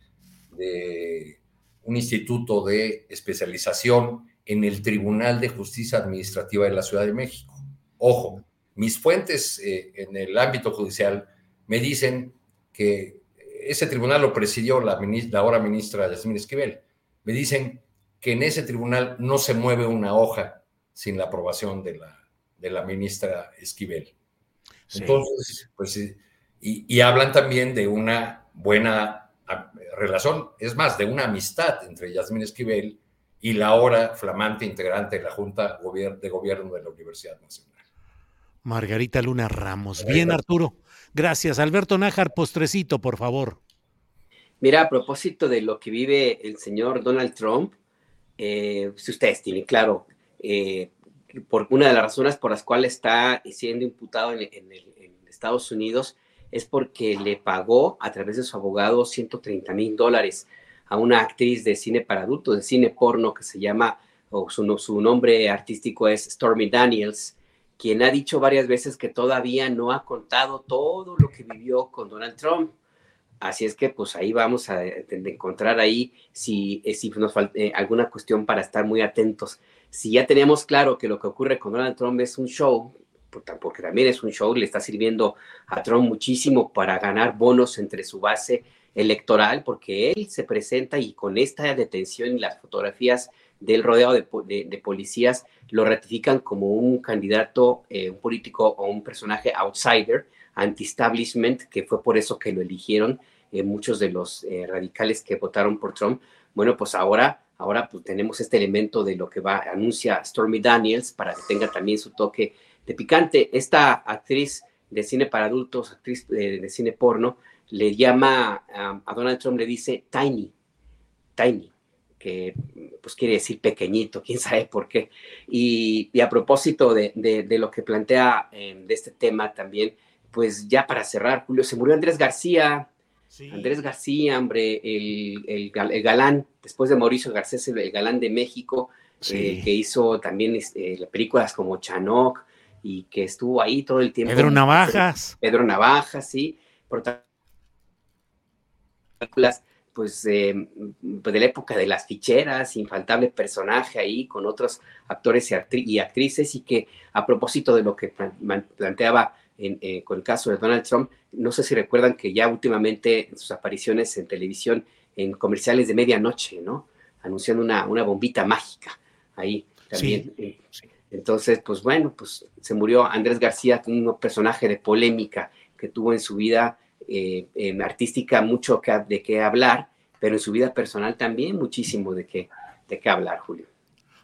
un instituto de especialización en el Tribunal de Justicia Administrativa de la Ciudad de México. Ojo, mis fuentes eh, en el ámbito judicial me dicen que ese tribunal lo presidió la, ministra, la ahora ministra Yasmín Esquivel. Me dicen que en ese tribunal no se mueve una hoja sin la aprobación de la, de la ministra Esquivel. Entonces, pues, y, hablan también de una buena relación, es más, de una amistad entre Yasmín Esquivel y la ahora flamante integrante de la Junta de Gobierno de la Universidad Nacional. Margarita Luna Ramos. Bien, Arturo. Gracias. Alberto Nájar, postrecito, por favor. Mira, a propósito de lo que vive el señor Donald Trump, eh, si ustedes tienen claro eh, por una de las razones por las cuales está siendo imputado en, Estados Unidos es porque le pagó a través de su abogado 130 mil dólares a una actriz de cine para adultos, de cine porno que se llama o su, su nombre artístico es Stormy Daniels, quien ha dicho varias veces que todavía no ha contado todo lo que vivió con Donald Trump. Así es que pues ahí vamos a encontrar ahí si, eh, si nos falta eh, alguna cuestión para estar muy atentos. Si ya tenemos claro que lo que ocurre con Donald Trump es un show, pues, porque también es un show, le está sirviendo a Trump muchísimo para ganar bonos entre su base electoral, porque él se presenta y con esta detención y las fotografías del rodeado de, policías lo ratifican como un candidato, eh, un político o un personaje outsider, anti-establishment, que fue por eso que lo eligieron eh, muchos de los eh, radicales que votaron por Trump. Bueno, pues ahora, ahora pues tenemos este elemento de lo que va, anuncia Stormy Daniels para que tenga también su toque de picante. Esta actriz de cine para adultos, actriz de, cine porno, le llama a Donald Trump, le dice tiny, tiny, que pues quiere decir pequeñito, <laughs> quién sabe por qué. Y, a propósito de, de, lo que plantea eh, de este tema también, pues ya para cerrar, Julio, se murió Andrés García. Andrés García, hombre, el, el, galán, después de Mauricio Garcés, el, galán de México, eh, que hizo también este, películas como Chanoc y que estuvo ahí todo el tiempo. Pedro Navajas. Pedro Navajas, sí. Películas, pues, eh, pues, de la época de las ficheras, infaltable personaje ahí con otros actores y, actrices, y que a propósito de lo que planteaba eh, con el caso de Donald Trump, no sé si recuerdan que ya últimamente en sus apariciones en televisión, en comerciales de medianoche, ¿no? Anunciando una, una bombita mágica ahí también. Eh, entonces, pues bueno, pues se murió Andrés García, un personaje de polémica que tuvo en su vida eh, en artística mucho de qué hablar, pero en su vida personal también muchísimo de qué, de qué hablar, Julio.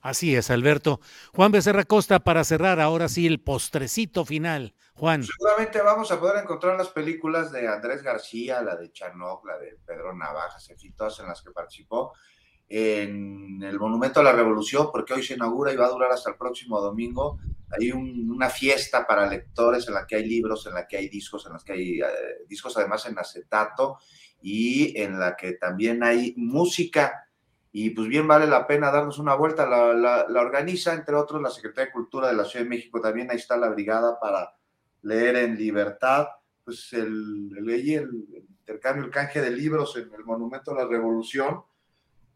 Así es, Alberto. Juan Becerra Costa, para cerrar ahora sí el postrecito final. Juan. Seguramente vamos a poder encontrar las películas de Andrés García, la de Charnock, la de Pedro Navajas, en todas en las que participó en el Monumento a la Revolución, porque hoy se inaugura y va a durar hasta el próximo domingo. Hay una fiesta para lectores en la que hay libros, en la que hay discos, en las que hay eh, discos además en acetato y en la que también hay música y pues bien vale la pena darnos una vuelta. La, organiza, entre otros, la Secretaría de Cultura de la Ciudad de México. También ahí está la brigada para leer en libertad. Pues el, el, el intercambio, el canje de libros en el Monumento a la Revolución.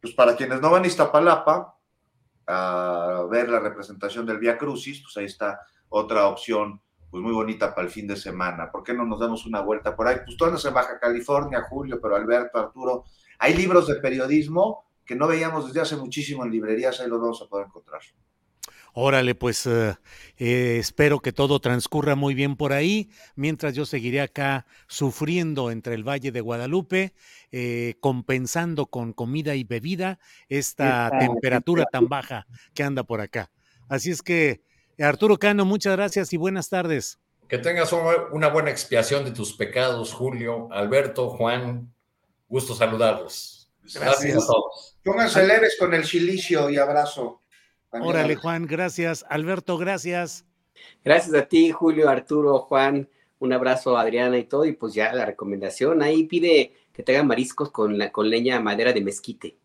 Pues para quienes no van a Iztapalapa a ver la representación del Via Crucis, pues ahí está otra opción pues muy bonita para el fin de semana. ¿Por qué no nos damos una vuelta por ahí? Pues tú andas en Baja California, Julio, pero Alberto, Arturo, hay libros de periodismo que no veíamos desde hace muchísimo en librerías, ahí los vamos a poder encontrar. Órale, pues eh, eh, espero que todo transcurra muy bien por ahí, mientras yo seguiré acá sufriendo entre el Valle de Guadalupe, eh, compensando con comida y bebida esta temperatura tan baja que anda por acá. Así es que, Arturo Cano, muchas gracias y buenas tardes. Que tengas una buena expiación de tus pecados, Julio, Alberto, Juan, gusto saludarlos. Gracias. a todos. Pónganse leves con el silicio y abrazo. Órale, Juan, gracias. Alberto, gracias. Gracias a ti, Julio, Arturo, Juan. Un abrazo a Adriana y todo. Y pues ya la recomendación. Ahí pide que te hagan mariscos con, la, con leña madera de mezquite.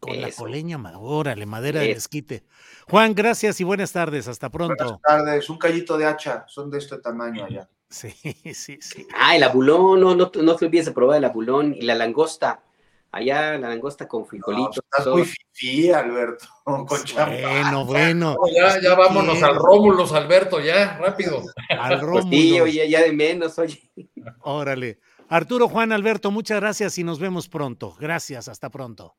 Con la coleña, órale, madera de mezquite. Juan, gracias y buenas tardes. Hasta pronto. Buenas tardes. Un callito de hacha. Son de este tamaño allá. Sí, <laughs> sí, sí. Ah, el abulón. No, no, no te olvides de probar el abulón y la langosta. Allá la langosta con frijolitos. estás muy fifí, Alberto, <laughs> con Bueno, bueno. ya, ya vámonos al Rómulos, Alberto, ya, rápido. Al pues Rómulos. sí, oye, ya de menos, oye. Órale. Arturo, Juan, Alberto, muchas gracias y nos vemos pronto. Gracias, hasta pronto.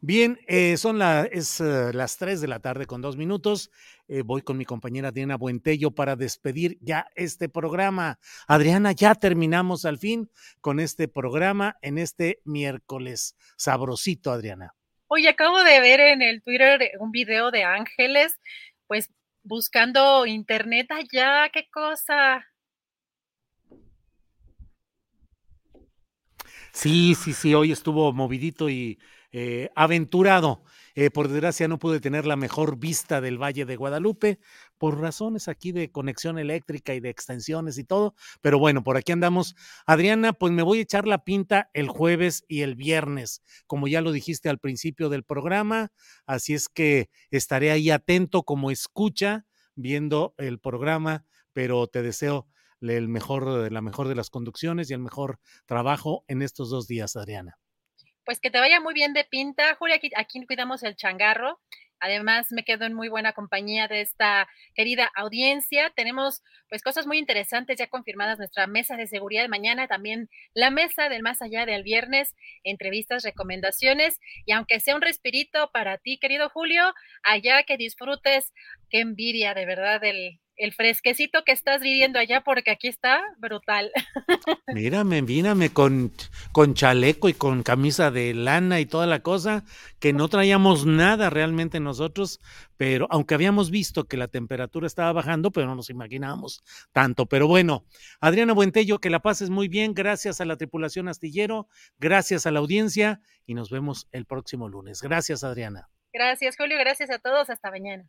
Bien, eh, son es, eh, las 3 de la tarde con dos minutos. Eh, voy con mi compañera Adriana Buentello para despedir ya este programa. Adriana, ya terminamos al fin con este programa en este miércoles. Sabrosito, Adriana. Oye, acabo de ver en el Twitter un video de Ángeles, pues buscando internet allá, qué cosa. Sí, sí, sí, hoy estuvo movidito y eh, aventurado. Eh, por desgracia no pude tener la mejor vista del Valle de Guadalupe por razones aquí de conexión eléctrica y de extensiones y todo. Pero bueno, por aquí andamos. Adriana, pues me voy a echar la pinta el jueves y el viernes, como ya lo dijiste al principio del programa. Así es que estaré ahí atento como escucha viendo el programa, pero te deseo el mejor, la mejor de las conducciones y el mejor trabajo en estos dos días, Adriana. Pues que te vaya muy bien de pinta, Julia. Aquí, aquí cuidamos el changarro. Además, me quedo en muy buena compañía de esta querida audiencia. Tenemos pues cosas muy interesantes ya confirmadas nuestra mesa de seguridad de mañana, también la mesa del más allá del viernes, entrevistas, recomendaciones y aunque sea un respirito para ti, querido Julio, allá que disfrutes, qué envidia de verdad del, el fresquecito que estás viviendo allá, porque aquí está brutal. <laughs> Mírame, mírame con, con chaleco y con camisa de lana y toda la cosa, que no traíamos nada realmente nosotros, pero aunque habíamos visto que la temperatura estaba bajando, pero no nos imaginábamos tanto. Pero bueno, Adriana Buentello, que la pases muy bien, gracias a la tripulación astillero, gracias a la audiencia y nos vemos el próximo lunes. Gracias, Adriana. Gracias, Julio, gracias a todos, hasta mañana.